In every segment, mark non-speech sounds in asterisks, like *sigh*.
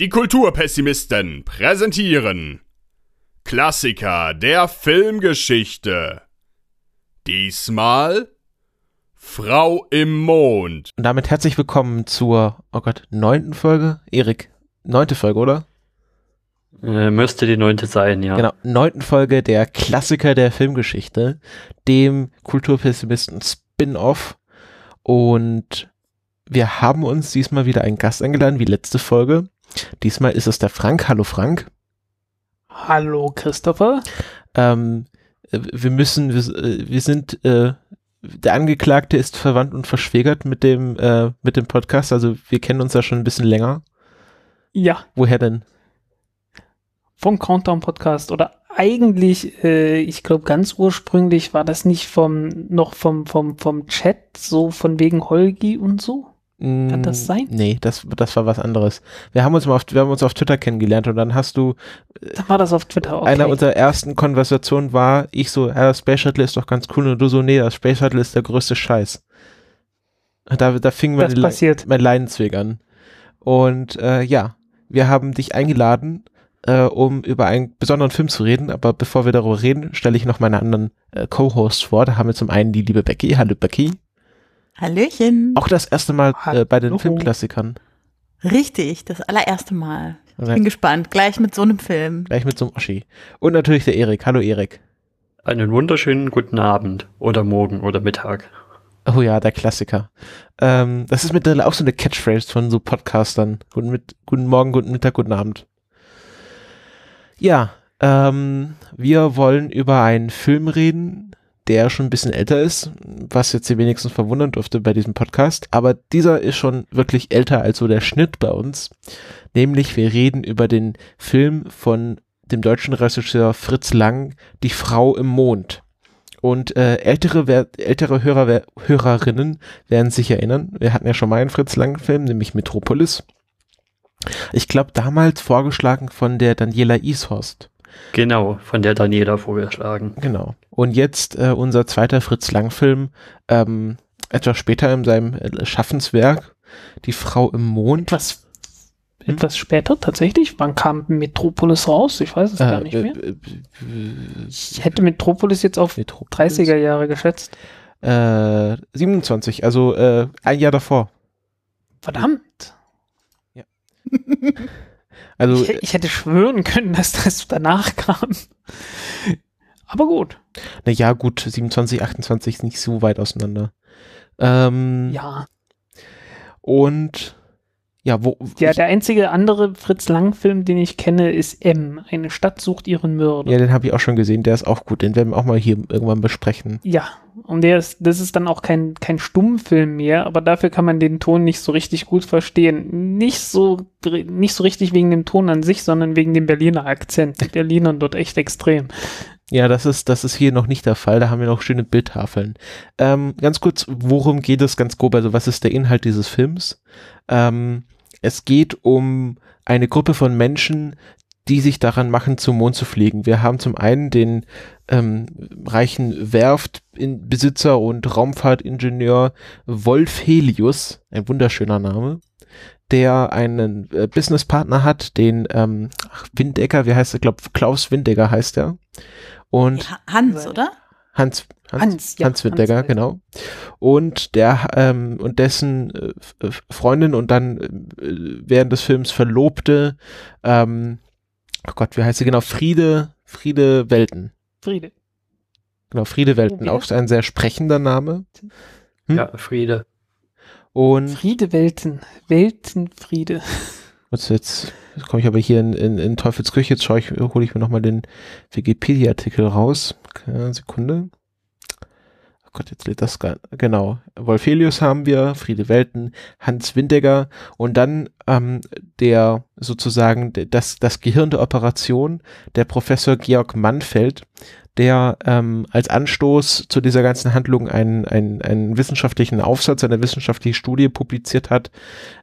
Die Kulturpessimisten präsentieren Klassiker der Filmgeschichte. Diesmal Frau im Mond. Und damit herzlich willkommen zur, oh Gott, neunten Folge? Erik, neunte Folge, oder? Äh, müsste die neunte sein, ja. Genau, neunten Folge der Klassiker der Filmgeschichte, dem Kulturpessimisten Spin-off. Und wir haben uns diesmal wieder einen Gast eingeladen, wie letzte Folge. Diesmal ist es der Frank. Hallo Frank. Hallo Christopher. Ähm, äh, wir müssen, wir, äh, wir sind, äh, der Angeklagte ist verwandt und verschwägert mit dem, äh, mit dem Podcast. Also wir kennen uns ja schon ein bisschen länger. Ja. Woher denn? Vom Countdown Podcast oder eigentlich, äh, ich glaube ganz ursprünglich war das nicht vom, noch vom, vom, vom Chat, so von wegen Holgi und so. Kann das sein? Nee, das, das war was anderes. Wir haben uns mal auf, wir haben uns auf Twitter kennengelernt und dann hast du. Dann war das auf Twitter, okay. Einer unserer ersten Konversationen war, ich so, ja, das Space Shuttle ist doch ganz cool und du so, nee, das Space Shuttle ist der größte Scheiß. Da, da fing mein, Le mein Leidensweg an. Und äh, ja, wir haben dich eingeladen, äh, um über einen besonderen Film zu reden, aber bevor wir darüber reden, stelle ich noch meine anderen äh, Co-Hosts vor. Da haben wir zum einen die liebe Becky. Hallo Becky. Hallöchen. Auch das erste Mal äh, bei den Filmklassikern. Richtig, das allererste Mal. Ich bin gespannt. Gleich mit so einem Film. Gleich mit so einem Oschi. Und natürlich der Erik. Hallo Erik. Einen wunderschönen guten Abend oder Morgen oder Mittag. Oh ja, der Klassiker. Ähm, das ist mittlerweile auch so eine Catchphrase von so Podcastern. Guten, mit, guten Morgen, guten Mittag, guten Abend. Ja, ähm, wir wollen über einen Film reden, der schon ein bisschen älter ist, was jetzt die wenigsten verwundern dürfte bei diesem Podcast. Aber dieser ist schon wirklich älter als so der Schnitt bei uns. Nämlich wir reden über den Film von dem deutschen Regisseur Fritz Lang, Die Frau im Mond. Und äh, ältere, ältere Hörer, Hörerinnen werden sich erinnern, wir hatten ja schon mal einen Fritz Lang-Film, nämlich Metropolis. Ich glaube, damals vorgeschlagen von der Daniela Ishorst. Genau, von der Daniela vorgeschlagen. Genau. Und jetzt äh, unser zweiter Fritz Lang-Film, ähm, etwas später in seinem äh, Schaffenswerk, Die Frau im Mond. Was? Hm? Etwas später tatsächlich? Wann kam Metropolis raus? Ich weiß es äh, gar nicht mehr. Äh, ich hätte Metropolis jetzt auf Metropolis? 30er Jahre geschätzt. Äh, 27, also äh, ein Jahr davor. Verdammt. Ja. *laughs* Also, ich, ich, hätte schwören können, dass das danach kam. Aber gut. Naja, gut, 27, 28 ist nicht so weit auseinander. Ähm, ja. Und ja, wo. Ja, der einzige andere Fritz Lang-Film, den ich kenne, ist M. Eine Stadt sucht ihren Mörder. Ja, den habe ich auch schon gesehen, der ist auch gut. Den werden wir auch mal hier irgendwann besprechen. Ja, und der ist, das ist dann auch kein, kein Stummfilm mehr, aber dafür kann man den Ton nicht so richtig gut verstehen. Nicht so, nicht so richtig wegen dem Ton an sich, sondern wegen dem Berliner Akzent. Die Berlinern dort echt extrem. Ja, das ist, das ist hier noch nicht der Fall. Da haben wir noch schöne Bildtafeln. Ähm, ganz kurz, worum geht es ganz grob? Also, was ist der Inhalt dieses Films? Ähm, es geht um eine Gruppe von Menschen, die sich daran machen, zum Mond zu fliegen. Wir haben zum einen den ähm, reichen Werftbesitzer und Raumfahrtingenieur Wolf Helius, ein wunderschöner Name, der einen äh, Businesspartner hat, den ähm, Windecker, wie heißt er? Ich glaube, Klaus Windecker heißt er. Und Hans, oder? Hans, Hans, Hans, ja, Hans Windecker, Hans genau. Und der ähm, und dessen äh, Freundin und dann äh, während des Films Verlobte, ähm, oh Gott, wie heißt sie genau? Friede, Friede Welten. Friede. Genau, Friede Welten, auch ein sehr sprechender Name. Hm? Ja, Friede. Und Friede Welten, Weltenfriede. Was jetzt, jetzt komme ich aber hier in, in, in Teufels Küche, jetzt schaue ich, hole ich mir nochmal den Wikipedia-Artikel raus. Eine Sekunde. Gott, jetzt lädt das gar, genau. Wolfelius haben wir, Friede Welten, Hans Windegger und dann ähm, der sozusagen das, das Gehirn der Operation, der Professor Georg Mannfeld, der ähm, als Anstoß zu dieser ganzen Handlung einen, einen, einen wissenschaftlichen Aufsatz, eine wissenschaftliche Studie publiziert hat,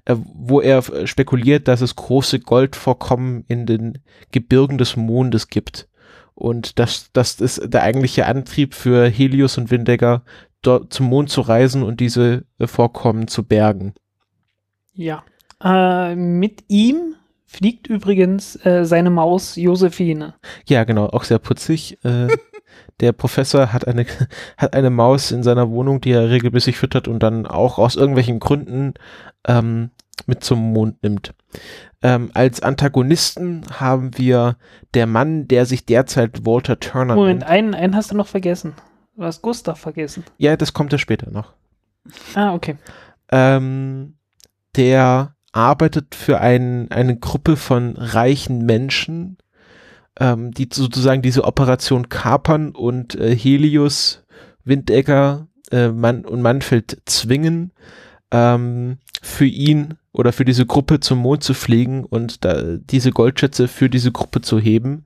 äh, wo er spekuliert, dass es große Goldvorkommen in den Gebirgen des Mondes gibt. Und das, das ist der eigentliche Antrieb für Helios und Windegger, dort zum Mond zu reisen und diese Vorkommen zu bergen. Ja. Äh, mit ihm fliegt übrigens äh, seine Maus Josephine. Ja, genau, auch sehr putzig. Äh, *laughs* der Professor hat eine, *laughs* hat eine Maus in seiner Wohnung, die er regelmäßig füttert und dann auch aus irgendwelchen Gründen ähm, mit zum Mond nimmt. Ähm, als Antagonisten haben wir der Mann, der sich derzeit Walter Turner Moment, nennt. einen, einen hast du noch vergessen. Du hast Gustav vergessen. Ja, das kommt ja später noch. Ah, okay. Ähm, der arbeitet für ein, eine Gruppe von reichen Menschen, ähm, die sozusagen diese Operation kapern und äh, Helios, Windegger äh, Mann und Manfred zwingen, ähm, für ihn oder für diese Gruppe zum Mond zu fliegen und da, diese Goldschätze für diese Gruppe zu heben,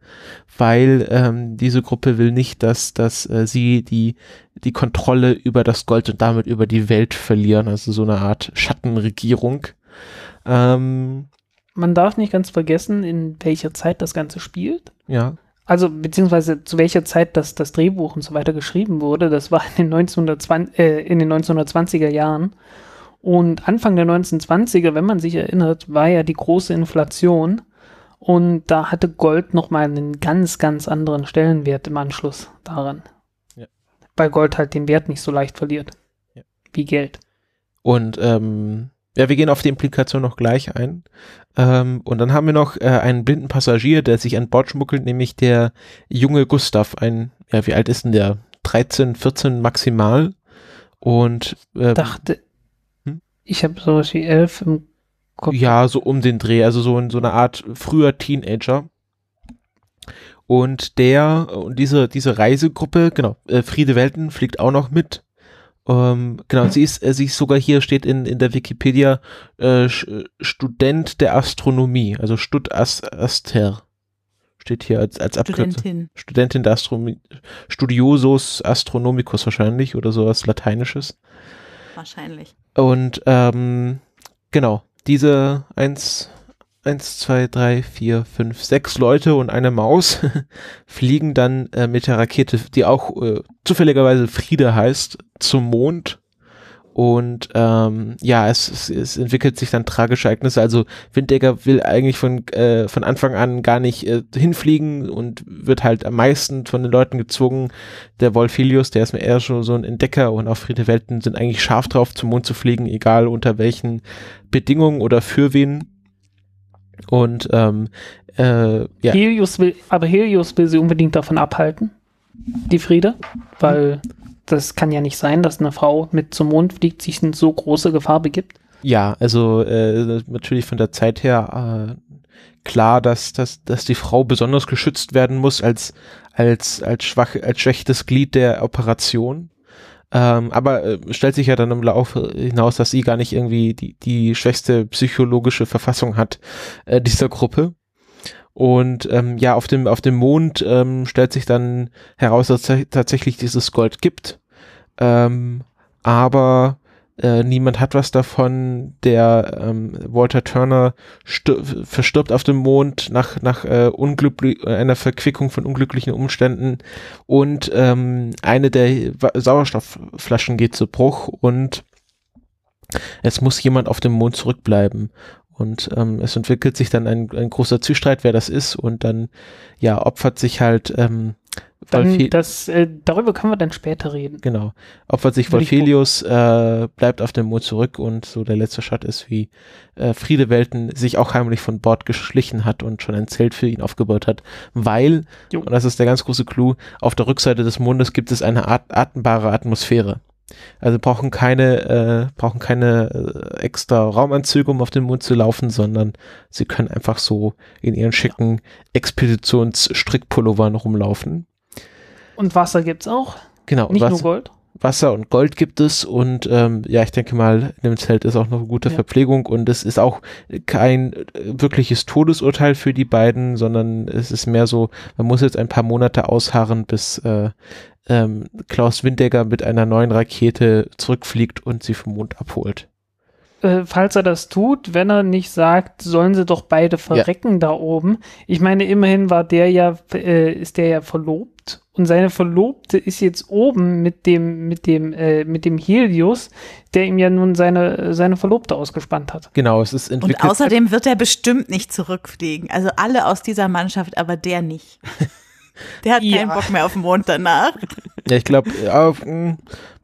weil ähm, diese Gruppe will nicht, dass, dass äh, sie die, die Kontrolle über das Gold und damit über die Welt verlieren, also so eine Art Schattenregierung. Ähm, Man darf nicht ganz vergessen, in welcher Zeit das Ganze spielt. ja, Also, beziehungsweise zu welcher Zeit das, das Drehbuch und so weiter geschrieben wurde. Das war in den, 1920, äh, in den 1920er Jahren. Und Anfang der 1920er, wenn man sich erinnert, war ja die große Inflation. Und da hatte Gold nochmal einen ganz, ganz anderen Stellenwert im Anschluss daran. Ja. Weil Gold halt den Wert nicht so leicht verliert. Ja. Wie Geld. Und ähm, ja, wir gehen auf die Implikation noch gleich ein. Ähm, und dann haben wir noch äh, einen blinden Passagier, der sich an Bord schmuggelt, nämlich der junge Gustav. Ein, ja, wie alt ist denn der? 13, 14 maximal. Und ähm, Dachte? Ich habe sowas wie elf im Kopf. ja, so um den Dreh, also so in so eine Art früher Teenager. Und der und diese diese Reisegruppe, genau, äh, Friede Welten fliegt auch noch mit. Ähm, genau, sie ist äh, sie ist sogar hier steht in in der Wikipedia äh, Student der Astronomie, also Stud As Aster steht hier als als Abkürzung. Studentin. Studentin der Astronomie, Studiosus Astronomicus wahrscheinlich oder sowas Lateinisches. Wahrscheinlich. Und ähm, genau, diese eins, eins, zwei, drei, vier, fünf, sechs Leute und eine Maus *laughs* fliegen dann äh, mit der Rakete, die auch äh, zufälligerweise Friede heißt, zum Mond. Und ähm, ja, es, es, es entwickelt sich dann tragische Ereignisse. Also Windegger will eigentlich von, äh, von Anfang an gar nicht äh, hinfliegen und wird halt am meisten von den Leuten gezwungen. Der Wolfilius, der ist mir eher schon so ein Entdecker und auch Friede Welten sind eigentlich scharf drauf, zum Mond zu fliegen, egal unter welchen Bedingungen oder für wen. Und ähm, äh, ja, Helios will, aber Helios will sie unbedingt davon abhalten, die Friede, weil das kann ja nicht sein, dass eine Frau mit zum Mond fliegt, sich in so große Gefahr begibt. Ja, also äh, natürlich von der Zeit her äh, klar, dass, dass, dass die Frau besonders geschützt werden muss als, als, als, schwach, als schwächstes Glied der Operation. Ähm, aber äh, stellt sich ja dann im Laufe hinaus, dass sie gar nicht irgendwie die, die schwächste psychologische Verfassung hat äh, dieser Gruppe. Und ähm, ja, auf dem, auf dem Mond ähm, stellt sich dann heraus, dass es tatsächlich dieses Gold gibt. Ähm, aber äh, niemand hat was davon. Der ähm, Walter Turner verstirbt auf dem Mond nach, nach äh, einer Verquickung von unglücklichen Umständen und ähm, eine der Sauerstoffflaschen geht zu Bruch und es muss jemand auf dem Mond zurückbleiben. Und ähm, es entwickelt sich dann ein, ein großer Zwistreit, wer das ist, und dann ja opfert sich halt ähm, Dann, das, äh, darüber können wir dann später reden. Genau. Opfert sich Wolfelius, äh, bleibt auf dem Mond zurück und so der letzte Shot ist, wie äh, Friede Welten sich auch heimlich von Bord geschlichen hat und schon ein Zelt für ihn aufgebaut hat, weil, Jo. und das ist der ganz große Clou, auf der Rückseite des Mondes gibt es eine at atembare Atmosphäre. Also brauchen keine, äh, brauchen keine äh, extra Raumanzüge, um auf den Mond zu laufen, sondern sie können einfach so in ihren schicken Expeditionsstrickpullovern rumlaufen. Und Wasser gibt's auch, Genau. nicht was- nur Gold. Wasser und Gold gibt es und ähm, ja, ich denke mal, in dem Zelt ist auch noch gute Ja. Verpflegung und es ist auch kein äh, wirkliches Todesurteil für die beiden, sondern es ist mehr so, man muss jetzt ein paar Monate ausharren, bis äh, ähm, Klaus Windegger mit einer neuen Rakete zurückfliegt und sie vom Mond abholt. Äh, falls er das tut, wenn er nicht sagt, sollen sie doch beide verrecken ja. da oben. Ich meine, immerhin war der ja, äh, ist der ja verlobt und seine Verlobte ist jetzt oben mit dem, mit dem, äh, mit dem Helios, der ihm ja nun seine, seine Verlobte ausgespannt hat. Genau, es ist entwickelt. Und außerdem wird er bestimmt nicht zurückfliegen. Also alle aus dieser Mannschaft, aber der nicht. *laughs* Der hat ja. keinen Bock mehr auf den Mond danach. Ja, ich glaube, ja,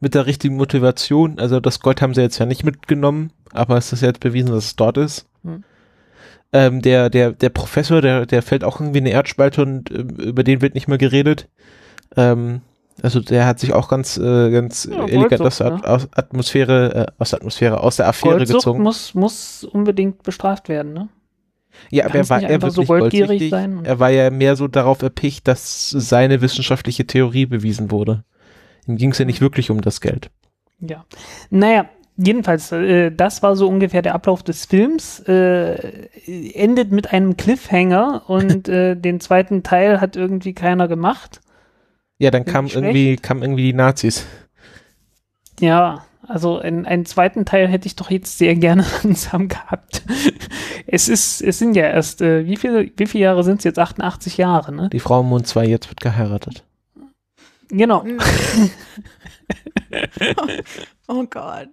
mit der richtigen Motivation, also das Gold haben sie jetzt ja nicht mitgenommen, aber es ist jetzt bewiesen, dass es dort ist. Hm. Ähm, der, der, der Professor, der, der fällt auch irgendwie in eine Erdspalte und äh, über den wird nicht mehr geredet. Ähm, also der hat sich auch ganz, äh, ganz ja, elegant aus der ne? Atmosphäre, äh, aus der Atmosphäre, aus der Affäre Goldsucht gezogen. muss, muss unbedingt bestraft werden, ne? Ja, aber er war, er, so goldgierig sein. er war ja mehr so darauf erpicht, dass seine wissenschaftliche Theorie bewiesen wurde. Ihm ging es ja nicht wirklich um das Geld. Ja. Naja, jedenfalls, äh, das war so ungefähr der Ablauf des Films. Äh, endet mit einem Cliffhanger und *laughs* äh, den zweiten Teil hat irgendwie keiner gemacht. Ja, dann kam irgendwie, kam irgendwie die Nazis. Ja, also in, einen zweiten Teil hätte ich doch jetzt sehr gerne *laughs* langsam gehabt. es ist, es sind ja erst, äh, wie viele, wie viele Jahre sind es jetzt? 88 Jahre, ne? Die Frau im Mond 2 jetzt wird geheiratet. Genau. *laughs* oh Gott.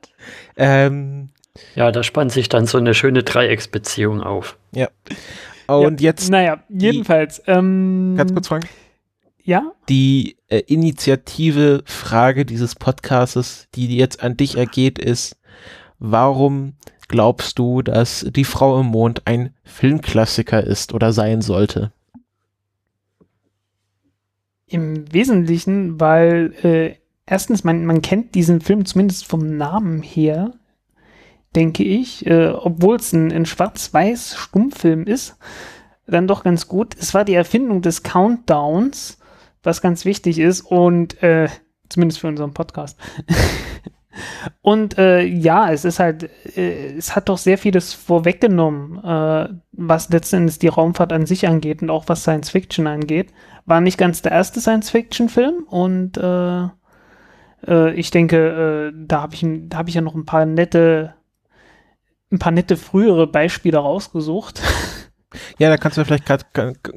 Ähm, ja, da spannt sich dann so eine schöne Dreiecksbeziehung auf. Ja. Und ja, jetzt. Naja, jedenfalls. Ähm, ganz kurz fragen. Ja? Die äh, Initiative Frage dieses Podcastes, die jetzt an dich ergeht, ist, warum glaubst du, dass Die Frau im Mond ein Filmklassiker ist oder sein sollte? Im Wesentlichen, weil äh, erstens, man, man kennt diesen Film zumindest vom Namen her, denke ich, äh, obwohl es ein, ein schwarz-weiß Stummfilm ist, dann doch ganz gut. Es war die Erfindung des Countdowns was ganz wichtig ist und äh, zumindest für unseren Podcast. *laughs* und äh, ja, es ist halt, äh, es hat doch sehr vieles vorweggenommen, äh, was letzten Endes die Raumfahrt an sich angeht und auch was Science Fiction angeht. War nicht ganz der erste Science Fiction Film und äh, äh, ich denke, äh, da habe ich, da habe ich ja noch ein paar nette, ein paar nette frühere Beispiele rausgesucht. *laughs* Ja, da kannst du vielleicht gerade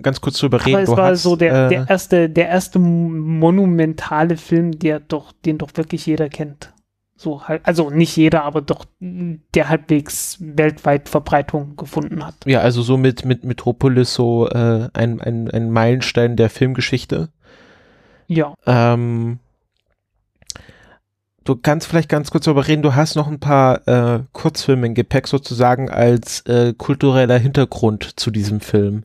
ganz kurz drüber reden. Aber es du war hast, so der, äh, der, erste, der erste monumentale Film, der doch, den doch wirklich jeder kennt. So halt, also nicht jeder, aber doch der halbwegs weltweit Verbreitung gefunden hat. Ja, also so mit, mit Metropolis so äh, ein, ein, ein Meilenstein der Filmgeschichte. Ja. Ähm, du kannst vielleicht ganz kurz darüber reden, du hast noch ein paar äh, Kurzfilme im Gepäck sozusagen als äh, kultureller Hintergrund zu diesem Film.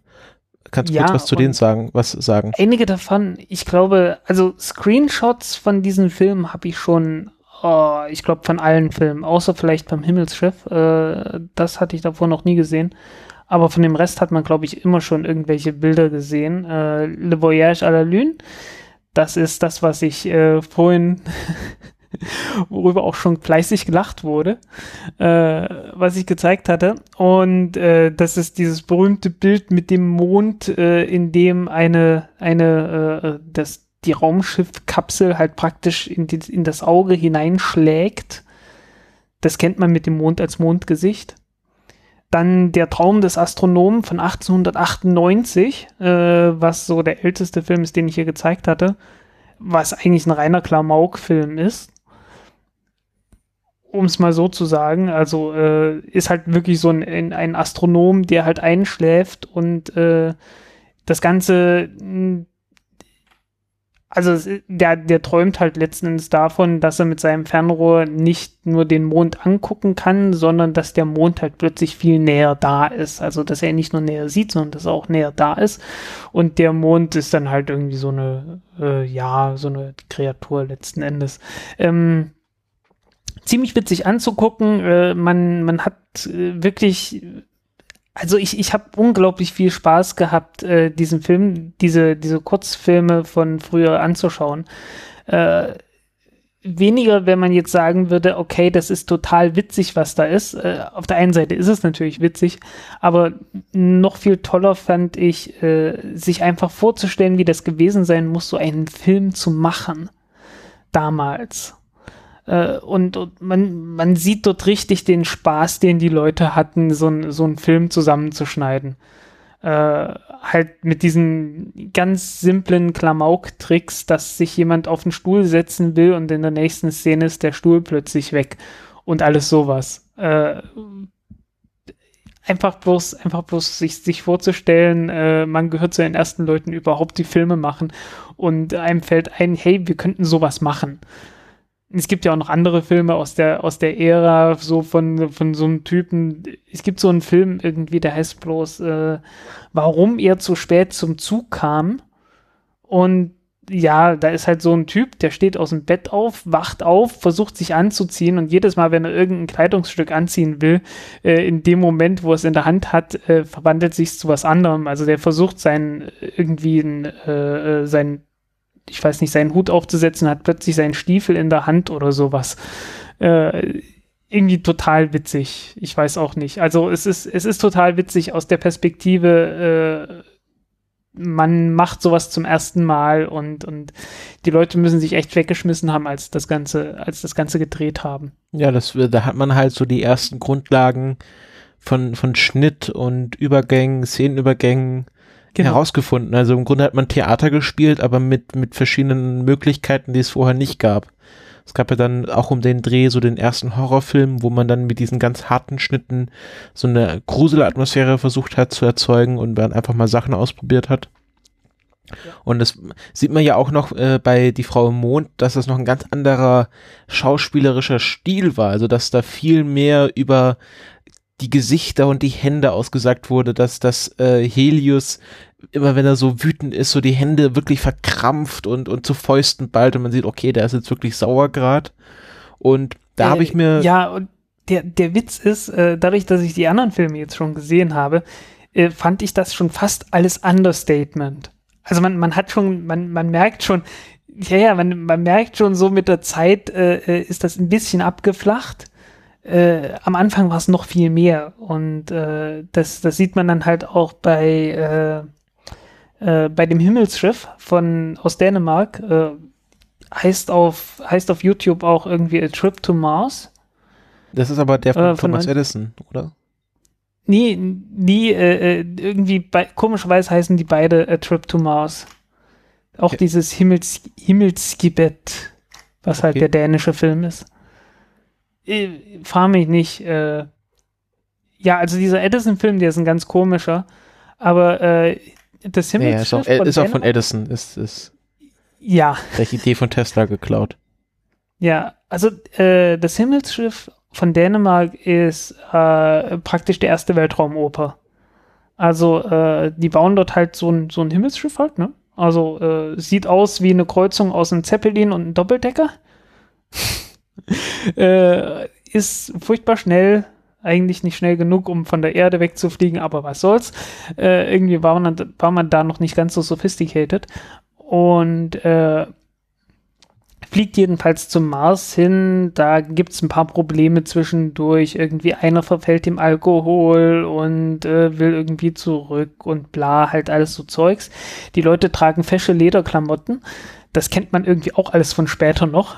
Kannst du ja, kurz was zu denen sagen, was sagen? Einige davon, ich glaube, also Screenshots von diesen Filmen habe ich schon, oh, ich glaube von allen Filmen, außer vielleicht beim Himmelsschiff, äh, das hatte ich davor noch nie gesehen. Aber von dem Rest hat man, glaube ich, immer schon irgendwelche Bilder gesehen. Äh, Le Voyage à la Lune, das ist das, was ich äh, vorhin *laughs* *laughs* worüber auch schon fleißig gelacht wurde, äh, was ich gezeigt hatte. Und äh, das ist dieses berühmte Bild mit dem Mond, äh, in dem eine, eine, äh, das, die Raumschiffkapsel halt praktisch in, die, in das Auge hineinschlägt. Das kennt man mit dem Mond als Mondgesicht. Dann der Traum des Astronomen von 1898, äh, was so der älteste Film ist, den ich hier gezeigt hatte, was eigentlich ein reiner Klamauk-Film ist um es mal so zu sagen. Also äh, ist halt wirklich so ein, ein Astronom, der halt einschläft und äh, das Ganze, hm, also der, der träumt halt letzten Endes davon, dass er mit seinem Fernrohr nicht nur den Mond angucken kann, sondern dass der Mond halt plötzlich viel näher da ist. Also dass er nicht nur näher sieht, sondern dass er auch näher da ist. Und der Mond ist dann halt irgendwie so eine, äh, ja, so eine Kreatur letzten Endes. Ähm, ziemlich witzig anzugucken. Äh, man, man hat äh, wirklich, also ich, ich habe unglaublich viel Spaß gehabt, äh, diesen Film, diese, diese Kurzfilme von früher anzuschauen. Äh, weniger, wenn man jetzt sagen würde, okay, das ist total witzig, was da ist. Äh, auf der einen Seite ist es natürlich witzig, aber noch viel toller fand ich, äh, sich einfach vorzustellen, wie das gewesen sein muss, so einen Film zu machen. Damals Äh, und, und man, man sieht dort richtig den Spaß, den die Leute hatten, so, ein, so einen Film zusammenzuschneiden. Äh, halt mit diesen ganz simplen Klamauk-Tricks, dass sich jemand auf den Stuhl setzen will und in der nächsten Szene ist der Stuhl plötzlich weg und alles sowas. Äh, einfach bloß, einfach bloß sich, sich vorzustellen, äh, man gehört zu den ersten Leuten überhaupt, die Filme machen und einem fällt ein, hey, wir könnten sowas machen es gibt ja auch noch andere Filme aus der, aus der Ära, so von, von so einem Typen. Es gibt so einen Film irgendwie, der heißt bloß, äh, warum er zu spät zum Zug kam. Und ja, da ist halt so ein Typ, der steht aus dem Bett auf, wacht auf, versucht sich anzuziehen und jedes Mal, wenn er irgendein Kleidungsstück anziehen will, äh, in dem Moment, wo er es in der Hand hat, äh, verwandelt sich zu was anderem. Also der versucht sein irgendwie ein, äh, äh sein ich weiß nicht, seinen Hut aufzusetzen, hat plötzlich seinen Stiefel in der Hand oder sowas. Äh, irgendwie total witzig. Ich weiß auch nicht. Also es ist, es ist total witzig aus der Perspektive, äh, man macht sowas zum ersten Mal und, und die Leute müssen sich echt weggeschmissen haben, als das Ganze, als das Ganze gedreht haben. Ja, das, da hat man halt so die ersten Grundlagen von, von Schnitt und Übergängen, Szenenübergängen genau. herausgefunden. Also im Grunde hat man Theater gespielt, aber mit, mit verschiedenen Möglichkeiten, die es vorher nicht gab. Es gab ja dann auch um den Dreh so den ersten Horrorfilm, wo man dann mit diesen ganz harten Schnitten so eine Gruselatmosphäre versucht hat zu erzeugen und dann einfach mal Sachen ausprobiert hat. Und das sieht man ja auch noch äh, bei Die Frau im Mond, dass das noch ein ganz anderer schauspielerischer Stil war. Also dass da viel mehr über die Gesichter und die Hände ausgesagt wurde, dass das äh, Helios immer wenn er so wütend ist, so die Hände wirklich verkrampft und, und zu Fäusten ballt und man sieht, okay, der ist jetzt wirklich sauer grad. Und da äh, habe ich mir. Ja, und der, der Witz ist, äh, dadurch, dass ich die anderen Filme jetzt schon gesehen habe, äh, fand ich das schon fast alles Understatement. Also man, man hat schon, man, man merkt schon, ja, ja, man, man merkt schon so mit der Zeit äh, äh ist das ein bisschen abgeflacht äh, am Anfang war es noch viel mehr und äh, das, das sieht man dann halt auch bei, äh, äh, bei dem Himmelsschiff von aus Dänemark. Äh, heißt auf heißt auf YouTube auch irgendwie A Trip to Mars. Das ist aber der von, äh, von Thomas Edison, oder? Nee, nie, äh, äh, irgendwie bei, komischerweise heißen die beide A Trip to Mars. Auch okay. dieses Himmels, Himmelsgebet, was halt okay. halt der dänische Film ist fahr mich nicht. Äh, ja, also dieser Edison-Film, der ist ein ganz komischer, aber äh, das Himmelsschiff naja, ist, auch, ist auch von Edison, ist, ist ja. Die Idee von Tesla geklaut. Ja, also äh, das Himmelsschiff von Dänemark ist äh, praktisch der erste Weltraumoper. Also äh, die bauen dort halt so ein, so ein Himmelsschiff halt, ne? Also äh, sieht aus wie eine Kreuzung aus einem Zeppelin und einem Doppeldecker. Äh, ist furchtbar schnell, eigentlich nicht schnell genug, um von der Erde wegzufliegen, aber was soll's. Äh, irgendwie war man, war man da noch nicht ganz so sophisticated und äh, fliegt jedenfalls zum Mars hin. Da gibt's ein paar Probleme zwischendurch. Irgendwie einer verfällt dem Alkohol und äh, will irgendwie zurück und bla, halt alles so Zeugs. Die Leute tragen fesche Lederklamotten. Das kennt man irgendwie auch alles von später noch.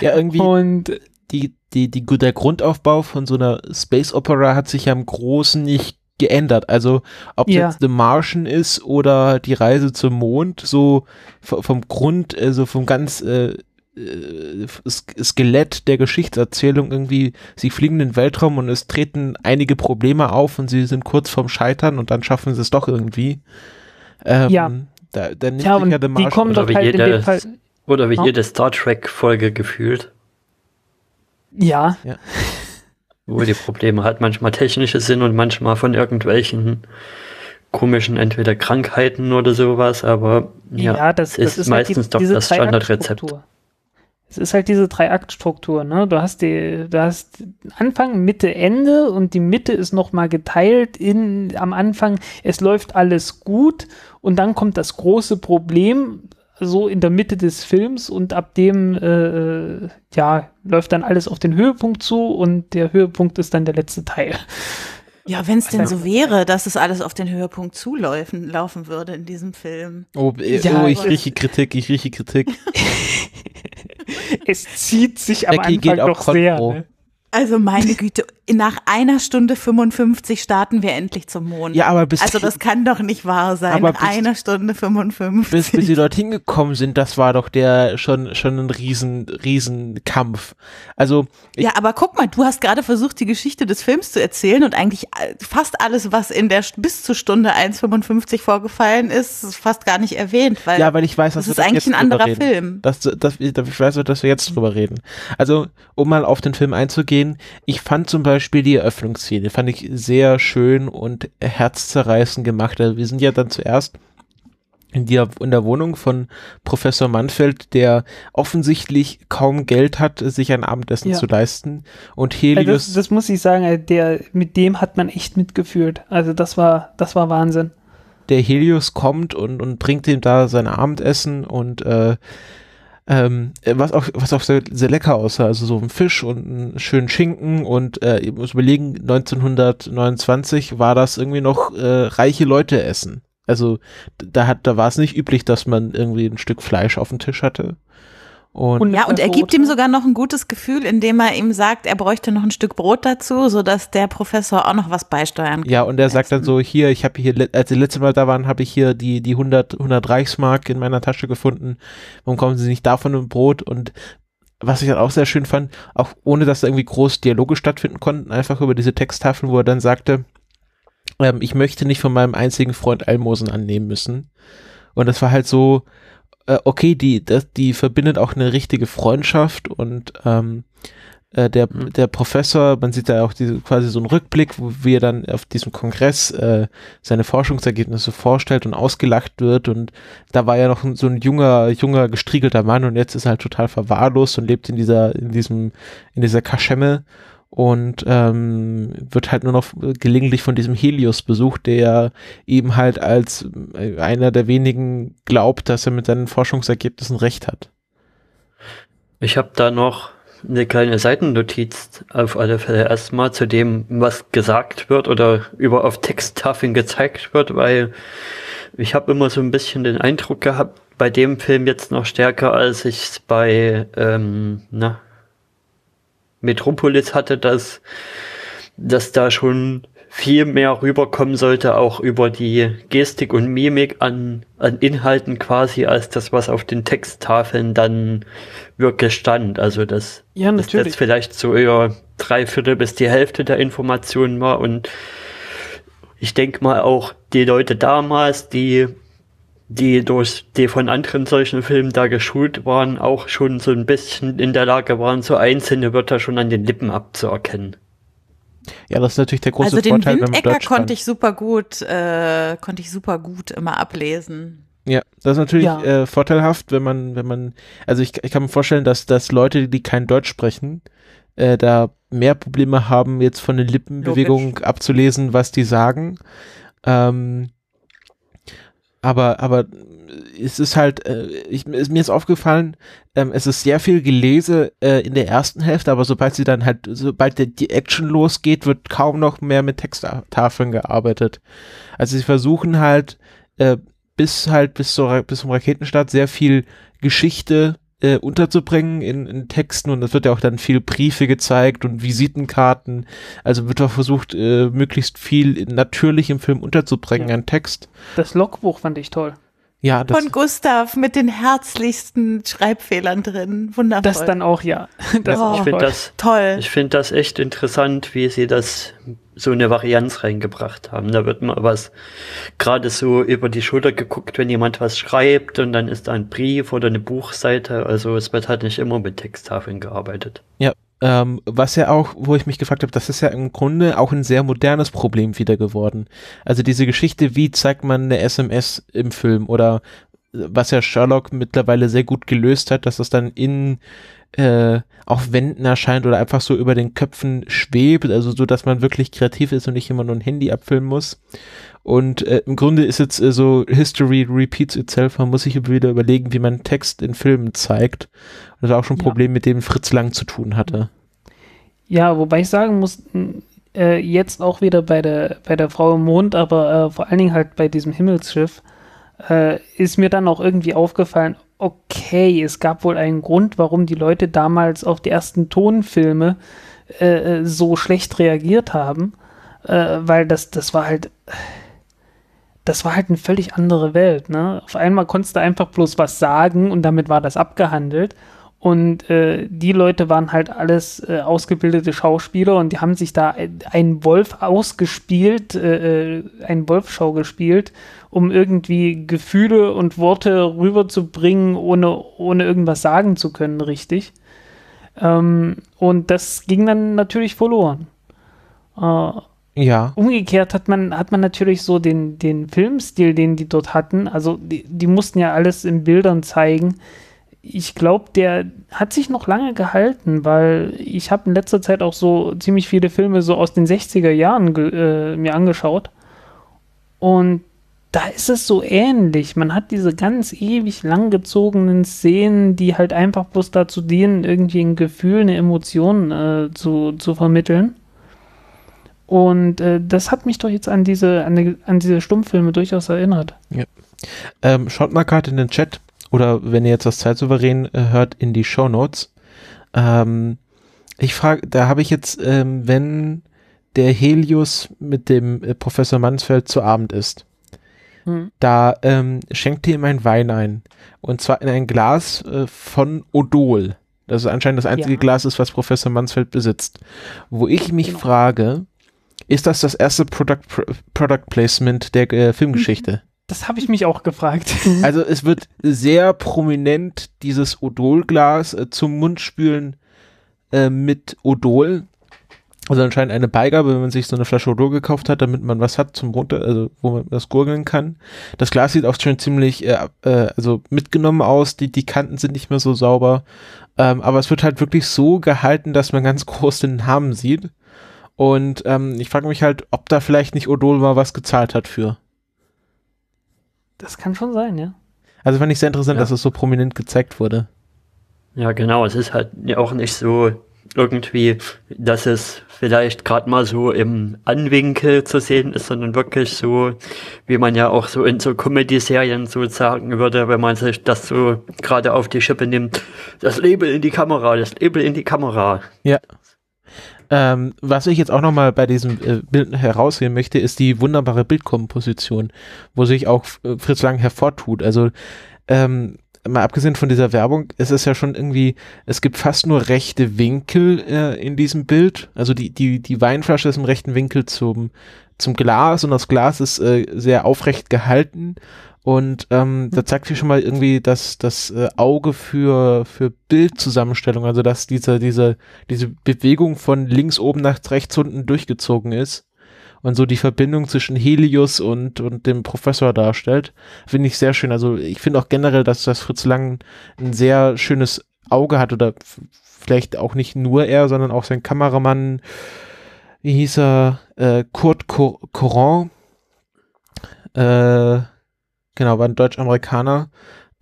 Ja, irgendwie. Und die, die, die, der Grundaufbau von so einer Space Opera hat sich ja im Großen nicht geändert. Also ob es ja. jetzt The Martian ist oder die Reise zum Mond, so vom Grund, also vom ganz äh, äh Skelett der Geschichtserzählung irgendwie, sie fliegen in den Weltraum und es treten einige Probleme auf und sie sind kurz vorm Scheitern und dann schaffen sie es doch irgendwie. Ähm, ja. Da, dann nimmt ja, sich ja The Martian. Die kommen doch halt jede, in dem Fall. Oder wie oh. jede Star Trek-Folge gefühlt. Ja. ja. Wo die Probleme halt manchmal technische sind und manchmal von irgendwelchen komischen entweder Krankheiten oder sowas, aber ja, ja das, das ist, ist, meistens halt die, doch das Standardrezept. Es ist halt diese Drei-Akt-Struktur, ne? Du hast die, du hast Anfang, Mitte, Ende und die Mitte ist nochmal geteilt in, am Anfang, es läuft alles gut und dann kommt das große Problem, so in der Mitte des Films und ab dem äh, ja läuft dann alles auf den Höhepunkt zu und der Höhepunkt ist dann der letzte Teil. Ja, wenn es denn so wäre, dass es alles auf den Höhepunkt zulaufen laufen würde in diesem Film. Oh, äh, ja, oh ich rieche Kritik, ich rieche Kritik. *laughs* es zieht sich am Becky Anfang geht auf doch sehr. Ne? Also meine Güte, nach einer Stunde 55 starten wir endlich zum Mond. Ja, aber bis, also das kann doch nicht wahr sein. Aber nach bis- einer Stunde 55. bis, bis sie dorthin gekommen sind, das war doch der schon, schon ein riesen, riesen Kampf. Also, ja, aber guck mal, du hast gerade versucht, die Geschichte des Films zu erzählen und eigentlich äh, fast alles, was in der bis zur Stunde 1,55 vorgefallen ist, ist fast gar nicht erwähnt, weil, ja, weil ich weiß, dass das ist eigentlich jetzt ein anderer reden. Film. Das, das, ich weiß, dass wir jetzt drüber reden. Also, um mal auf den Film einzugehen, ich fand zum Beispiel die Eröffnungsszene, fand ich sehr schön und herzzerreißend gemacht. Also wir sind ja dann zuerst in, der in der Wohnung von Professor Manfeld, der offensichtlich kaum Geld hat, sich ein Abendessen Ja. zu leisten. Und Also Helios, das, das muss ich sagen, äh, der, mit dem hat man echt mitgefühlt. Also das war, das war Wahnsinn. der Helios kommt und, und bringt ihm da sein Abendessen und äh, ähm, was auch, was auch sehr, sehr lecker aussah, also so ein Fisch und einen schönen Schinken und äh, ich muss überlegen, 1929 war das irgendwie noch äh, reiche Leute essen. Also da hat, da war es nicht üblich, dass man irgendwie ein Stück Fleisch auf dem Tisch hatte. Und, Und- Ja, und er gibt ihm sogar noch ein gutes Gefühl, indem er ihm sagt, er bräuchte noch ein Stück Brot dazu, sodass der Professor auch noch was beisteuern kann. ja, und er sagt dann so, hier, ich habe hier, als sie letzte Mal da waren, habe ich hier die, die 100, 100 Reichsmark in meiner Tasche gefunden. Warum kommen sie nicht davon im Brot? Und was ich dann auch sehr schön fand, auch ohne dass da irgendwie groß Dialoge stattfinden konnten, einfach über diese Texttafeln, wo er dann sagte, ähm, ich möchte nicht von meinem einzigen Freund Almosen annehmen müssen. Und das war halt so, äh, okay, die, das, die verbindet auch eine richtige Freundschaft und ähm, äh, der, Mhm. der Professor, man sieht da auch diese, quasi so einen Rückblick, wo wie er dann auf diesem Kongress äh, seine Forschungsergebnisse vorstellt und ausgelacht wird und da war ja noch so ein junger, junger, gestriegelter Mann und jetzt ist er halt total verwahrlost und lebt in dieser, in diesem, in dieser Kaschemme und ähm, wird halt nur noch gelegentlich von diesem Helios besucht, der eben halt als äh, einer der wenigen glaubt, dass er mit seinen Forschungsergebnissen recht hat. Ich habe da noch eine kleine Seitennotiz auf alle Fälle erstmal zu dem, was gesagt wird oder über auf Texttafeln gezeigt wird, weil ich habe immer so ein bisschen den Eindruck gehabt, bei dem Film jetzt noch stärker, als ich es bei ähm, na, Metropolis hatte, dass, dass da schon viel mehr rüberkommen sollte, auch über die Gestik und Mimik an, an Inhalten quasi, als das, was auf den Texttafeln dann wirklich stand. Also das Ja, dass natürlich. jetzt vielleicht so eher drei Viertel bis die Hälfte der Informationen war und ich denke mal auch die Leute damals, die die durch die von anderen solchen Filmen da geschult waren, auch schon so ein bisschen in der Lage waren, so einzelne Wörter schon an den Lippen abzuerkennen. Ja, das ist natürlich der große Also den Vorteil, wenn man Windecker Deutsch kann. konnte ich super gut, äh, konnte ich super gut immer ablesen. Ja, das ist natürlich Ja. äh, vorteilhaft, wenn man, wenn man, also ich, ich kann mir vorstellen, dass, dass Leute, die kein Deutsch sprechen, äh, da mehr Probleme haben, jetzt von den Lippenbewegungen abzulesen, was die sagen. Ähm, aber, aber es ist halt, äh, ich, es, mir ist aufgefallen, ähm, es ist sehr viel Gelese äh, in der ersten Hälfte, aber sobald sie dann halt, sobald die, die Action losgeht, wird kaum noch mehr mit Texttafeln gearbeitet. Also sie versuchen halt, äh, bis halt bis, zur, bis zum Raketenstart sehr viel Geschichte äh, unterzubringen in, in Texten und es wird ja auch dann viel Briefe gezeigt und Visitenkarten. Also wird auch versucht, äh, möglichst viel natürlich im Film unterzubringen Ja. an Text. Das Logbuch fand ich toll. Ja, das, Von Gustav mit den herzlichsten Schreibfehlern drin. Wundervoll. Das dann auch, ja. *laughs* Das Oh. auch Ich finde toll. das, Toll. ich finde das echt interessant, wie sie das so eine Varianz reingebracht haben. Da wird mal was gerade so über die Schulter geguckt, wenn jemand was schreibt und dann ist da ein Brief oder eine Buchseite. Also es wird halt nicht immer mit Texttafeln gearbeitet. Ähm, was ja auch, wo ich mich gefragt habe, das ist ja im Grunde auch ein sehr modernes Problem wieder geworden. Also diese Geschichte, wie zeigt man eine SMS im Film oder äh, was ja Sherlock mittlerweile sehr gut gelöst hat, dass das dann in äh, auf Wänden erscheint oder einfach so über den Köpfen schwebt, also so, dass man wirklich kreativ ist und nicht immer nur ein Handy abfilmen muss. Und äh, im Grunde ist jetzt äh, so History repeats itself. Man muss sich wieder überlegen, wie man Text in Filmen zeigt. Und das war auch schon ein Ja. Problem, mit dem Fritz Lang zu tun hatte. Ja, wobei ich sagen muss, äh, jetzt auch wieder bei der, bei der Frau im Mond, aber äh, vor allen Dingen halt bei diesem Himmelsschiff, äh, ist mir dann auch irgendwie aufgefallen, okay, es gab wohl einen Grund, warum die Leute damals auf die ersten Tonfilme äh, so schlecht reagiert haben, äh, weil das, das war halt, das war halt eine völlig andere Welt. Ne? Auf einmal konntest du einfach bloß was sagen und damit war das abgehandelt. Und äh, die Leute waren halt alles äh, ausgebildete Schauspieler und die haben sich da einen Wolf ausgespielt, äh, äh einen Wolfschau gespielt, um irgendwie Gefühle und Worte rüberzubringen, ohne, ohne irgendwas sagen zu können, richtig. Ähm, und das ging dann natürlich verloren. Äh, ja. Umgekehrt hat man, hat man natürlich so den, den Filmstil, den die dort hatten. Also die, die mussten ja alles in Bildern zeigen. Ich glaube, der hat sich noch lange gehalten, weil ich habe in letzter Zeit auch so ziemlich viele Filme so aus den 60er Jahren äh, mir angeschaut. Und da ist es so ähnlich. Man hat diese ganz ewig langgezogenen Szenen, die halt einfach bloß dazu dienen, irgendwie ein Gefühl, eine Emotion äh, zu, zu vermitteln. Und äh, das hat mich doch jetzt an diese, an, die, an diese Stummfilme durchaus erinnert. Ja. Ähm, schaut mal gerade in den Chat oder wenn ihr jetzt das Zeitsouverän äh, hört, in die Show Notes. Ähm, ich frage, da habe ich jetzt, ähm, wenn der Helios mit dem äh, Professor Mansfeld zu Abend ist, hm. da ähm, schenkt ihr ihm ein Wein ein. Und zwar in ein Glas äh, von Odol. Das ist anscheinend das einzige ja. Glas ist, was Professor Mansfeld besitzt. Wo ich mich genau. frage, ist das das erste Product, Product Placement der äh, Filmgeschichte? Das habe ich mich auch gefragt. Also es wird sehr prominent dieses Odolglas äh, zum Mundspülen äh, mit Odol. Also anscheinend eine Beigabe, wenn man sich so eine Flasche Odol gekauft hat, damit man was hat zum runter, also wo man das gurgeln kann. Das Glas sieht auch schon ziemlich, äh, äh, also mitgenommen aus. Die die Kanten sind nicht mehr so sauber, ähm, aber es wird halt wirklich so gehalten, dass man ganz groß den Namen sieht. Und ähm, ich frage mich halt, ob da vielleicht nicht Odol mal was gezahlt hat für. Das kann schon sein, ja. Also fand ich sehr interessant, ja. dass es so prominent gezeigt wurde. Ja, genau. Es ist halt ja auch nicht so irgendwie, dass es vielleicht gerade mal so im Anwinkel zu sehen ist, sondern wirklich so, wie man ja auch so in so Comedy-Serien so sagen würde, wenn man sich das so gerade auf die Schippe nimmt. Das Label in die Kamera, das Label in die Kamera. Ja. Ähm, was ich jetzt auch nochmal bei diesem äh, Bild herausheben möchte, ist die wunderbare Bildkomposition, wo sich auch Fritz Lang hervortut. Also ähm, mal abgesehen von dieser Werbung, ist es ja schon irgendwie, es gibt fast nur rechte Winkel äh, in diesem Bild. Also die, die, die Weinflasche ist im rechten Winkel zum, zum Glas und das Glas ist äh, sehr aufrecht gehalten. Und ähm, da zeigt sich schon mal irgendwie das, das äh, Auge für, für Bildzusammenstellung, also dass diese, diese, diese Bewegung von links oben nach rechts unten durchgezogen ist und so die Verbindung zwischen Helios und, und dem Professor darstellt. Finde ich sehr schön. Also ich finde auch generell, dass das Fritz Lang ein sehr schönes Auge hat oder vielleicht auch nicht nur er, sondern auch sein Kameramann, wie hieß er, äh, Kurt Coran, äh, genau, war ein Deutsch-Amerikaner,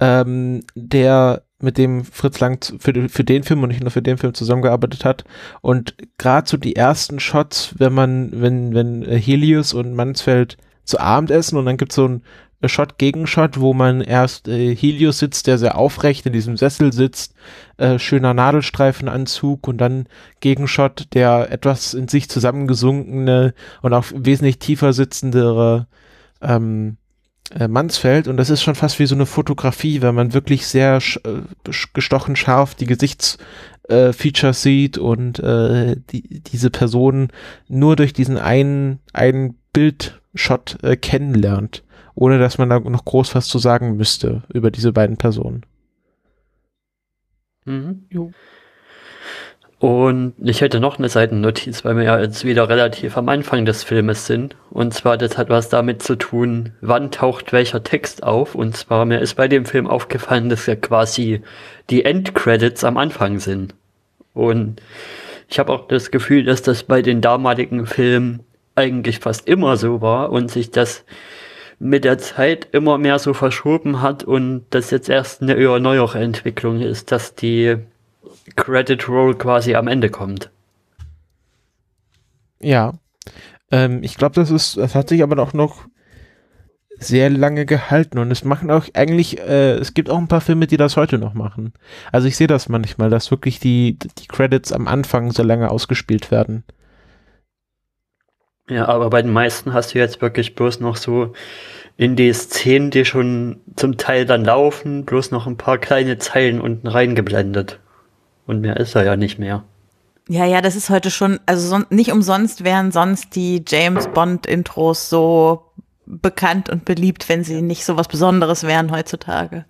ähm, der mit dem Fritz Lang für, für den Film und nicht nur für den Film zusammengearbeitet hat. Und gerade so die ersten Shots, wenn man, wenn, wenn Helios und Mansfeld zu Abend essen und dann gibt's so ein Shot Gegenshot, wo man erst äh, Helios sitzt, der sehr aufrecht in diesem Sessel sitzt, äh, schöner Nadelstreifenanzug und dann Gegenshot, der etwas in sich zusammengesunkene und auch wesentlich tiefer sitzendere ähm, äh, Mansfeld und das ist schon fast wie so eine Fotografie, wenn man wirklich sehr sch äh, gestochen scharf die Gesichtsfeatures äh, sieht und äh, die, diese Person nur durch diesen einen, einen Bildshot äh, kennenlernt, ohne dass man da noch groß was zu sagen müsste über diese beiden Personen. Mhm. Jo. Und ich hätte noch eine Seitennotiz, weil wir ja jetzt wieder relativ am Anfang des Filmes sind. Und zwar, das hat was damit zu tun, wann taucht welcher Text auf. Und zwar, mir ist bei dem Film aufgefallen, dass ja quasi die Endcredits am Anfang sind. Und ich habe auch das Gefühl, dass das bei den damaligen Filmen eigentlich fast immer so war und sich das mit der Zeit immer mehr so verschoben hat und das jetzt erst eine neuere Entwicklung ist, dass die Credit Roll quasi am Ende kommt. Ja. Ähm, ich glaube, das ist, das hat sich aber auch noch sehr lange gehalten und es machen auch eigentlich, äh, es gibt auch ein paar Filme, die das heute noch machen. Also ich sehe das manchmal, dass wirklich die, die Credits am Anfang so lange ausgespielt werden. Ja, aber bei den meisten hast du jetzt wirklich bloß noch so in die Szenen, die schon zum Teil dann laufen, bloß noch ein paar kleine Zeilen unten reingeblendet. Und mehr ist er ja nicht mehr. Ja, ja, das ist heute schon, also son nicht umsonst wären sonst die James Bond Intros so bekannt und beliebt, wenn sie nicht so was Besonderes wären heutzutage.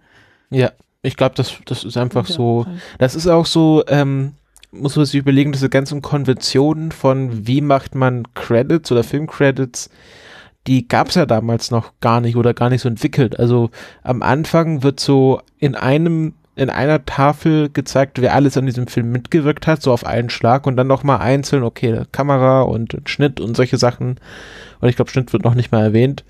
Ja, ich glaube, das, das ist einfach so. Das ist auch so, ähm, muss man sich überlegen, diese ganzen Konventionen von wie macht man Credits oder Filmcredits, die gab es ja damals noch gar nicht oder gar nicht so entwickelt. Also am Anfang wird so in einem in einer Tafel gezeigt, wer alles an diesem Film mitgewirkt hat, so auf einen Schlag und dann nochmal einzeln, okay, Kamera und Schnitt und solche Sachen. Und ich glaube, Schnitt wird noch nicht mal erwähnt.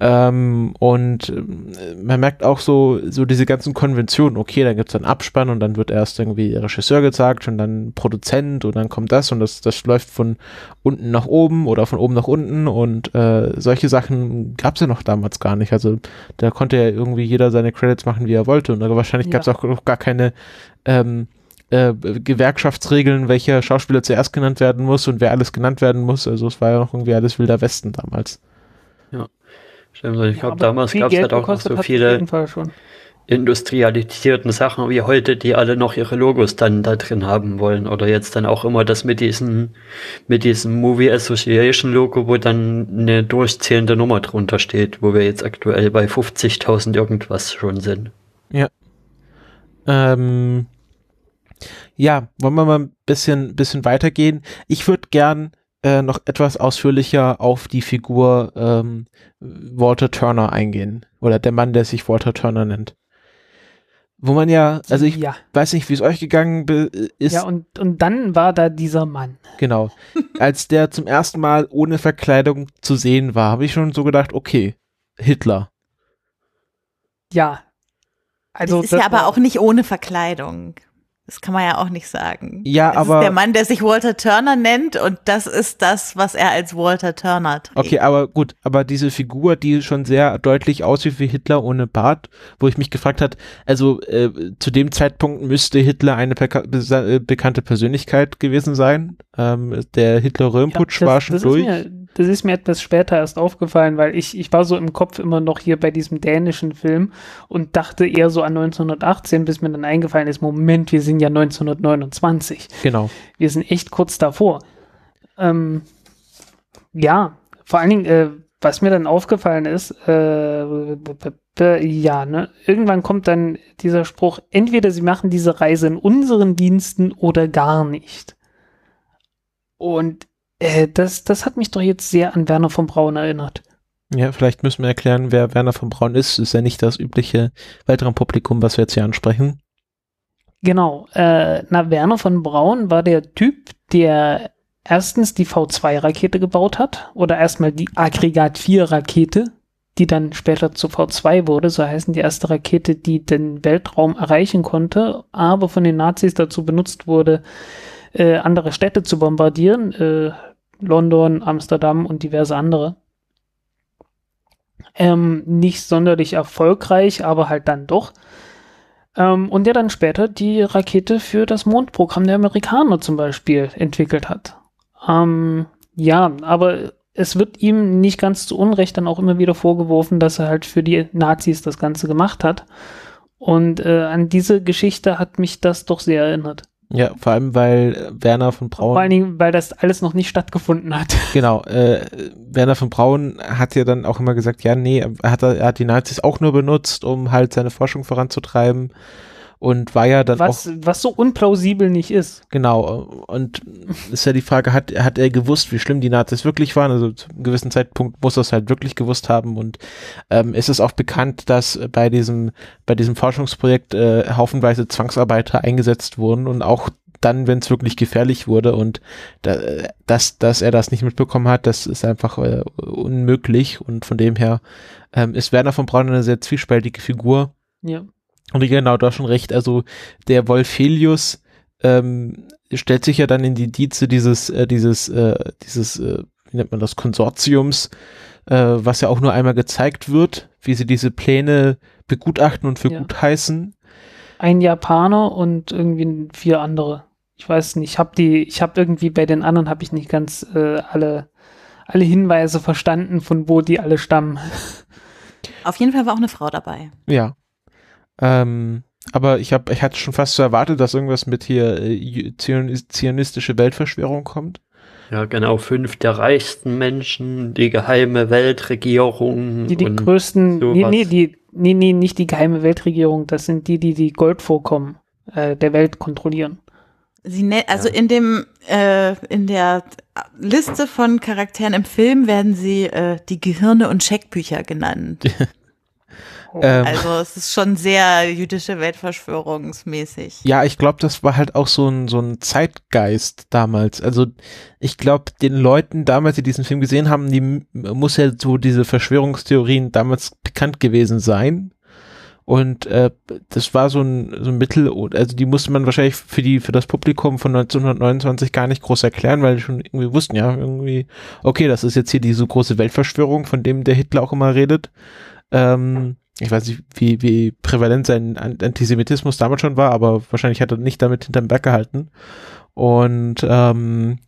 Ähm, und äh, man merkt auch so, so diese ganzen Konventionen, okay, dann gibt's einen Abspann und dann wird erst irgendwie Regisseur gezeigt und dann Produzent und dann kommt das und das, das läuft von unten nach oben oder von oben nach unten und äh, solche Sachen gab's ja noch damals gar nicht. Also da konnte ja irgendwie jeder seine Credits machen, wie er wollte und wahrscheinlich Ja. gab's auch noch gar keine ähm, äh, Gewerkschaftsregeln, welcher Schauspieler zuerst genannt werden muss und wer alles genannt werden muss. Also es war ja noch irgendwie alles wilder Westen damals. Stimmt, ich Ja, glaube, damals gab es halt auch noch so viele industrialisierten Sachen wie heute, die alle noch ihre Logos dann da drin haben wollen. Oder jetzt dann auch immer das mit diesem, mit diesem Movie Association Logo, wo dann eine durchzählende Nummer drunter steht, wo wir jetzt aktuell bei 50.000 irgendwas schon sind. Ähm, ja, wollen wir mal ein bisschen, bisschen weitergehen? Ich würde gern äh, noch etwas ausführlicher auf die Figur ähm, Walter Turner eingehen. Oder der Mann, der sich Walter Turner nennt. Wo man ja, also ich ja, weiß nicht, wie es euch gegangen ist. ja und, und dann war da dieser Mann. Genau. *laughs* Als der zum ersten Mal ohne Verkleidung zu sehen war, habe ich schon so gedacht, okay, Hitler. Ja. Also das ist das ja aber war- auch nicht ohne Verkleidung. Das kann man ja auch nicht sagen. Ja, es aber- ist der Mann, der sich Walter Turner nennt und das ist das, was er als Walter Turner trägt. Okay, aber gut, aber diese Figur, die schon sehr deutlich aussieht wie Hitler ohne Bart, wo ich mich gefragt hat, also äh, zu dem Zeitpunkt müsste Hitler eine äh, bekannte Persönlichkeit gewesen sein. Ähm, der Hitler-Röhrenputsch Ja, war schon das durch. Ist mir, das ist mir etwas später erst aufgefallen, weil ich, ich war so im Kopf immer noch hier bei diesem dänischen Film und dachte eher so an 1918, bis mir dann eingefallen ist, Moment, wir sind ja 1929. Genau. Wir sind echt kurz davor. Ähm, ja, vor allen Dingen, äh, was mir dann aufgefallen ist, äh, ja, ne, irgendwann kommt dann dieser Spruch, entweder sie machen diese Reise in unseren Diensten oder gar nicht. Und äh, das, das hat mich doch jetzt sehr an Werner von Braun erinnert. Ja, vielleicht müssen wir erklären, wer Werner von Braun ist. Ist ja nicht das übliche Weltraumpublikum, was wir jetzt hier ansprechen. Genau. Äh, na, Werner von Braun war der Typ, der erstens die V2-Rakete gebaut hat oder erstmal die Aggregat-4-Rakete, die dann später zu V2 wurde, so heißen die erste Rakete, die den Weltraum erreichen konnte, aber von den Nazis dazu benutzt wurde, äh, andere Städte zu bombardieren, äh, London, Amsterdam und diverse andere. Ähm, nicht sonderlich erfolgreich, aber halt dann doch. Ähm, und der dann später die Rakete für das Mondprogramm der Amerikaner zum Beispiel entwickelt hat. Ähm, ja, aber es wird ihm nicht ganz zu Unrecht dann auch immer wieder vorgeworfen, dass er halt für die Nazis das Ganze gemacht hat. Und äh, an diese Geschichte hat mich das doch sehr erinnert. Ja, vor allem, weil äh, Werner von Braun. Vor allen Dingen, weil das alles noch nicht stattgefunden hat. *laughs* Genau, äh, Werner von Braun hat ja dann auch immer gesagt, ja, nee, er hat, er hat die Nazis auch nur benutzt, um halt seine Forschung voranzutreiben und war ja dann auch, Was, was so unplausibel nicht ist. genau, und ist ja die Frage, hat, hat er gewusst, wie schlimm die Nazis wirklich waren? Also zu einem gewissen Zeitpunkt muss er es halt wirklich gewusst haben und ähm, ist es auch bekannt, dass bei diesem, bei diesem Forschungsprojekt äh, haufenweise Zwangsarbeiter eingesetzt wurden und auch dann, wenn es wirklich gefährlich wurde und da, dass, dass er das nicht mitbekommen hat, das ist einfach äh, unmöglich und von dem her ähm, ist Werner von Braun eine sehr zwiespältige Figur. Ja. Und genau, du hast schon recht, also der Wolfelius ähm, stellt sich ja dann in die Dieze dieses, äh, dieses, äh, dieses, äh, wie nennt man das, Konsortiums, äh, was ja auch nur einmal gezeigt wird, wie sie diese Pläne begutachten und für Ja. gut heißen. Ein Japaner und irgendwie vier andere. Ich weiß nicht, ich habe die, ich habe irgendwie bei den anderen habe ich nicht ganz äh, alle, alle Hinweise verstanden, von wo die alle stammen. Auf jeden Fall war auch eine Frau dabei. Ja. Ähm, aber ich habe, ich hatte schon fast so erwartet, dass irgendwas mit hier äh, Zion- zionistische Weltverschwörung kommt. Ja, genau, fünf der reichsten Menschen, die geheime Weltregierung. Die die und größten, nee, sowas. nee, die, nee, nee, nicht die geheime Weltregierung, das sind die, die die Goldvorkommen äh, der Welt kontrollieren. Sie ne also Ja. in dem äh, in der Liste von Charakteren im Film werden sie äh, die Gehirne und Scheckbücher genannt. *laughs* Ähm, Also es ist schon sehr jüdische Weltverschwörungsmäßig. Ja, ich glaube, das war halt auch so ein, so ein Zeitgeist damals. Also ich glaube, den Leuten damals, die diesen Film gesehen haben, die muss ja so diese Verschwörungstheorien damals bekannt gewesen sein. Und äh, das war so ein, so ein Mittel, also die musste man wahrscheinlich für die für das Publikum von 1929 gar nicht groß erklären, weil die schon irgendwie wussten, ja, irgendwie, okay, das ist jetzt hier diese große Weltverschwörung, von dem der Hitler auch immer redet. Ähm, ich weiß nicht, wie, wie prävalent sein An- Antisemitismus damals schon war, aber wahrscheinlich hat er nicht damit hinterm Berg gehalten. Und ähm,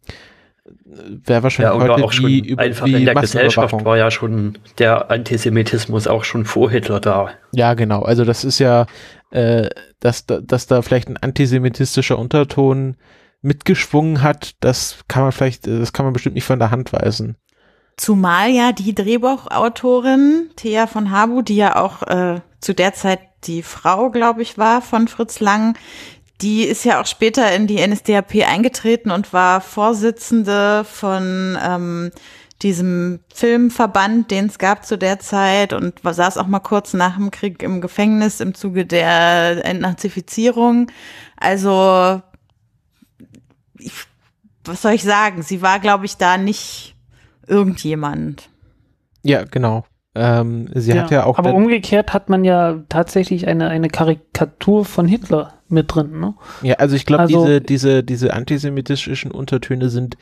wäre Ja, wahrscheinlich oder heute auch schon über einfach in der Gesellschaft war ja schon der Antisemitismus auch schon vor Hitler da. Ja, genau. Also das ist ja, äh, dass, da- dass da vielleicht ein antisemitistischer Unterton mitgeschwungen hat, das kann man vielleicht, das kann man bestimmt nicht von der Hand weisen. Zumal ja die Drehbuchautorin Thea von Habu, die ja auch äh, zu der Zeit die Frau, glaube ich, war von Fritz Lang, die ist ja auch später in die NSDAP eingetreten und war Vorsitzende von ähm, diesem Filmverband, den es gab zu der Zeit und saß auch mal kurz nach dem Krieg im Gefängnis im Zuge der Entnazifizierung. Also, ich, was soll ich sagen? Sie war, glaube ich, da nicht irgendjemand. Ja, genau. Ähm, sie hat ja auch aber umgekehrt hat man ja tatsächlich eine, eine Karikatur von Hitler mit drin. Ne? Ja, also ich glaube, Also- diese, diese, diese antisemitischen Untertöne sind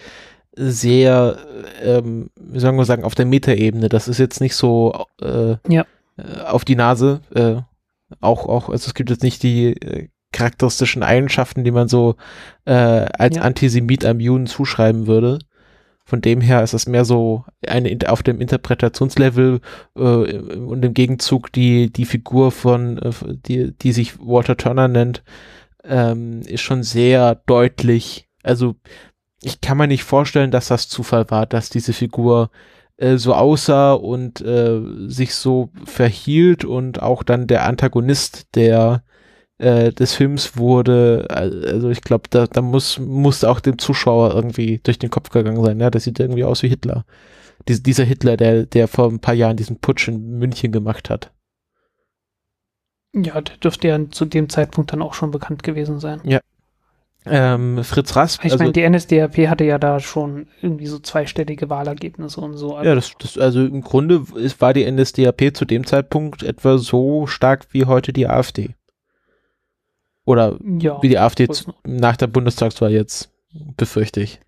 sehr, ähm, wie sollen wir sagen, auf der Metaebene. Das ist jetzt nicht so äh, Ja. äh, auf die Nase. Äh, auch, auch, also es gibt jetzt nicht die äh, charakteristischen Eigenschaften, die man so äh, als Ja. Antisemit einem Juden zuschreiben würde. Von dem her ist es mehr so eine auf dem Interpretationslevel äh, und im Gegenzug die die Figur von äh, die die sich Walter Turner nennt ähm, ist schon sehr deutlich. Also ich kann mir nicht vorstellen, dass das Zufall war, dass diese Figur äh, so aussah und äh, sich so verhielt und auch dann der Antagonist der äh, des Films wurde. Also ich glaube, da, da muss muss auch dem Zuschauer irgendwie durch den Kopf gegangen sein. Ja, das sieht irgendwie aus wie Hitler. Dies, dieser Hitler, der der vor ein paar Jahren diesen Putsch in München gemacht hat. Ja, der dürfte ja zu dem Zeitpunkt dann auch schon bekannt gewesen sein. Ähm, Fritz Rasp, Ich also, meine, die NSDAP hatte ja da schon irgendwie so zweistellige Wahlergebnisse und so. Ja, das, das, also im Grunde ist, war die NSDAP zu dem Zeitpunkt etwa so stark wie heute die AfD. Oder ja, wie die AfD nach der Bundestagswahl jetzt, befürchte ich.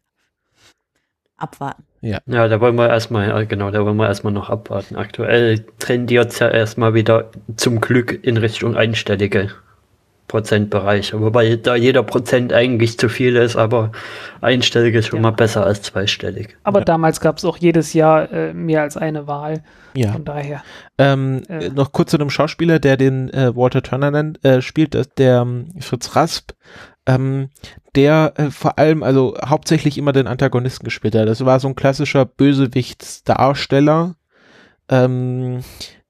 Abwarten. Ja, da wollen wir erstmal, ja, genau, da wollen wir erstmal noch abwarten. Aktuell tendiert es ja erstmal wieder zum Glück in Richtung einstellige Prozentbereiche. Wobei da jeder Prozent eigentlich zu viel ist, aber einstellig ist schon Ja. mal besser als zweistellig. Aber Ja. damals gab es auch jedes Jahr äh, mehr als eine Wahl. Ja. Von daher. Ähm, Äh. Noch kurz zu dem Schauspieler, der den äh, Walter Turner nennt, äh, spielt, das, der ähm, Fritz Rasp, ähm, der äh, vor allem, also hauptsächlich immer den Antagonisten gespielt hat. Das war so ein klassischer Bösewichtsdarsteller. Ähm,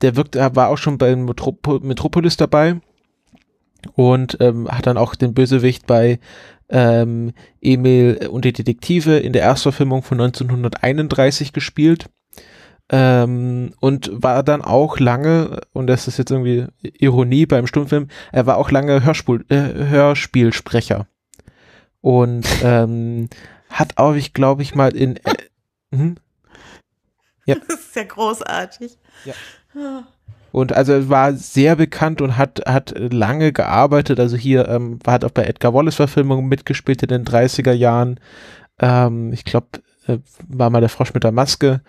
der wirkt, er war auch schon bei Metropo Metropolis dabei und ähm, hat dann auch den Bösewicht bei ähm, Emil und die Detektive in der Erstverfilmung von 1931 gespielt. Ähm, und war dann auch lange, und das ist jetzt irgendwie Ironie beim Stummfilm, er war auch lange Hörspul äh, Hörspielsprecher. Und ähm, hat auch, ich glaube ich mal in äh, hm? *laughs* Das ist ja großartig. Ja. Und also er war sehr bekannt und hat, hat lange gearbeitet. Also hier ähm, hat auch bei Edgar Wallace Verfilmungen mitgespielt in den 30er Jahren. Ähm, ich glaube, äh, war mal der Frosch mit der Maske.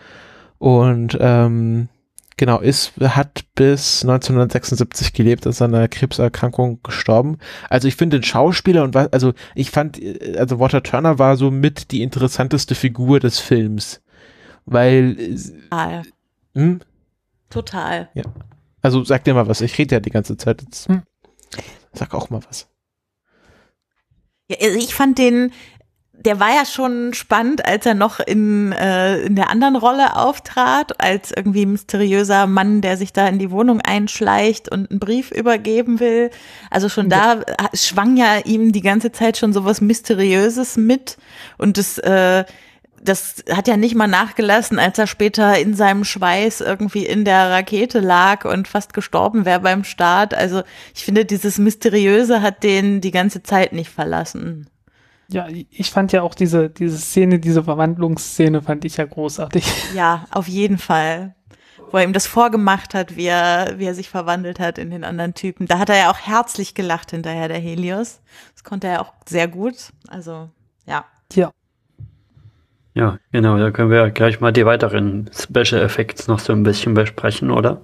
Und ähm, genau, ist, hat bis 1976 gelebt, ist an einer Krebserkrankung gestorben. Also ich finde den Schauspieler und was, also ich fand, äh, also Walter Turner war so mit die interessanteste Figur des Films. Weil, Total. hm? Total. Also sag dir mal was, ich rede ja die ganze Zeit jetzt. Hm. Sag auch mal was. Ja, also ich fand den, der war ja schon spannend, als er noch in, äh, in der anderen Rolle auftrat, als irgendwie mysteriöser Mann, der sich da in die Wohnung einschleicht und einen Brief übergeben will. Also schon da äh, schwang ja ihm die ganze Zeit schon sowas Mysteriöses mit und das, äh, das hat ja nicht mal nachgelassen, als er später in seinem Schweiß irgendwie in der Rakete lag und fast gestorben wäre beim Start. Also ich finde, dieses Mysteriöse hat den die ganze Zeit nicht verlassen. Ja, ich fand ja auch diese, diese Szene, diese Verwandlungsszene fand ich ja großartig. *laughs* Ja, auf jeden Fall. Wo er ihm das vorgemacht hat, wie er, wie er sich verwandelt hat in den anderen Typen. Da hat er ja auch herzlich gelacht hinterher, der Helios. Das konnte er auch sehr gut. Also, ja. Ja. Ja, genau, da können wir ja gleich mal die weiteren Special Effects noch so ein bisschen besprechen, oder?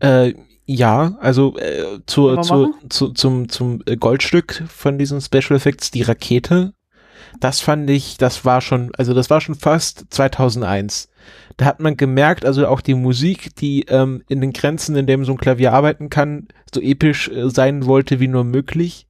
Äh, ja, also äh, zu, zu, zu, zum, zum äh, Goldstück von diesen Special Effects, die Rakete, das fand ich, das war schon, also das war schon fast 2001. Da hat man gemerkt, also auch die Musik, die ähm, in den Grenzen, in dem so ein Klavier arbeiten kann, so episch äh, sein wollte wie nur möglich.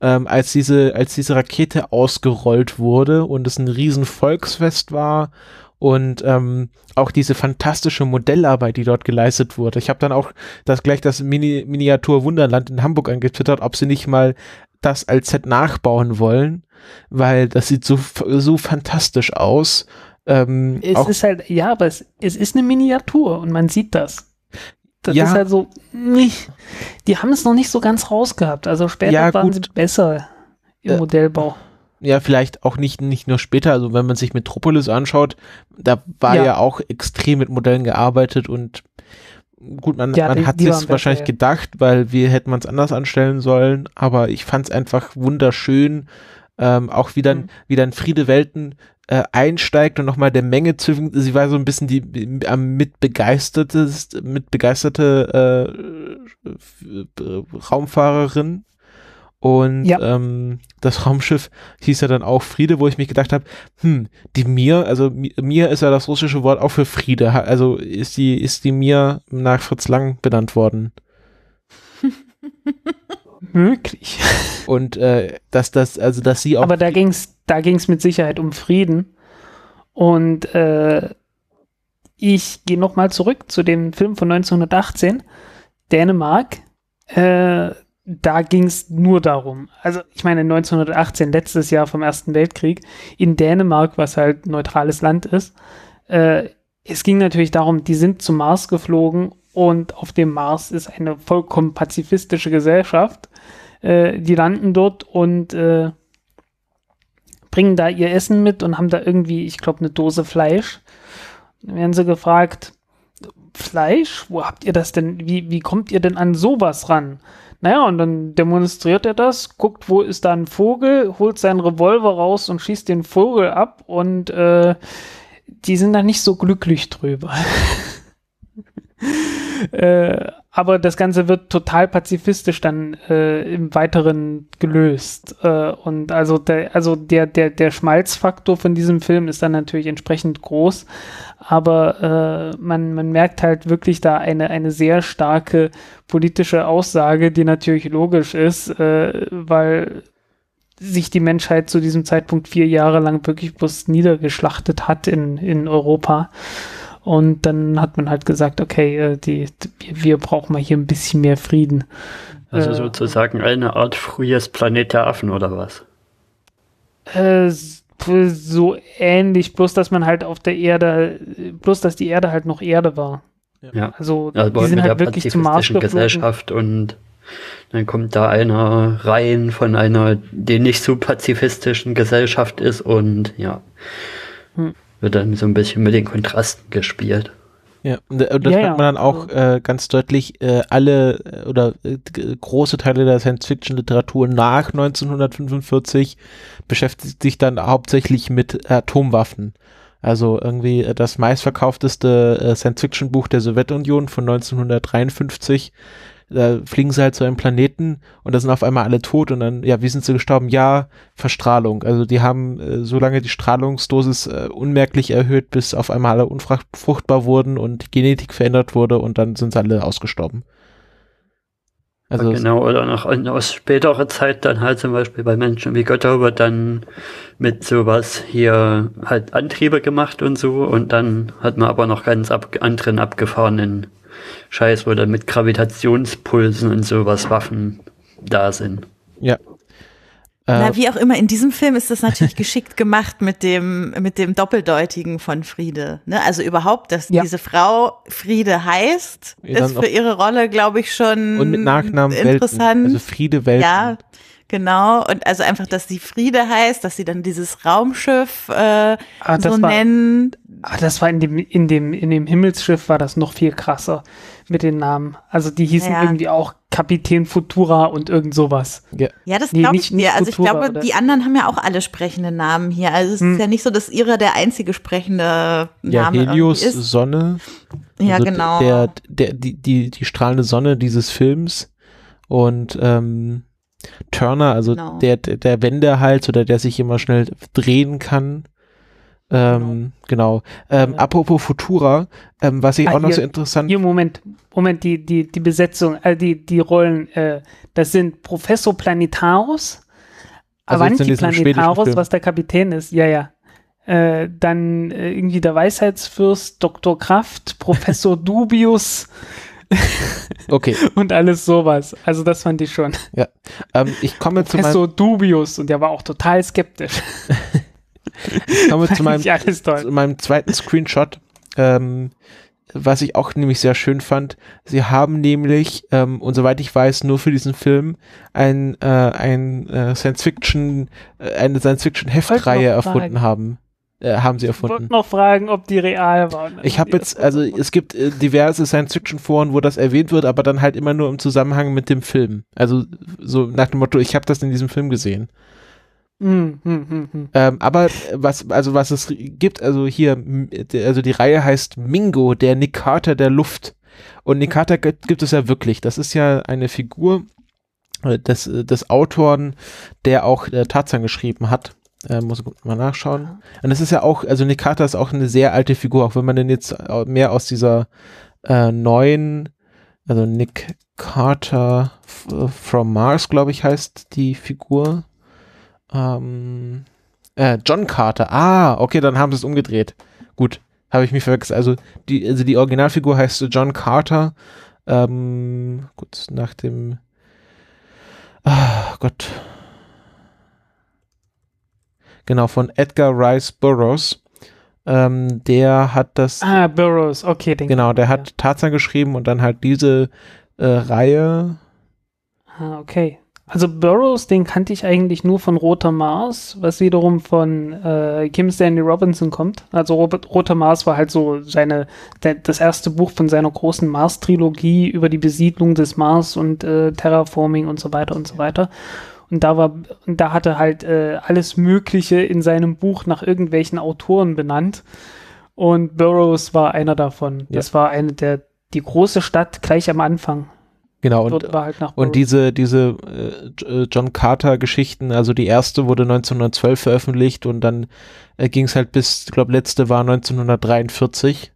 Ähm, als diese, als diese Rakete ausgerollt wurde und es ein riesen Volksfest war und ähm, auch diese fantastische Modellarbeit, die dort geleistet wurde. Ich habe dann auch das gleich das Mini Miniatur Wunderland in Hamburg angetwittert, ob sie nicht mal das als Set nachbauen wollen, weil das sieht so so fantastisch aus. Ähm, Es ist halt, ja, aber es, es ist eine Miniatur und man sieht das. Das Ja. ist halt so, nicht, die haben es noch nicht so ganz rausgehabt. Also später Ja, waren sie besser im Äh, Modellbau. ja, vielleicht auch nicht, nicht nur später, also wenn man sich Metropolis anschaut, da war ja, Ja. auch extrem mit Modellen gearbeitet und gut, man, Ja, man hat besser, wahrscheinlich ja. gedacht, weil wir hätten man es anders anstellen sollen, aber ich fand es einfach wunderschön, ähm, auch wie dann, Mhm. wie dann Friede Welten äh, einsteigt und nochmal der Menge zu, sie war so ein bisschen die am mit begeistertest, mit begeisterte äh, Raumfahrerin und Ja. ähm, das Raumschiff hieß ja dann auch Friede, wo ich mich gedacht habe, hm, die Mir, also Mi- Mir ist ja das russische Wort auch für Friede, also ist die, ist die Mir nach Fritz Lang benannt worden. *laughs* Möglich. *laughs* Und äh, dass das, also dass sie auch Aber da ging es da ging's mit Sicherheit um Frieden. Und äh, ich gehe nochmal zurück zu dem Film von 1918, Dänemark. Äh, da ging es nur darum. Also ich meine 1918, letztes Jahr vom Ersten Weltkrieg, in Dänemark, was halt neutrales Land ist. Äh, es ging natürlich darum, die sind zum Mars geflogen und auf dem Mars ist eine vollkommen pazifistische Gesellschaft. Äh, die landen dort und äh, bringen da ihr Essen mit und haben da irgendwie, ich glaube, eine Dose Fleisch. Dann werden sie gefragt, Fleisch? Wo habt ihr das denn? Wie, wie kommt ihr denn an sowas ran? Naja, und dann demonstriert er das, guckt, wo ist da ein Vogel, holt seinen Revolver raus und schießt den Vogel ab und äh, die sind da nicht so glücklich drüber. *laughs* äh, aber das Ganze wird total pazifistisch dann äh, im Weiteren gelöst. Äh, und also der, also der, der, der Schmalzfaktor von diesem Film ist dann natürlich entsprechend groß. Aber äh, man, man merkt halt wirklich da eine, eine sehr starke politische Aussage, die natürlich logisch ist, äh, weil sich die Menschheit zu diesem Zeitpunkt vier Jahre lang wirklich bloß niedergeschlachtet hat in, in Europa. Und dann hat man halt gesagt, okay, äh, die, die, wir brauchen mal hier ein bisschen mehr Frieden. Also Äh, sozusagen eine Art frühes Planet der Affen oder was? Äh, so ähnlich, bloß dass man halt auf der Erde, bloß dass die Erde halt noch Erde war. Ja. Also Also die sind mit halt der wirklich zum Mars. Gesellschaft und dann kommt da einer rein von einer, die nicht so pazifistischen Gesellschaft ist und ja, Hm. Wird dann so ein bisschen mit den Kontrasten gespielt. Ja, und äh, das Ja, merkt man dann auch äh, ganz deutlich, äh, alle äh, oder äh, große Teile der Science-Fiction-Literatur nach 1945 beschäftigt sich dann hauptsächlich mit Atomwaffen. Also irgendwie äh, das meistverkaufteste äh, Science-Fiction-Buch der Sowjetunion von 1953. Da fliegen sie halt zu einem Planeten und da sind auf einmal alle tot und dann, ja, wie sind sie gestorben? Ja, Verstrahlung. Also die haben äh, so lange die Strahlungsdosis äh, unmerklich erhöht, bis auf einmal alle unfruchtbar wurden und die Genetik verändert wurde und dann sind sie alle ausgestorben. Also genau, oder noch aus späterer Zeit dann halt zum Beispiel bei Menschen wie Götter wird dann mit sowas hier halt Antriebe gemacht und so und dann hat man aber noch ganz ab anderen abgefahrenen Scheiß, wo dann mit Gravitationspulsen und sowas Waffen da sind. Ja, na, äh, wie auch immer, in diesem Film ist das natürlich *laughs* geschickt gemacht mit dem, mit dem Doppeldeutigen von Friede. Ne? Also überhaupt, dass ja. diese Frau Friede heißt, ja, ist für ihre Rolle, glaube ich, schon und mit Nachnamen interessant. Welten, also Friede Welten. Ja, genau. Und also einfach, dass sie Friede heißt, dass sie dann dieses Raumschiff äh, ah, so war, nennen. Ah, das war in dem, in dem, in dem Himmelsschiff war das noch viel krasser mit den Namen. Also die hießen ja. irgendwie auch Kapitän Futura und irgend sowas. Ja, ja das nee, glaube ich dir. Also ich glaube, oder? die anderen haben ja auch alle sprechende Namen hier. Also es hm. ist ja nicht so, dass ihre der einzige sprechende ja, Name Helios, ist. Sonne. Ja, also genau. Der, der, die, die, die strahlende Sonne dieses Films und ähm, Turner, also genau. der, der Wendehals oder der sich immer schnell drehen kann. Ähm, genau. genau. Ähm, apropos Futura, ähm, was ich ah, auch noch hier, so interessant. Hier, Moment, Moment, die, die, die Besetzung, äh, die, die Rollen, äh, das sind Professor Planetaros, also Avanti Planetaros, was der Kapitän ist, ja, ja. Äh, dann äh, irgendwie der Weisheitsfürst, Dr. Kraft, Professor *laughs* Dubius. *laughs* okay. Und alles sowas. Also das fand ich schon. Ja. Ähm, ich komme zu Professor Dubius und der war auch total skeptisch. *laughs* Kommen *laughs* wir zu meinem, zu meinem zweiten Screenshot. Ähm, was ich auch nämlich sehr schön fand, sie haben nämlich, ähm, und soweit ich weiß, nur für diesen Film ein, äh, ein äh, Science-Fiction, äh, eine Science-Fiction-Heftreihe erfunden haben. Äh, haben sie erfunden. Ich wollte noch fragen, ob die real waren. Ich habe jetzt, also es gibt äh, diverse Science-Fiction-Foren, wo das erwähnt wird, aber dann halt immer nur im Zusammenhang mit dem Film. Also so nach dem Motto, ich habe das in diesem Film gesehen. Hm, hm, hm, hm. Ähm, aber was, also was es gibt, also hier, also die Reihe heißt Mingo, der Nick Carter der Luft. Und Nick Carter gibt es ja wirklich. Das ist ja eine Figur äh, des, des Autoren, der auch äh, Tarzan geschrieben hat. Äh, muss ich mal nachschauen. Und es ist ja auch, also Nick Carter ist auch eine sehr alte Figur, auch wenn man den jetzt mehr aus dieser äh, neuen, also Nick Carter from Mars, glaube ich, heißt die Figur. Ähm, äh, John Carter. Ah, okay, dann haben sie es umgedreht. Gut, habe ich mich verwechselt. Also die, also die Originalfigur heißt John Carter. Ähm, gut, nach dem. Ah, Gott. Genau, von Edgar Rice Burroughs. Ähm, der hat das. Ah, Burroughs, okay. Den genau, der hat ja. Tarzan geschrieben und dann halt diese äh, Reihe. Ah, okay. Also Burroughs, den kannte ich eigentlich nur von Roter Mars, was wiederum von äh, Kim Stanley Robinson kommt. Also Robert, Roter Mars war halt so seine der, das erste Buch von seiner großen Mars-Trilogie über die Besiedlung des Mars und äh, Terraforming und so weiter und so weiter. Und da war, da hatte halt äh, alles Mögliche in seinem Buch nach irgendwelchen Autoren benannt. Und Burroughs war einer davon. Ja. Das war eine der die große Stadt gleich am Anfang. Genau, und, halt und diese, diese äh, John Carter-Geschichten, also die erste wurde 1912 veröffentlicht und dann äh, ging es halt bis, ich glaube, letzte war 1943.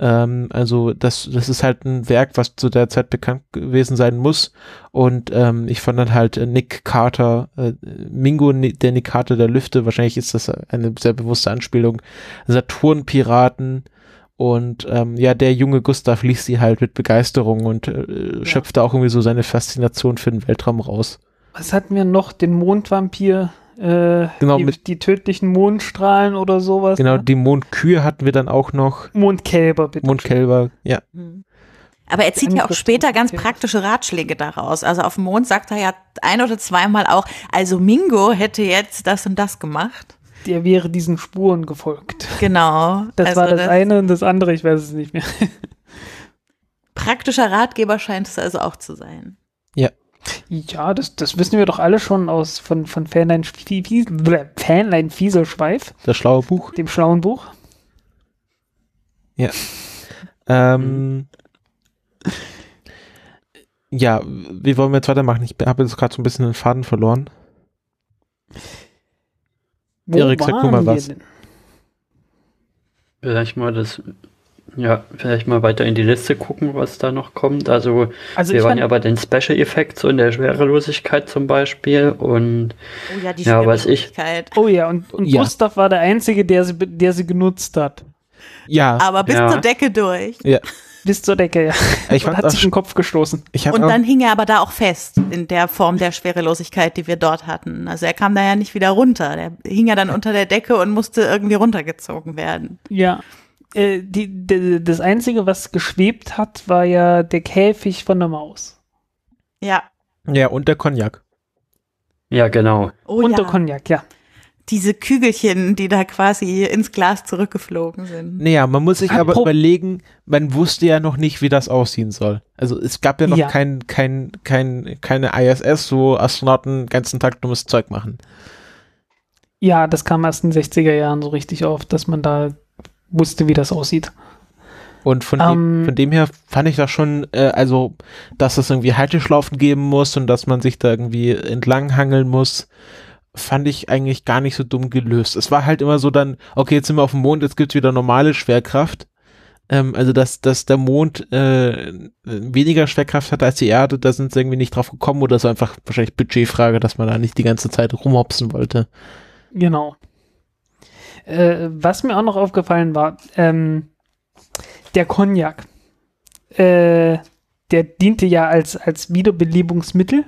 Ähm, also das, das ist halt ein Werk, was zu der Zeit bekannt gewesen sein muss. Und ähm, ich fand dann halt äh, Nick Carter, äh, Mingo, der Nick Carter der Lüfte, wahrscheinlich ist das eine sehr bewusste Anspielung. Saturn-Piraten, und ähm, ja, der junge Gustav liest sie halt mit Begeisterung und äh, ja. schöpfte auch irgendwie so seine Faszination für den Weltraum raus. Was hatten wir noch? Den Mondvampir, äh, genau, die, mit die tödlichen Mondstrahlen oder sowas. Genau, ne? die Mondkühe hatten wir dann auch noch. Mondkälber, bitte. Mondkälber, ja. Mhm. Aber er zieht ja auch später ganz praktische Ratschläge daraus. Also auf dem Mond sagt er ja ein oder zweimal auch, also Mingo hätte jetzt das und das gemacht der wäre diesen Spuren gefolgt. Genau. *laughs* Das also war das, das eine und das andere, ich weiß es nicht mehr. *laughs* Praktischer Ratgeber scheint es also auch zu sein. Ja. Ja, das, das wissen wir doch alle schon aus von, von Fanlein, Fanlein Fieselschweif. Das schlaue Buch. Dem schlauen Buch. Ähm, ja, wie wollen wir jetzt weitermachen? Ich habe jetzt gerade so ein bisschen den Faden verloren. Wo Erik, sag du mal was. denn? Vielleicht mal das, ja, vielleicht mal weiter in die Liste gucken, was da noch kommt. Also, Also wir waren ja bei den Special Effects und der Schwerelosigkeit zum Beispiel und Oh ja, die Ja, weiß ich. Schwerelosigkeit. oh ja, und, und Ja. Gustav war der Einzige, der sie, der sie genutzt hat. Ja, Aber bis Ja. zur Decke durch. *laughs* Bis zur Decke, ja. ich Und hat sich den Kopf gestoßen. Und dann hing er aber da auch fest in der Form der Schwerelosigkeit, die wir dort hatten. Also er kam da ja nicht wieder runter. Der hing ja dann unter der Decke und musste irgendwie runtergezogen werden. Ja. Äh, die, die, das Einzige, was geschwebt hat, war ja der Käfig von der Maus. Ja. ja, und der Cognac. ja, genau. Oh und ja. der Cognac, ja. Diese Kügelchen, die da quasi ins Glas zurückgeflogen sind. Naja, man muss sich aber Apro- überlegen, man wusste ja noch nicht, wie das aussehen soll. Also es gab ja noch Ja. kein, kein, kein, keine ISS, wo Astronauten den ganzen Tag dummes Zeug machen. Ja, das kam erst in den 60er Jahren so richtig auf, dass man da wusste, wie das aussieht. Und von, Ähm. dem, von dem her fand ich das schon, äh, also, dass es irgendwie Halteschlaufen geben muss und dass man sich da irgendwie entlang hangeln muss, fand ich eigentlich gar nicht so dumm gelöst. Es war halt immer so dann, okay, jetzt sind wir auf dem Mond, jetzt gibt's wieder normale Schwerkraft. Ähm, also, dass, dass der Mond äh, weniger Schwerkraft hat als die Erde, da sind sie irgendwie nicht drauf gekommen oder so einfach wahrscheinlich Budgetfrage, dass man da nicht die ganze Zeit rumhopsen wollte. Genau. Äh, was mir auch noch aufgefallen war, ähm, der Cognac, äh, der diente ja als, als Wiederbelebungsmittel.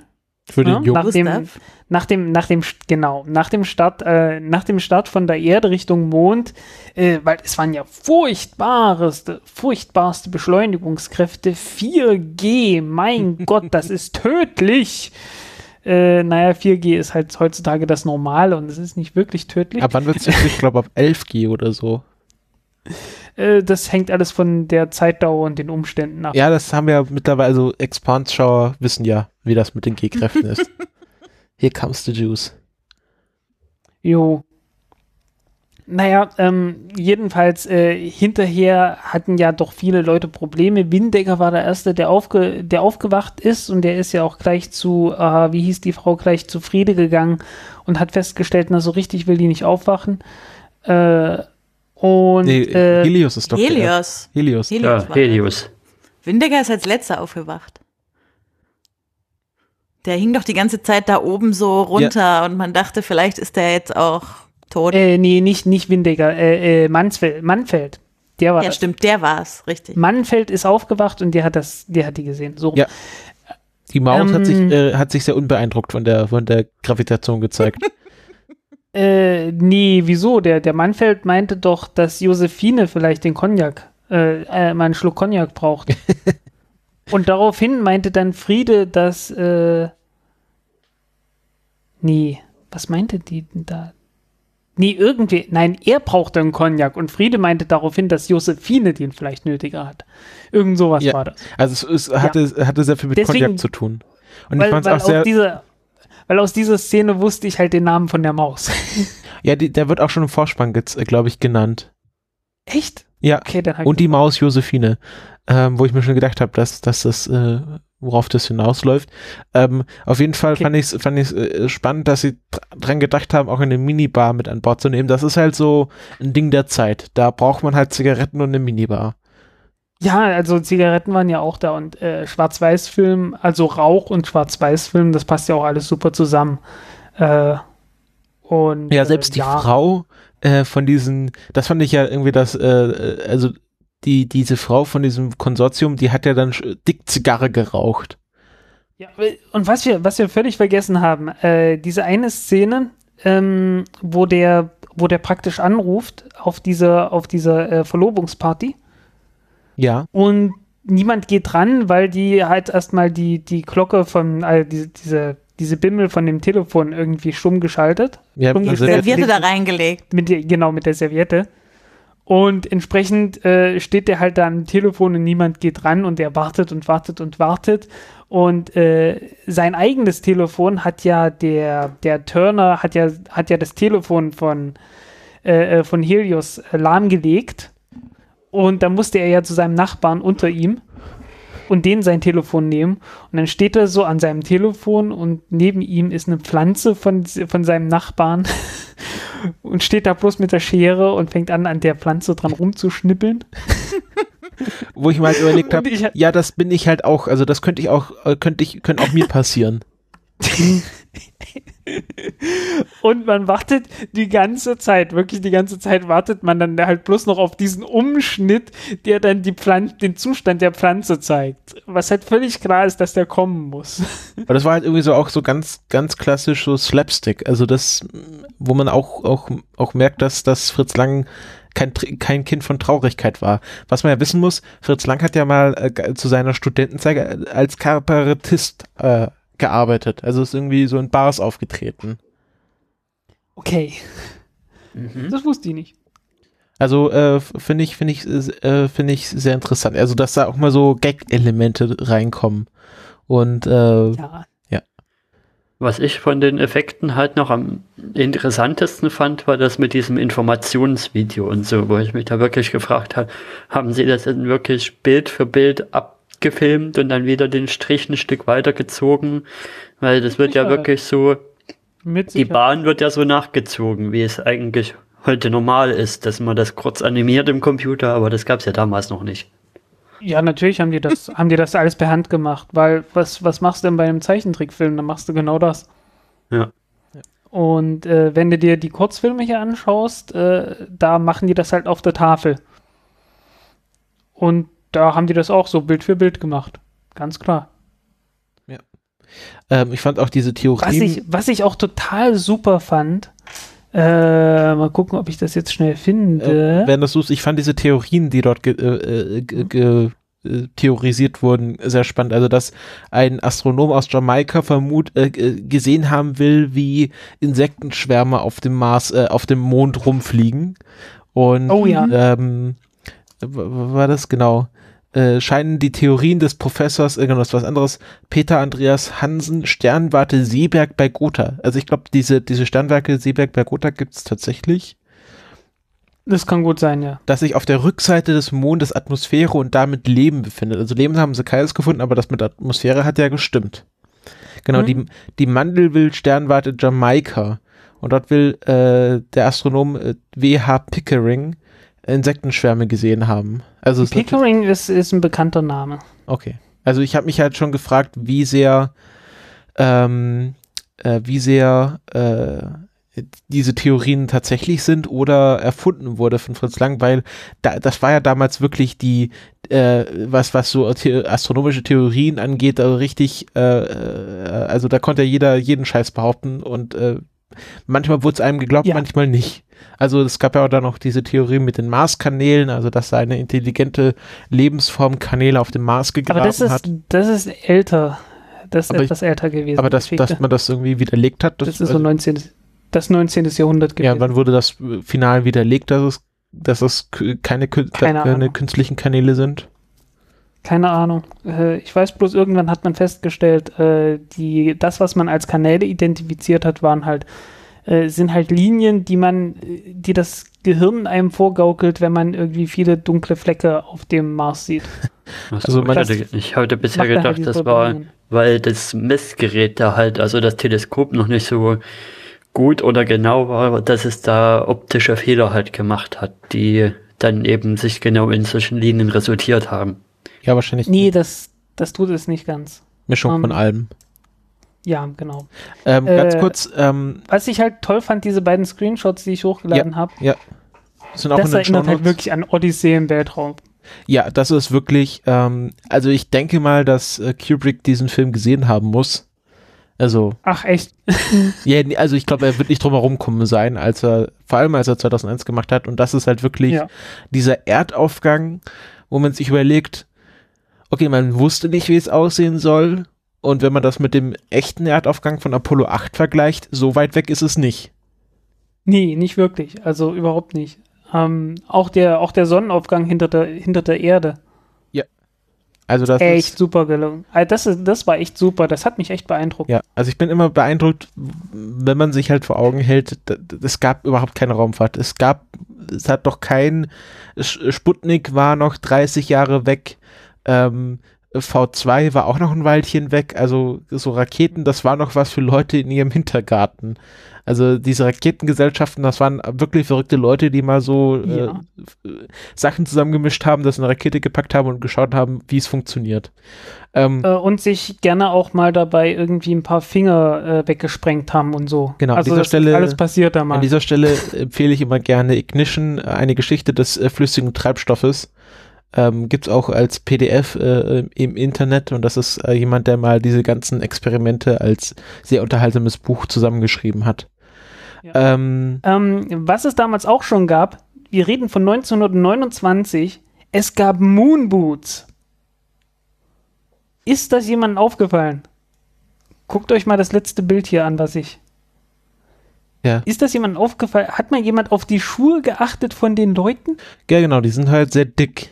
Für den Ja, Jungen. nach dem, nach dem, nach dem, genau, nach dem Start, äh, nach dem Start von der Erde Richtung Mond, äh, weil es waren ja furchtbareste, furchtbarste Beschleunigungskräfte, 4G, mein *laughs* Gott, das ist tödlich. Äh, naja, 4G ist halt heutzutage das Normale und es ist nicht wirklich tödlich. Ab wann wird's jetzt, ich glaube, ab 11G oder so. Äh, das hängt alles von der Zeitdauer und den Umständen ab. Ja, das haben wir ja mittlerweile, also Expanse-Schauer wissen ja, wie das mit den G-Kräften ist. *laughs* Here comes the juice. Jo. Naja, ähm, jedenfalls äh, hinterher hatten ja doch viele Leute Probleme. Windecker war der Erste, der, aufge der aufgewacht ist und der ist ja auch gleich zu, äh, wie hieß die Frau, gleich zu Friede gegangen und hat festgestellt, na so richtig will die nicht aufwachen. Äh, und Nee, äh, Helios ist doch der- Helios. Helios. Helios Ja, Helios. Windecker ist als letzter aufgewacht. Der hing doch die ganze Zeit da oben so runter und man dachte, vielleicht ist der jetzt auch tot. äh, nee, nicht, nicht Windecker, äh, äh, Mansfeld, Manfeld. Der war ja, das. stimmt, der war's, richtig. Manfeld ist aufgewacht und der hat das, der hat die gesehen. So. Ja. Die Maus hat, sich, Ähm. äh, hat sich sehr unbeeindruckt von der, von der Gravitation gezeigt. *laughs* Äh, nee, wieso? Der, der Manfeld meinte doch, dass Josephine vielleicht den Cognac, äh, äh, mal einen Schluck Cognac braucht. *laughs* Und daraufhin meinte dann Friede, dass, äh, nee, was meinte die denn da? Nee, irgendwie, nein, er brauchte einen Cognac und Friede meinte daraufhin, dass Josephine den vielleicht nötiger hat. Irgend sowas Ja. war das. Also es, es hatte, hatte sehr viel mit Deswegen- Cognac zu tun. Und Weil, ich fand es auch sehr, aus dieser, weil aus dieser Szene wusste ich halt den Namen von der Maus. *laughs* ja, die, der wird auch schon im Vorspann, glaube ich, genannt. Echt? Ja. Okay, dann halt. Und die Maus Josephine, ähm, wo ich mir schon gedacht habe, dass, dass das, äh, worauf das hinausläuft. Ähm, auf jeden Fall Okay. fand ich es fand ich's, äh, spannend, dass sie dr- dran gedacht haben, auch eine Minibar mit an Bord zu nehmen. Das ist halt so ein Ding der Zeit. Da braucht man halt Zigaretten und eine Minibar. Ja, also Zigaretten waren ja auch da und äh, Schwarz-Weiß-Film, also Rauch und Schwarz-Weiß-Film, das passt ja auch alles super zusammen. Äh, und Ja, selbst die äh, ja, Frau äh, von diesen, das fand ich ja irgendwie das, äh, äh, also die, diese Frau von diesem Konsortium, die hat ja dann dick Zigarre geraucht. Ja, und was wir, was wir völlig vergessen haben, äh, diese eine Szene, ähm, wo der, wo der praktisch anruft auf dieser, auf dieser äh, Verlobungsparty Ja, und niemand geht dran, weil die halt erstmal die, die Glocke von, äh, diese, diese, diese Bimmel von dem Telefon irgendwie stumm geschaltet. ja Stumm also. Serviette da reingelegt. Mit genau, mit der Serviette. Und entsprechend äh, steht der halt da am Telefon und niemand geht ran und er wartet und wartet und wartet. Und äh, sein eigenes Telefon hat ja der, der Turner hat ja, hat ja das Telefon von, äh, äh, von Helios lahmgelegt. Und dann musste er ja zu seinem Nachbarn unter ihm und den sein Telefon nehmen. Und dann steht er so an seinem Telefon und neben ihm ist eine Pflanze von, von seinem Nachbarn *laughs* und steht da bloß mit der Schere und fängt an, an der Pflanze dran rumzuschnippeln. *laughs* Wo ich mal halt überlegt habe, ja, das bin ich halt auch, also das könnte ich auch, äh, könnte ich, könnte auch mir passieren. *laughs* *laughs* Und man wartet die ganze Zeit, wirklich die ganze Zeit wartet man dann halt bloß noch auf diesen Umschnitt, der dann die Pflanze, den Zustand der Pflanze zeigt. Was halt völlig klar ist, dass der kommen muss. *laughs* Aber das war halt irgendwie so auch so ganz, ganz klassisch so Slapstick. Also das, wo man auch, auch, auch merkt, dass, dass Fritz Lang kein, kein Kind von Traurigkeit war. Was man ja wissen muss, Fritz Lang hat ja mal äh, zu seiner Studentenzeit als Kabarettist äh, gearbeitet. Also ist irgendwie so in Bars aufgetreten. Okay, Mhm. das wusste ich nicht. Also äh, finde ich, finde ich, äh, finde ich sehr interessant. Also dass da auch mal so Gag-Elemente reinkommen. Und äh, Ja, Was ich von den Effekten halt noch am interessantesten fand, war das mit diesem Informationsvideo und so, wo ich mich da wirklich gefragt habe, haben sie das denn wirklich Bild für Bild abgefilmt und dann wieder den Strich ein Stück weitergezogen? Weil das wird ja wirklich so, mit die. Bahn wird ja so nachgezogen, wie es eigentlich heute normal ist, dass man das kurz animiert im Computer, aber das gab es ja damals noch nicht. Ja, natürlich haben die das, *laughs* haben die das alles per Hand gemacht, weil was, was machst du denn bei einem Zeichentrickfilm? Dann machst du genau das. Ja. Und äh, wenn du dir die Kurzfilme hier anschaust, äh, da machen die das halt auf der Tafel. Und da haben die das auch so Bild für Bild gemacht. Ganz klar. ähm, ich fand auch diese Theorie. Was ich, was ich auch total super fand, äh, mal gucken, ob ich das jetzt schnell finde. Äh, wenn das so ist, ich fand diese Theorien, die dort äh, äh, äh, theorisiert wurden, sehr spannend. Also, dass ein Astronom aus Jamaika vermut äh, gesehen haben will, wie Insektenschwärme auf dem Mars, äh, auf dem Mond rumfliegen. Und Oh ja. ähm, war das genau? Äh, scheinen die Theorien des Professors, ist was anderes, Peter Andreas Hansen, Sternwarte Seeberg bei Gotha. Also ich glaube, diese, diese Sternwerke Seeberg bei Gotha gibt es tatsächlich das kann gut sein, ja. dass sich auf der Rückseite des Mondes Atmosphäre und damit Leben befindet. Also Leben haben sie keines gefunden, aber das mit Atmosphäre hat ja gestimmt. Genau, Mhm. die, die Mandelwild-Sternwarte Jamaika. Und dort will äh, der Astronom äh, W.H. Pickering Insektenschwärme gesehen haben. Also Pickering ist, ist ein bekannter Name. Okay. Also ich habe mich halt schon gefragt, wie sehr, ähm, äh, wie sehr äh, diese Theorien tatsächlich sind oder erfunden wurde von Fritz Lang, weil da, das war ja damals wirklich die, äh, was, was so the astronomische Theorien angeht, also richtig, äh, äh, also da konnte ja jeder jeden Scheiß behaupten und äh, manchmal wurde es einem geglaubt, Ja. manchmal nicht. Also es gab ja auch dann noch diese Theorie mit den Mars-Kanälen, also dass da eine intelligente Lebensform Kanäle auf dem Mars gegraben Aber das ist, hat. das ist älter. Das ist Aber ich- etwas älter gewesen. Aber dass, die dass man das irgendwie widerlegt hat, das, das, ist so also, 19. Das 19. Jahrhundert gewesen. ja, wann wurde das final widerlegt, dass es, dass es keine, Keine keine künstlichen Kanäle sind? Keine Ahnung. Äh, ich weiß bloß, irgendwann hat man festgestellt, äh, die, das, was man als Kanäle identifiziert hat, waren halt, äh, sind halt Linien, die man, die das Gehirn einem vorgaukelt, wenn man irgendwie viele dunkle Flecke auf dem Mars sieht. Also man- ich, hatte, ich hatte bisher er halt gedacht, diese das war, weil das Messgerät da halt, also das Teleskop noch nicht so gut oder genau war, dass es da optische Fehler halt gemacht hat, die dann eben sich genau in solchen Linien resultiert haben. Ja, wahrscheinlich Nee, das, das tut es nicht ganz. Mischung von ähm, allem. Ja, genau. Ähm, ganz äh, kurz, ähm, Was ich halt toll fand, diese beiden Screenshots, die ich hochgeladen habe, sind auch das in erinnert halt wirklich an Odyssee im Weltraum. Ja, das ist wirklich, ähm, also ich denke mal, dass äh, Kubrick diesen Film gesehen haben muss. Also, Ach, echt? *laughs* ja, also ich glaube, er wird nicht drum herum kommen sein, als er, vor allem als er 2001 gemacht hat. Und das ist halt wirklich Ja. dieser Erdaufgang, wo man sich überlegt, okay, man wusste nicht, wie es aussehen soll. Und wenn man das mit dem echten Erdaufgang von Apollo 8 vergleicht, so weit weg ist es nicht. Nee, nicht wirklich. Also überhaupt nicht. Ähm, auch, der, auch der Sonnenaufgang hinter der, hinter der Erde. Ja. Also das echt ist, super gelungen. Also das, ist, das war echt super. Das hat mich echt beeindruckt. ja, also ich bin immer beeindruckt, wenn man sich halt vor Augen hält, es gab überhaupt keine Raumfahrt. Es gab, es hat doch kein, Sputnik war noch 30 Jahre weg, ähm, V2 war auch noch ein Weilchen weg, also so Raketen, das war noch was für Leute in ihrem Hintergarten. Also diese Raketengesellschaften, das waren wirklich verrückte Leute, die mal so äh, Ja. f- Sachen zusammengemischt haben, das in eine Rakete gepackt haben und geschaut haben, wie es funktioniert. Ähm, Äh, und sich gerne auch mal dabei irgendwie ein paar Finger äh, weggesprengt haben und so. Genau, an also dieser das ist Stelle- alles passiert da mal. An dieser Stelle empfehle ich immer gerne Ignition, äh, eine Geschichte des äh, flüssigen Treibstoffes. Ähm, Gibt es auch als PDF äh, im Internet und das ist äh, jemand, der mal diese ganzen Experimente als sehr unterhaltsames Buch zusammengeschrieben hat. Ja. Ähm, Ähm, was es damals auch schon gab, wir reden von 1929, es gab Moonboots. Ist das jemandem aufgefallen? Guckt euch mal das letzte Bild hier an, was ich. ja. Ist das jemandem aufgefallen? Hat mal jemand auf die Schuhe geachtet von den Leuten? ja, genau, die sind halt sehr dick.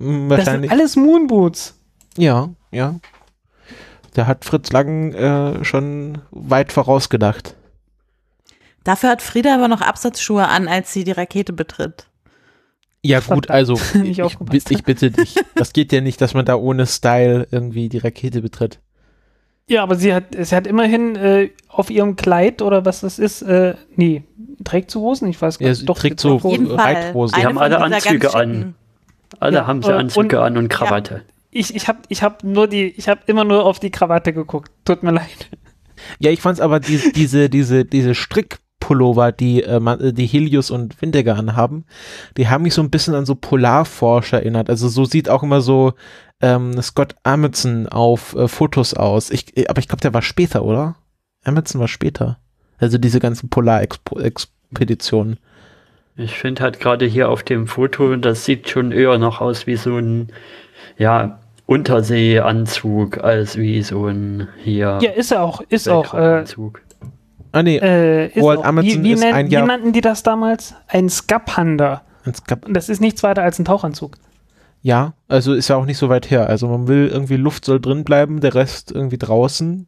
Hm, Das sind Wahrscheinlich. alles Moonboots. Ja, ja. Da hat Fritz Lang äh, schon weit vorausgedacht. Dafür hat Frieda aber noch Absatzschuhe an, als sie die Rakete betritt. Ja gut, also *laughs* ich, ich, ich bitte dich. Das geht ja nicht, dass man da ohne Style irgendwie die Rakete betritt. Ja, aber sie hat, sie hat immerhin äh, auf ihrem Kleid oder was das ist, äh, nee, trägt sie Hosen? Ich weiß gar Ja, nicht. sie Doch, trägt sie so-. Reithosen. Die haben alle Anzüge an. Alle Ja, haben sie äh, Anzüge und- an und Krawatte. Ich, ich habe ich hab nur die, ich habe immer nur auf die Krawatte geguckt. Tut mir leid. Ja, ich fand's aber die, diese, diese, diese Strickpullover, die, äh, äh, die Helios und Windegar anhaben, die haben mich so ein bisschen an so Polarforscher erinnert. Also so sieht auch immer so ähm, Scott Amundsen auf äh, Fotos aus. Ich, äh, aber ich glaube, der war später, oder? Amundsen war später. Also diese ganzen Polarexpeditionen. Ich finde halt gerade hier auf dem Foto, das sieht schon eher noch aus wie so ein, ja, Unterseeanzug als wie so ein hier Ja, ist er auch, ist auch. Äh. Ah nee, äh, ist Roald auch. Amundsen wie, wie, ist ein wie Jahr- nannten die das damals? Ein Skapander. gab, Und Das ist nichts weiter als ein Tauchanzug. ja, also ist ja auch nicht so weit her. Also man will irgendwie Luft soll drin bleiben, der Rest irgendwie draußen.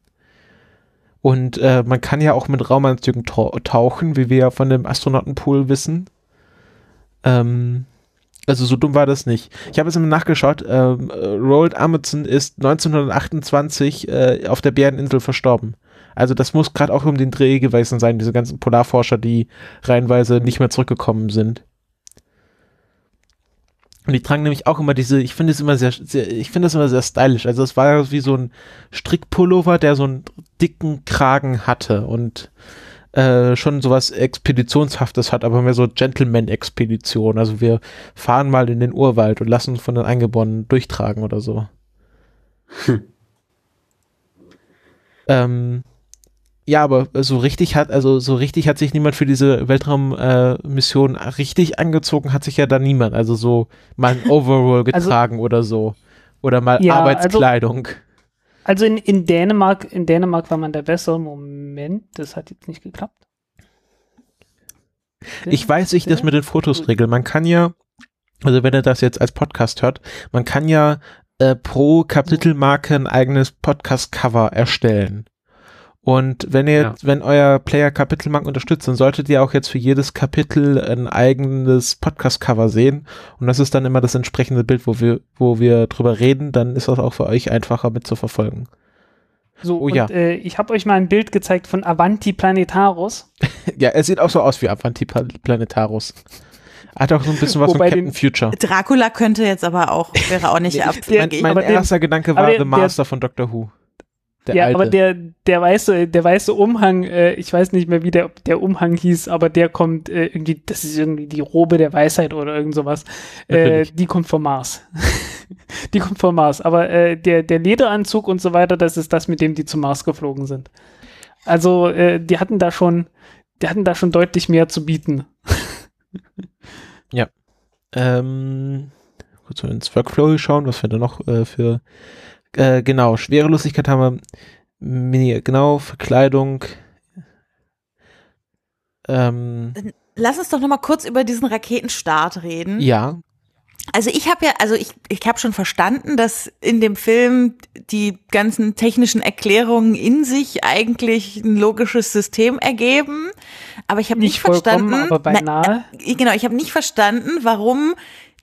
Und äh, man kann ja auch mit Raumanzügen tau tauchen, wie wir ja von dem Astronautenpool wissen. Ähm, also so dumm war das nicht. Ich habe jetzt mal nachgeschaut. Ähm, äh, Roald Amundsen ist 1928 äh, auf der Bäreninsel verstorben. Also das muss gerade auch um den Dreh gewesen sein, diese ganzen Polarforscher, die reihenweise nicht mehr zurückgekommen sind. Und die tragen nämlich auch immer diese, ich finde es immer sehr, sehr ich finde das immer sehr stylisch. Also es war wie so ein Strickpullover, der so einen dicken Kragen hatte und äh, schon sowas Expeditionshaftes hat, aber mehr so Gentleman-Expedition. Also wir fahren mal in den Urwald und lassen uns von den Eingeborenen durchtragen oder so. ähm, ja, aber so richtig hat, also so richtig hat sich niemand für diese Weltraummission äh, richtig angezogen, hat sich ja da niemand. Also so mal ein *laughs* Overall Also- getragen oder so. Oder mal Ja, Arbeitskleidung. Also in, in Dänemark, in Dänemark war man der bessere. Moment, das hat jetzt nicht geklappt. Ich weiß nicht, das mit den Fotos regeln. Man kann ja, also wenn ihr das jetzt als Podcast hört, man kann ja äh, pro Kapitelmarke ein eigenes Podcast-Cover erstellen. Und wenn ihr, Ja. wenn euer Player Kapitelmarken unterstützt, dann solltet ihr auch jetzt für jedes Kapitel ein eigenes Podcast-Cover sehen. Und das ist dann immer das entsprechende Bild, wo wir, wo wir drüber reden. Dann ist das auch für euch einfacher mit zu verfolgen. So, Oh und ja. äh, ich habe euch mal ein Bild gezeigt von Avanti Planetarus. *laughs* Ja, er sieht auch so aus wie Avanti Planetarus. Hat auch so ein bisschen was Wobei von Captain Future. Dracula könnte jetzt aber auch, wäre auch nicht abwegig. Mein, mein erster Gedanke war der- The Master von Doctor Who. Der ja, alte. aber der, der weiße, der weiße Umhang, äh, ich weiß nicht mehr, wie der, der Umhang hieß, aber der kommt äh, irgendwie, das ist irgendwie die Robe der Weisheit oder irgend sowas. Äh, die kommt vom Mars. *laughs* die kommt vom Mars. Aber äh, der, der Lederanzug und so weiter, das ist das, mit dem die zum Mars geflogen sind. Also, äh, die hatten da schon, die hatten da schon deutlich mehr zu bieten. *laughs* ähm, kurz mal ins Workflow schauen, was wir da noch äh, für äh, genau, Schwerelosigkeit haben wir Mini, genau, Verkleidung. Ähm, Lass uns doch noch mal kurz über diesen Raketenstart reden. ja, Also ich habe ja, also ich, ich habe schon verstanden, dass in dem Film die ganzen technischen Erklärungen in sich eigentlich ein logisches System ergeben. Aber ich habe nicht, Nicht verstanden. aber beinahe. Na, äh, genau, ich habe nicht verstanden, warum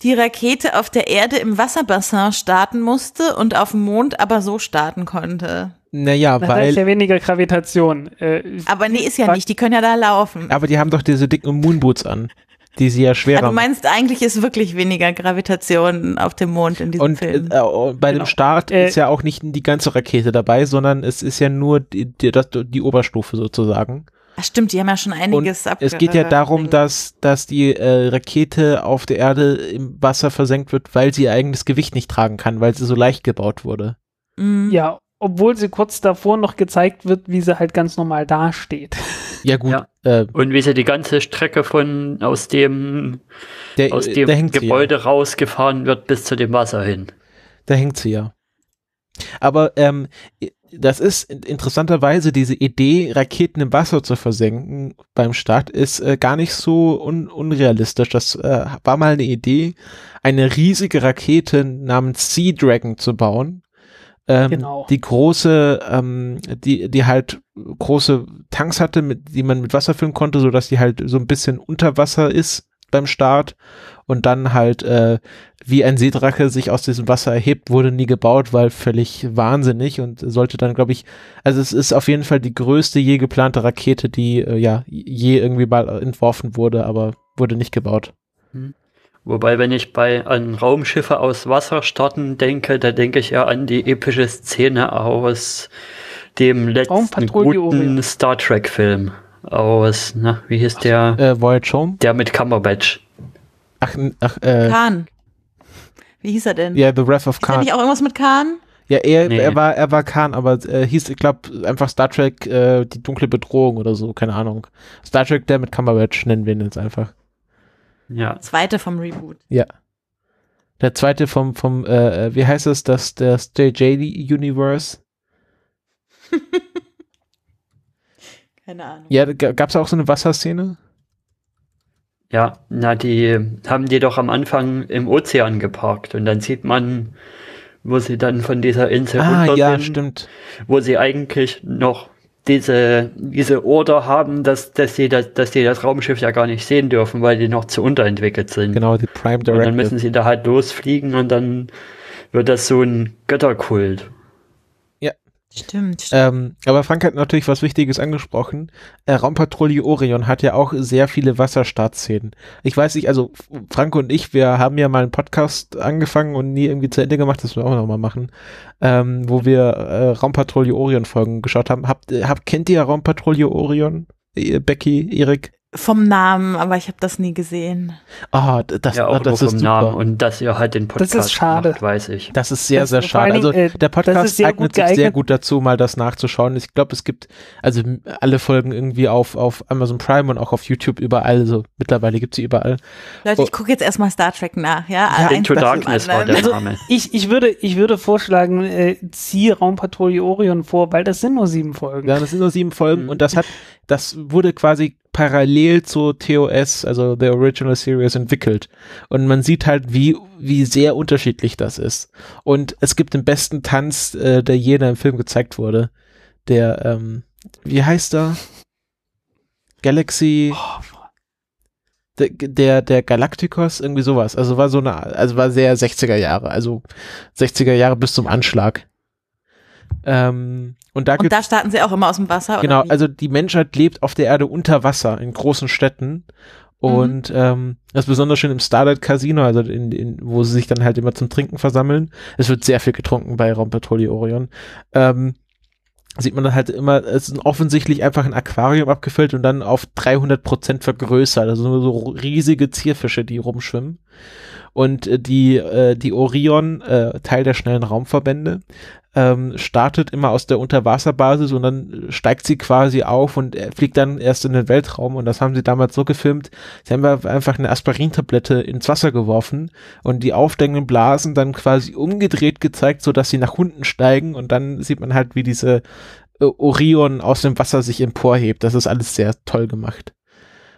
die Rakete auf der Erde im Wasserbassin starten musste und auf dem Mond aber so starten konnte. Naja, Da ist weil, ja weniger Gravitation. Äh, Aber nee, ist ja nicht, die können ja da laufen. aber die haben doch diese dicken Moonboots an, die sie ja schwerer Ja, du machen. meinst, eigentlich ist wirklich weniger Gravitation auf dem Mond in diesem Und äh, Film. äh, bei Genau. dem Start Äh, ist ja auch nicht die ganze Rakete dabei, sondern es ist ja nur die, die, das, die Oberstufe sozusagen. Ach stimmt, die haben ja schon einiges Und es geht ja darum, abgerissen. dass, dass die äh, Rakete auf der Erde im Wasser versenkt wird, weil sie ihr eigenes Gewicht nicht tragen kann, weil sie so leicht gebaut wurde. Mhm. ja, obwohl sie kurz davor noch gezeigt wird, wie sie halt ganz normal dasteht. *laughs* Ja gut, Ja. Äh, Und wie sie die ganze Strecke von aus dem, der, aus äh, dem da hängt sie ja. Gebäude rausgefahren wird bis zu dem Wasser hin. Da hängt sie ja. Aber ähm, das ist in- interessanterweise diese Idee, Raketen im Wasser zu versenken beim Start, ist äh, gar nicht so un unrealistisch. Das äh, war mal eine Idee, eine riesige Rakete namens Sea Dragon zu bauen. Ähm, Genau. Die große, ähm, die, die halt große Tanks hatte, mit, die man mit Wasser füllen konnte, so dass die halt so ein bisschen unter Wasser ist beim Start und dann halt äh, wie ein Seedrache sich aus diesem Wasser erhebt, wurde nie gebaut, weil völlig wahnsinnig und sollte dann, glaube ich, also es ist auf jeden Fall die größte je geplante Rakete, die äh, ja je irgendwie mal entworfen wurde, aber wurde nicht gebaut. Wobei, wenn ich bei an Raumschiffe aus Wasser starten denke, da denke ich ja an die epische Szene aus dem letzten guten. Star Trek Film aus, na, wie hieß der? Äh, Voyage Home? Der mit Cumberbatch. Ach, ach äh, Khan. Wie hieß er denn? ja, The Wrath of Ist Khan. nicht auch irgendwas mit Khan? Ja, er, Nee. er war, er war Khan, aber äh, hieß, ich glaube, einfach Star Trek, äh, die dunkle Bedrohung oder so, keine Ahnung. Star Trek, der mit Cumberbatch nennen wir ihn jetzt einfach. Ja. Zweite vom Reboot. Der zweite vom, vom, äh, wie heißt es, das, das JJ-Universe? *laughs* Keine Ahnung. Ja, gab es auch so eine Wasserszene? Ja, na, die haben die doch am Anfang im Ozean geparkt und dann sieht man, wo sie dann von dieser Insel Ah, runter ja, sind, stimmt. wo sie eigentlich noch diese, diese Order haben, dass, dass sie das, dass sie das Raumschiff ja gar nicht sehen dürfen, weil die noch zu unterentwickelt sind. Genau, die Prime Und dann Directive. müssen sie da halt losfliegen und dann wird das so ein Götterkult. Stimmt, stimmt. Ähm, aber Frank hat natürlich was Wichtiges angesprochen. Äh, Raumpatrouille Orion hat ja auch sehr viele Wasserstartszenen. Ich weiß nicht, also Frank und ich, wir haben ja mal einen Podcast angefangen und nie irgendwie zu Ende gemacht, das wir auch noch mal machen, ähm, wo wir äh, Raumpatrouille Orion Folgen geschaut haben. Habt, äh, habt kennt ihr Raumpatrouille Orion? Äh, Becky, Erik? Vom Namen, aber ich habe das nie gesehen. Ah, d- das, ja, auch das nur ist vom super. Namen und dass ihr halt den Podcast ist schade. macht, weiß ich. Das ist sehr, Das- sehr vor schade. Also äh, der das Podcast ist eignet sich sehr gut dazu, mal das nachzuschauen. Ich glaube, es gibt also alle Folgen irgendwie auf, auf Amazon Prime und auch auf YouTube überall. Also mittlerweile gibt sie überall. Leute, Oh. ich gucke jetzt erstmal Star Trek nach, ja? Ja, Into Darkness war der Also- Name. Ich, ich, würde, ich würde vorschlagen, äh, zieh Raumpatrouille Orion vor, weil das sind nur sieben Folgen. Ja, das sind nur sieben Folgen Mhm. und das hat, das wurde quasi parallel zu TOS, also The Original Series, entwickelt. Und man sieht halt, wie, wie sehr unterschiedlich das ist. Und es gibt den besten Tanz, äh, der je in einem Film gezeigt wurde. Der, ähm, wie heißt er? Galaxy. der, der, der Galacticos, irgendwie sowas. Also war so eine, also war sehr 60er Jahre, also 60er Jahre bis zum Anschlag. Ähm, und da Und da starten sie auch immer aus dem Wasser, Genau, also die Menschheit lebt auf der Erde unter Wasser in großen Städten. Und ähm, das ist besonders schön im Starlight Casino, also in, in, wo sie sich dann halt immer zum Trinken versammeln. Es wird sehr viel getrunken bei Raumpatrouille Orion. Ähm, sieht man dann halt immer, es ist offensichtlich einfach ein Aquarium abgefüllt und dann auf 300 Prozent vergrößert. Also nur so riesige Zierfische, die rumschwimmen. Und äh, die, äh, die Orion, äh, Teil der schnellen Raumverbände, ähm, startet immer aus der Unterwasserbasis und dann steigt sie quasi auf und fliegt dann erst in den Weltraum und das haben sie damals so gefilmt, sie haben einfach eine Aspirintablette ins Wasser geworfen und die aufsteigenden Blasen dann quasi umgedreht gezeigt, so dass sie nach unten steigen und dann sieht man halt, wie diese äh, Orion aus dem Wasser sich emporhebt. Das ist alles sehr toll gemacht.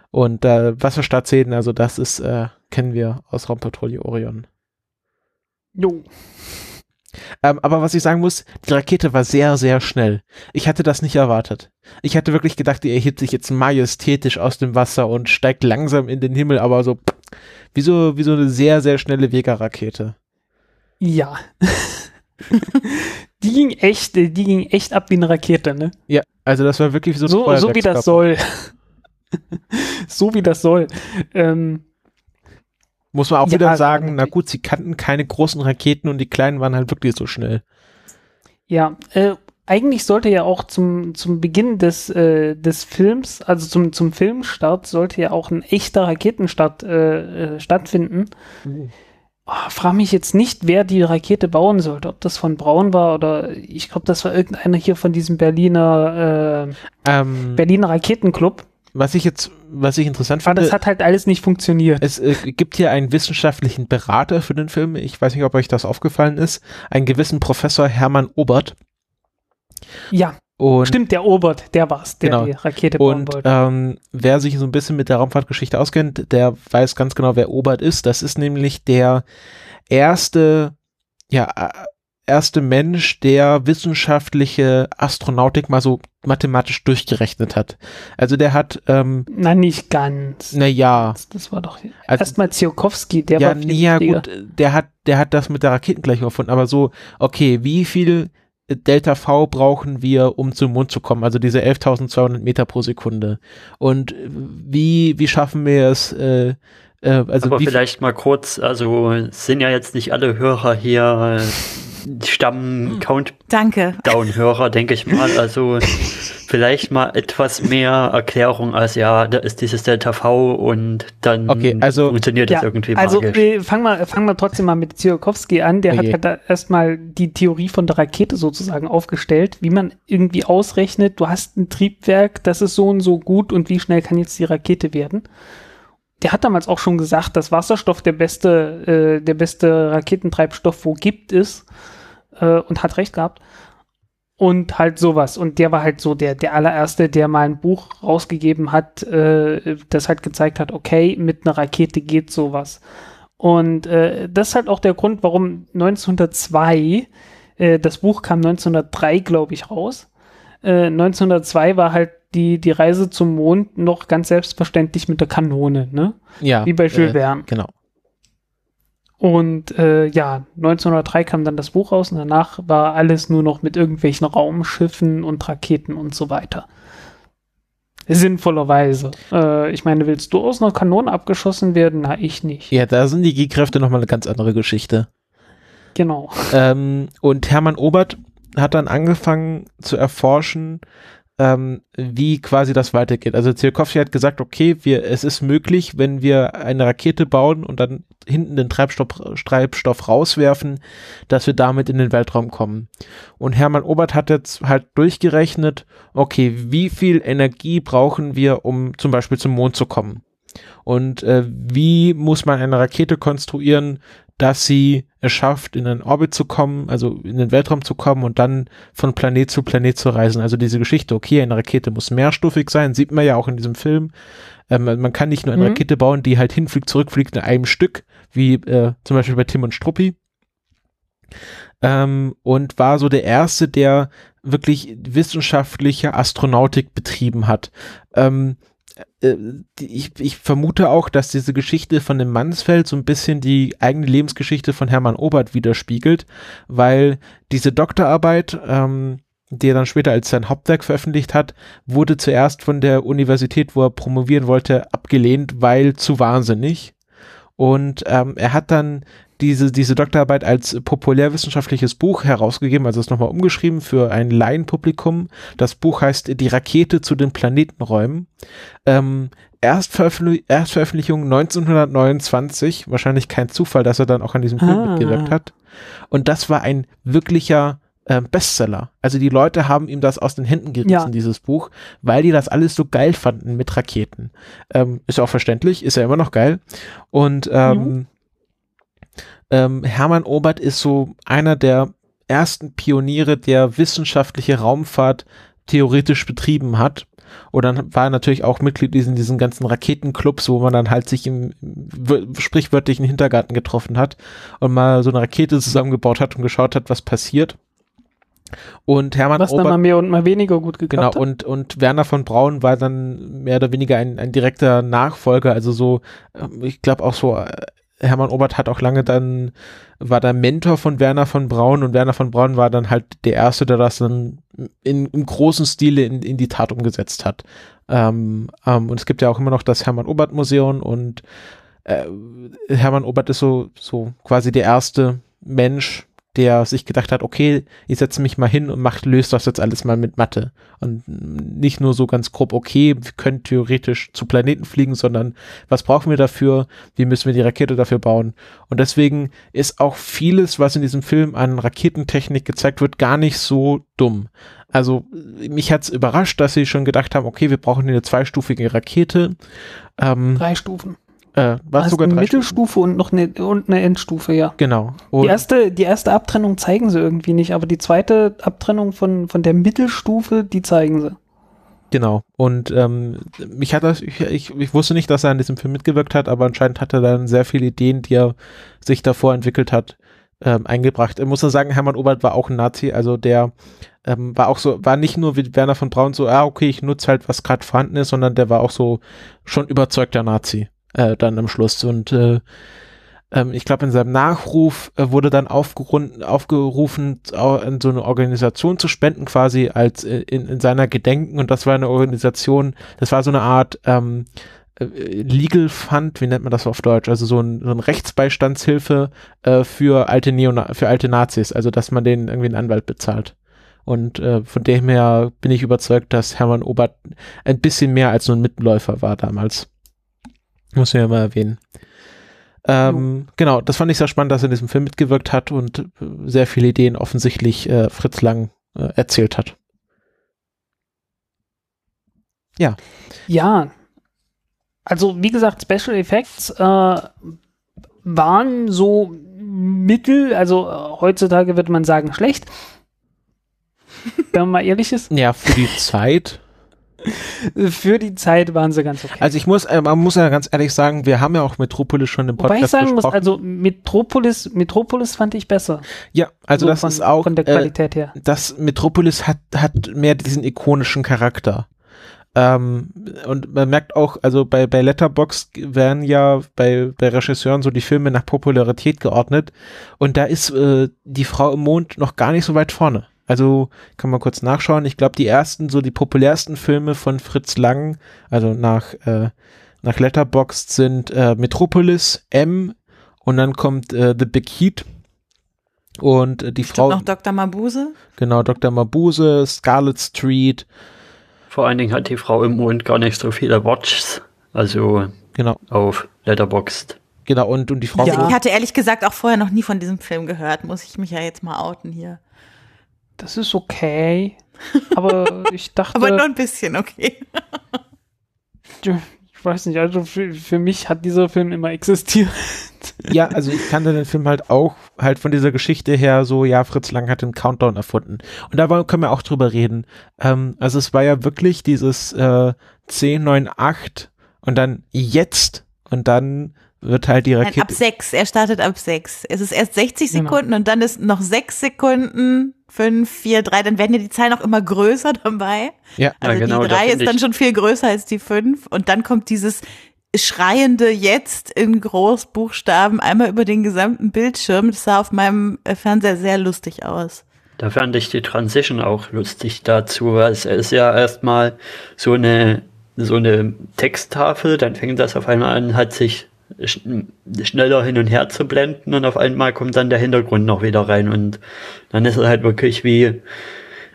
Und äh, Wasserstartszenen, also das ist, äh, kennen wir aus Raumpatrouille Orion. Jo. Ähm, aber was ich sagen muss, die Rakete war sehr, sehr schnell. Ich hatte das nicht erwartet. Ich hatte wirklich gedacht, die erhebt sich jetzt majestätisch aus dem Wasser und steigt langsam in den Himmel, aber so wie so, wie so eine sehr, sehr schnelle Vega-Rakete. Ja. *laughs* die ging echt, die ging echt ab wie eine Rakete, ne? Ja, also das war wirklich so ein So, so wie das soll. *laughs* so wie das soll. Ähm, Muss man auch Ja, wieder sagen, aber- na gut, sie kannten keine großen Raketen und die kleinen waren halt wirklich so schnell. Ja, äh, eigentlich sollte ja auch zum, zum Beginn des, äh, des Films, also zum, zum Filmstart, sollte ja auch ein echter Raketenstart äh, äh, stattfinden. Oh, frag mich jetzt nicht, wer die Rakete bauen sollte, ob das von Braun war oder ich glaube, das war irgendeiner hier von diesem Berliner, äh, Ähm, Berliner Raketenclub. Was ich jetzt, was ich interessant Aber finde, das hat halt alles nicht funktioniert. es äh, gibt hier einen wissenschaftlichen Berater für den Film. Ich weiß nicht, ob euch das aufgefallen ist. Einen gewissen Professor Hermann Obert. Ja, Und stimmt, der Obert, der war's, der Genau. die Rakete bauen Und wollte. ähm, wer sich so ein bisschen mit der Raumfahrtgeschichte auskennt, der weiß ganz genau, wer Obert ist. Das ist nämlich der erste, ja, erste Mensch, der wissenschaftliche Astronautik mal so mathematisch durchgerechnet hat. Also der hat, ähm, Na, nicht ganz. na ja, Das, war doch Also- erstmal Tsiolkovsky, der ja, war viel ja gut, der hat, der hat das mit der Raketengleichung erfunden, aber so, okay, wie viel Delta V brauchen wir, um zum Mond zu kommen? Also diese 11.200 Meter pro Sekunde. Und wie, wie schaffen wir es, äh, äh, also Aber wie, vielleicht mal kurz, also sind ja jetzt nicht alle Hörer hier äh, Stamm-Countdown-Hörer, Danke. denke ich mal. Also vielleicht mal etwas mehr Erklärung als ja, da ist dieses Delta V und dann Okay, also- funktioniert das Ja, irgendwie also magisch. wir fangen wir fang mal trotzdem mal mit Tsiolkovsky an. Der Oh hat halt da erstmal die Theorie von der Rakete sozusagen aufgestellt, wie man irgendwie ausrechnet, du hast ein Triebwerk, das ist so und so gut und wie schnell kann jetzt die Rakete werden. Der hat damals auch schon gesagt, dass Wasserstoff der beste, äh, der beste Raketentreibstoff, wo gibt es, äh, und hat recht gehabt. Und halt sowas. Und der war halt so der, der allererste, der mal ein Buch rausgegeben hat, äh, das halt gezeigt hat, okay, mit einer Rakete geht sowas. Und äh, das ist halt auch der Grund, warum 1902, äh, das Buch kam 1903, glaube ich, raus. Äh, 1902 war halt die, die Reise zum Mond noch ganz selbstverständlich mit der Kanone, ne? ja, Wie bei Jules äh, Verne. Genau. Und äh, ja, 1903 kam dann das Buch raus und danach war alles nur noch mit irgendwelchen Raumschiffen und Raketen und so weiter. Sinnvollerweise. Äh, ich meine, willst du aus einer Kanone abgeschossen werden? Na, ich nicht. Ja, da sind die G-Kräfte nochmal eine ganz andere Geschichte. Genau. ähm, und Hermann Obert hat dann angefangen zu erforschen, ähm, wie quasi das weitergeht. Also Tsiolkovsky hat gesagt, okay, wir, es ist möglich, wenn wir eine Rakete bauen und dann hinten den Treibstoff, Treibstoff rauswerfen, dass wir damit in den Weltraum kommen. Und Hermann Obert hat jetzt halt durchgerechnet, okay, wie viel Energie brauchen wir, um zum Beispiel zum Mond zu kommen? Und äh, wie muss man eine Rakete konstruieren, dass sie es schafft, in einen Orbit zu kommen, also in den Weltraum zu kommen und dann von Planet zu Planet zu reisen. Also diese Geschichte, okay, eine Rakete muss mehrstufig sein, sieht man ja auch in diesem Film. Ähm, man kann nicht nur eine Mhm. Rakete bauen, die halt hinfliegt, zurückfliegt in einem Stück, wie äh, zum Beispiel bei Tim und Struppi. Ähm, und war so der erste, der wirklich wissenschaftliche Astronautik betrieben hat. Ähm, äh, ich, ich vermute auch, dass diese Geschichte von dem Mansfeld so ein bisschen die eigene Lebensgeschichte von Hermann Obert widerspiegelt, weil diese Doktorarbeit, ähm, die er dann später als sein Hauptwerk veröffentlicht hat, wurde zuerst von der Universität, wo er promovieren wollte, abgelehnt, weil zu wahnsinnig. Und ähm, er hat dann diese, diese Doktorarbeit als populärwissenschaftliches Buch herausgegeben, also ist nochmal umgeschrieben für ein Laienpublikum. Das Buch heißt Die Rakete zu den Planetenräumen. Ähm, Erstveröffentlich Erstveröffentlichung 1929, wahrscheinlich kein Zufall, dass er dann auch an diesem Film Ah. mitgewirkt hat. Und das war ein wirklicher ähm, Bestseller. Also die Leute haben ihm das aus den Händen gerissen, Ja. dieses Buch, weil die das alles so geil fanden mit Raketen. Ähm, ist auch verständlich, ist ja immer noch geil. Und ähm, ähm, Hermann Obert ist so einer der ersten Pioniere, der wissenschaftliche Raumfahrt theoretisch betrieben hat. Und dann war er natürlich auch Mitglied in diesen ganzen Raketenclubs, wo man dann halt sich im sprichwörtlichen Hintergarten getroffen hat und mal so eine Rakete zusammengebaut hat und geschaut hat, was passiert. Und Hermann Was dann mal mehr und mal weniger gut geklappt Genau, hat. und, und Werner von Braun war dann mehr oder weniger ein, ein direkter Nachfolger, also so, ähm, ich glaube auch so, äh, Hermann Obert hat auch lange dann, war der Mentor von Werner von Braun und Werner von Braun war dann halt der Erste, der das dann in, im großen Stile in, in die Tat umgesetzt hat. Ähm, ähm, und es gibt ja auch immer noch das Hermann Obert Museum und äh, Hermann Obert ist so, so quasi der erste Mensch, der sich gedacht hat, okay, ich setze mich mal hin und macht, löst das jetzt alles mal mit Mathe. Und nicht nur so ganz grob, okay, wir können theoretisch zu Planeten fliegen, sondern was brauchen wir dafür? Wie müssen wir die Rakete dafür bauen? Und deswegen ist auch vieles, was in diesem Film an Raketentechnik gezeigt wird, gar nicht so dumm. Also mich hat's überrascht, dass sie schon gedacht haben, okay, wir brauchen eine zweistufige Rakete. Ähm, Drei Stufen. Äh, was Also sogar eine drei Stufen? Mittelstufe und noch eine, und eine Endstufe, ja. Genau. Die Und, erste, die erste Abtrennung zeigen sie irgendwie nicht, aber die zweite Abtrennung von, von der Mittelstufe, die zeigen sie. Genau. Und ähm, mich hat das, ich, ich, ich wusste nicht, dass er an diesem Film mitgewirkt hat, aber anscheinend hat er dann sehr viele Ideen, die er sich davor entwickelt hat, ähm, eingebracht. Ich muss nur sagen, Hermann Obert war auch ein Nazi, also der ähm, war auch so, war nicht nur wie Werner von Braun so, ah, okay, ich nutze halt, was gerade vorhanden ist, sondern der war auch so schon überzeugter Nazi äh, dann am Schluss. Und äh, ähm, ich glaube, in seinem Nachruf äh, wurde dann aufgerufen, au- in so eine Organisation zu spenden, quasi als äh, in, in seiner Gedenken. Und das war eine Organisation, das war so eine Art ähm, äh, Legal Fund, wie nennt man das auf Deutsch? Also so ein, so ein Rechtsbeistandshilfe äh, für alte Neona für alte Nazis, also dass man denen irgendwie einen Anwalt bezahlt. Und äh, von dem her bin ich überzeugt, dass Hermann Obert ein bisschen mehr als nur ein Mitläufer war damals. Muss man ja mal erwähnen. Ähm, genau, das fand ich sehr spannend, dass er in diesem Film mitgewirkt hat und äh, sehr viele Ideen offensichtlich äh, Fritz Lang äh, erzählt hat. Ja. Also, wie gesagt, Special Effects äh, waren so mittel, also äh, heutzutage würde man sagen schlecht. *laughs* Wenn man mal ehrlich ist, Ja, für die Zeit. *laughs* für die Zeit waren sie ganz okay. Also ich muss, äh, man muss ja ganz ehrlich sagen, wir haben ja auch Metropolis schon im Wobei ich Podcast sagen muss, besprochen. also Metropolis, Metropolis fand ich besser. ja, also So das von, ist auch, von der äh, Qualität her. das Metropolis hat, hat mehr diesen ikonischen Charakter. Ähm, und man merkt auch, also bei, bei Letterboxd werden ja bei, bei Regisseuren so die Filme nach Popularität geordnet und da ist äh, die Frau im Mond noch gar nicht so weit vorne. Also kann man kurz nachschauen. Ich glaube, die ersten, so die populärsten Filme von Fritz Lang, also nach, äh, nach Letterboxd sind äh, Metropolis, M und dann kommt äh, The Big Heat. Und äh, die Stimmt Frau, noch Dr. Mabuse? genau, Dr. Mabuse, Scarlet Street, Vor allen Dingen hat die Frau im Mond gar nicht so viele Watches, also genau, auf Letterboxd. genau, und, und die Frau, Ja. Ich hatte ehrlich gesagt auch vorher noch nie von diesem Film gehört. Muss ich mich ja jetzt mal outen hier. Das ist okay. Aber *laughs* ich dachte, Aber nur ein bisschen, okay. *laughs* ich weiß nicht, also für, für mich hat dieser Film immer existiert. *laughs* ja, also ich kannte den Film halt auch halt von dieser Geschichte her so, ja, Fritz Lang hat den Countdown erfunden. Und da können wir auch drüber reden. Ähm, also es war ja wirklich dieses äh, 10, 9, 8 und dann jetzt und dann wird halt die Nein, Rakete. ab sechs. Er startet ab sechs. Es ist erst 60 Genau. Sekunden und dann ist noch sechs Sekunden, fünf, vier, drei. Dann werden ja die Zahlen auch immer größer dabei. ja, Also genau, die da drei find ist dann schon viel größer als die fünf. Und dann kommt dieses schreiende jetzt in Großbuchstaben einmal über den gesamten Bildschirm. Das sah auf meinem äh, Fernseher sehr lustig aus. Da fand ich die Transition auch lustig dazu, weil es ist ja erstmal so eine, so eine Texttafel, dann fängt das auf einmal an, hat sich schneller hin und her zu blenden und auf einmal kommt dann der Hintergrund noch wieder rein und dann ist es halt wirklich wie,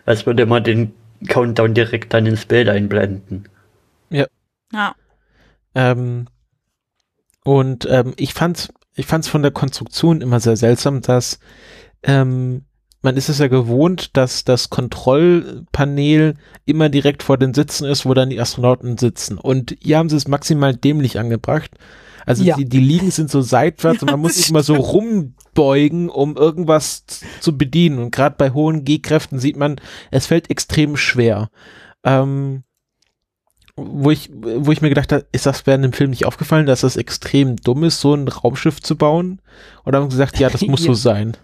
als würde man den Countdown direkt dann ins Bild einblenden. Ja. Ähm, und ähm, ich fand's, ich fand's von der Konstruktion immer sehr seltsam, dass ähm, man ist es ja gewohnt, dass das Kontrollpanel immer direkt vor den Sitzen ist, wo dann die Astronauten sitzen. Und hier haben sie es maximal dämlich angebracht. Also Ja. die, die Liegen sind so seitwärts und man *laughs* muss sich immer so rumbeugen, um irgendwas zu bedienen. Und gerade bei hohen G-Kräften sieht man, es fällt extrem schwer. Ähm, wo ich, wo ich mir gedacht habe, ist das während dem Film nicht aufgefallen, dass das extrem dumm ist, so ein Raumschiff zu bauen? Und haben gesagt, ja, das *laughs* muss so Ja. sein.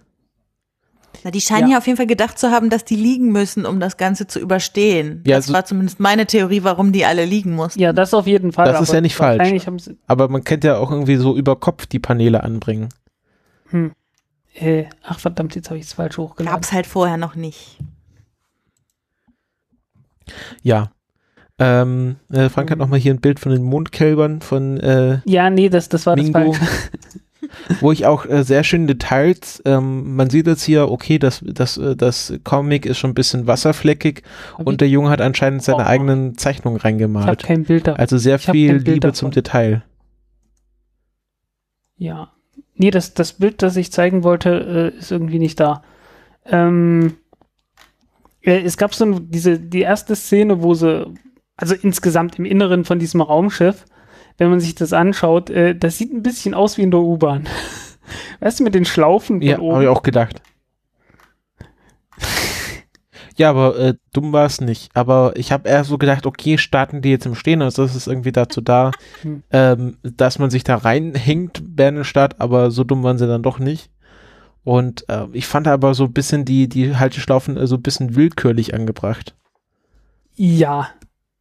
Na, die scheinen Ja. ja auf jeden Fall gedacht zu haben, dass die liegen müssen, um das Ganze zu überstehen. Ja, das so- war zumindest meine Theorie, warum die alle liegen mussten. Ja, das auf jeden Fall. Das ist ja nicht falsch. Aber man könnte ja auch irgendwie so über Kopf die Paneele anbringen. hm, äh, ach verdammt, jetzt habe ich es falsch hochgeladen. Gab's halt vorher noch nicht. Ja. Ähm, äh, Frank hat nochmal hier ein Bild von den Mondkälbern von äh, Ja, nee, das, das war Mingo. das falsche. *laughs* wo ich auch äh, sehr schöne Details, ähm, man sieht jetzt hier, okay, das, das, äh, das Comic ist schon ein bisschen wasserfleckig und der Junge hat anscheinend seine Oh. eigenen Zeichnungen Ich habe reingemalt. kein Bild davon. Also sehr ich viel Liebe zum davon. Detail. Ja. Nee, das, das Bild, das ich zeigen wollte, äh, ist irgendwie nicht da. Ähm, äh, es gab so diese, die erste Szene, wo sie, also insgesamt im Inneren von diesem Raumschiff, wenn man sich das anschaut, äh, das sieht ein bisschen aus wie in der U-Bahn. *laughs* Weißt du, mit den Schlaufen von Ja, oben. habe ich auch gedacht. *laughs* ja, aber äh, dumm war es nicht. Aber ich habe eher so gedacht, okay, starten die jetzt im Stehen, also das ist irgendwie dazu da, Hm. ähm, dass man sich da reinhängt während der Start, aber so dumm waren sie dann doch nicht. Und äh, ich fand aber so ein bisschen die, die Halteschlaufen äh, so ein bisschen willkürlich angebracht. Ja.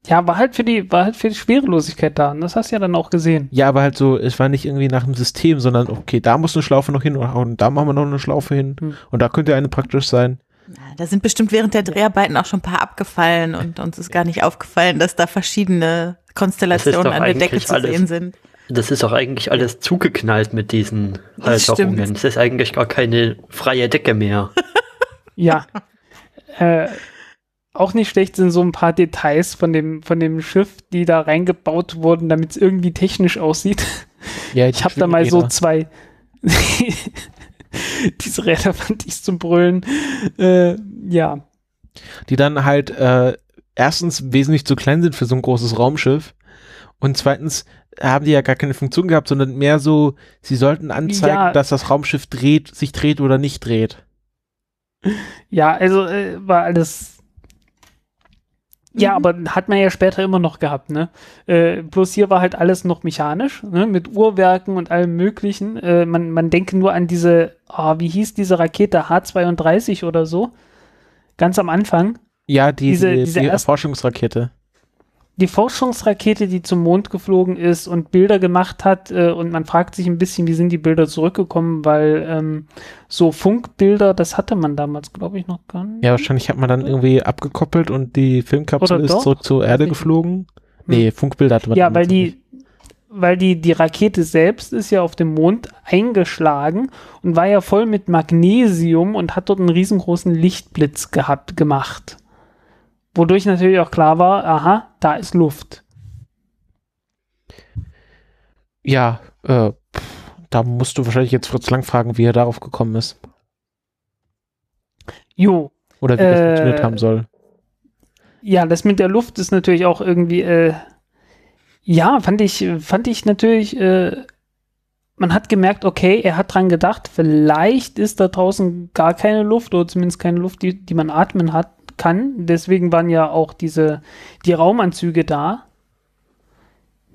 Ja, war halt für die, war halt für die Schwerelosigkeit da. Und das hast du ja dann auch gesehen. Ja, aber halt so, es war nicht irgendwie nach dem System, sondern okay, da muss eine Schlaufe noch hin und, da machen wir noch eine Schlaufe hin Hm. und da könnte eine praktisch sein. Na, Da sind bestimmt während der Dreharbeiten auch schon ein paar abgefallen und uns ist gar nicht aufgefallen, dass da verschiedene Konstellationen an der Decke zu alles- sehen sind. Das ist auch eigentlich alles zugeknallt mit diesen Das Halterungen. Es ist eigentlich gar keine freie Decke mehr. *laughs* Ja. äh, auch nicht schlecht sind so ein paar Details von dem, von dem Schiff, die da reingebaut wurden, damit es irgendwie technisch aussieht. Ja, Ich habe da mal so zwei. *laughs* Diese Räder fand ich zum Brüllen. Äh, ja. die dann halt äh, erstens wesentlich zu klein sind für so ein großes Raumschiff und zweitens haben die ja gar keine Funktion gehabt, sondern mehr so, sie sollten anzeigen, Ja. dass das Raumschiff dreht, sich dreht oder nicht dreht. Ja, also äh, war alles. Ja, Mhm. aber hat man ja später immer noch gehabt, ne? Äh, bloß hier war halt alles noch mechanisch, ne? Mit Uhrwerken und allem möglichen. Äh, man, man denke nur an diese, ah, wie hieß diese Rakete H32 oder so? Ganz am Anfang. Ja, die, Diese- die, diese die erst- Forschungsrakete. Die Forschungsrakete, die zum Mond geflogen ist und Bilder gemacht hat, äh, und man fragt sich ein bisschen, wie sind die Bilder zurückgekommen, weil ähm, so Funkbilder, das hatte man damals, glaube ich, noch gar nicht. Ja, wahrscheinlich hat man dann irgendwie abgekoppelt und die Filmkapsel Oder ist doch? zurück zur Erde geflogen. Nee, Funkbilder hatte man Ja, weil nicht. die, weil die, die Rakete selbst ist ja auf dem Mond eingeschlagen und war ja voll mit Magnesium und hat dort einen riesengroßen Lichtblitz gehabt, gemacht. Wodurch natürlich auch klar war, aha, da ist Luft. Ja, äh, da musst du wahrscheinlich jetzt Fritz Lang fragen, wie er darauf gekommen ist. Jo, Oder wie das Äh, funktioniert haben soll. ja, das mit der Luft ist natürlich auch irgendwie, äh, ja, fand ich, fand ich natürlich, äh, man hat gemerkt, okay, er hat dran gedacht, vielleicht ist da draußen gar keine Luft oder zumindest keine Luft, die, die man atmen hat, kann. Deswegen waren ja auch diese, die Raumanzüge da.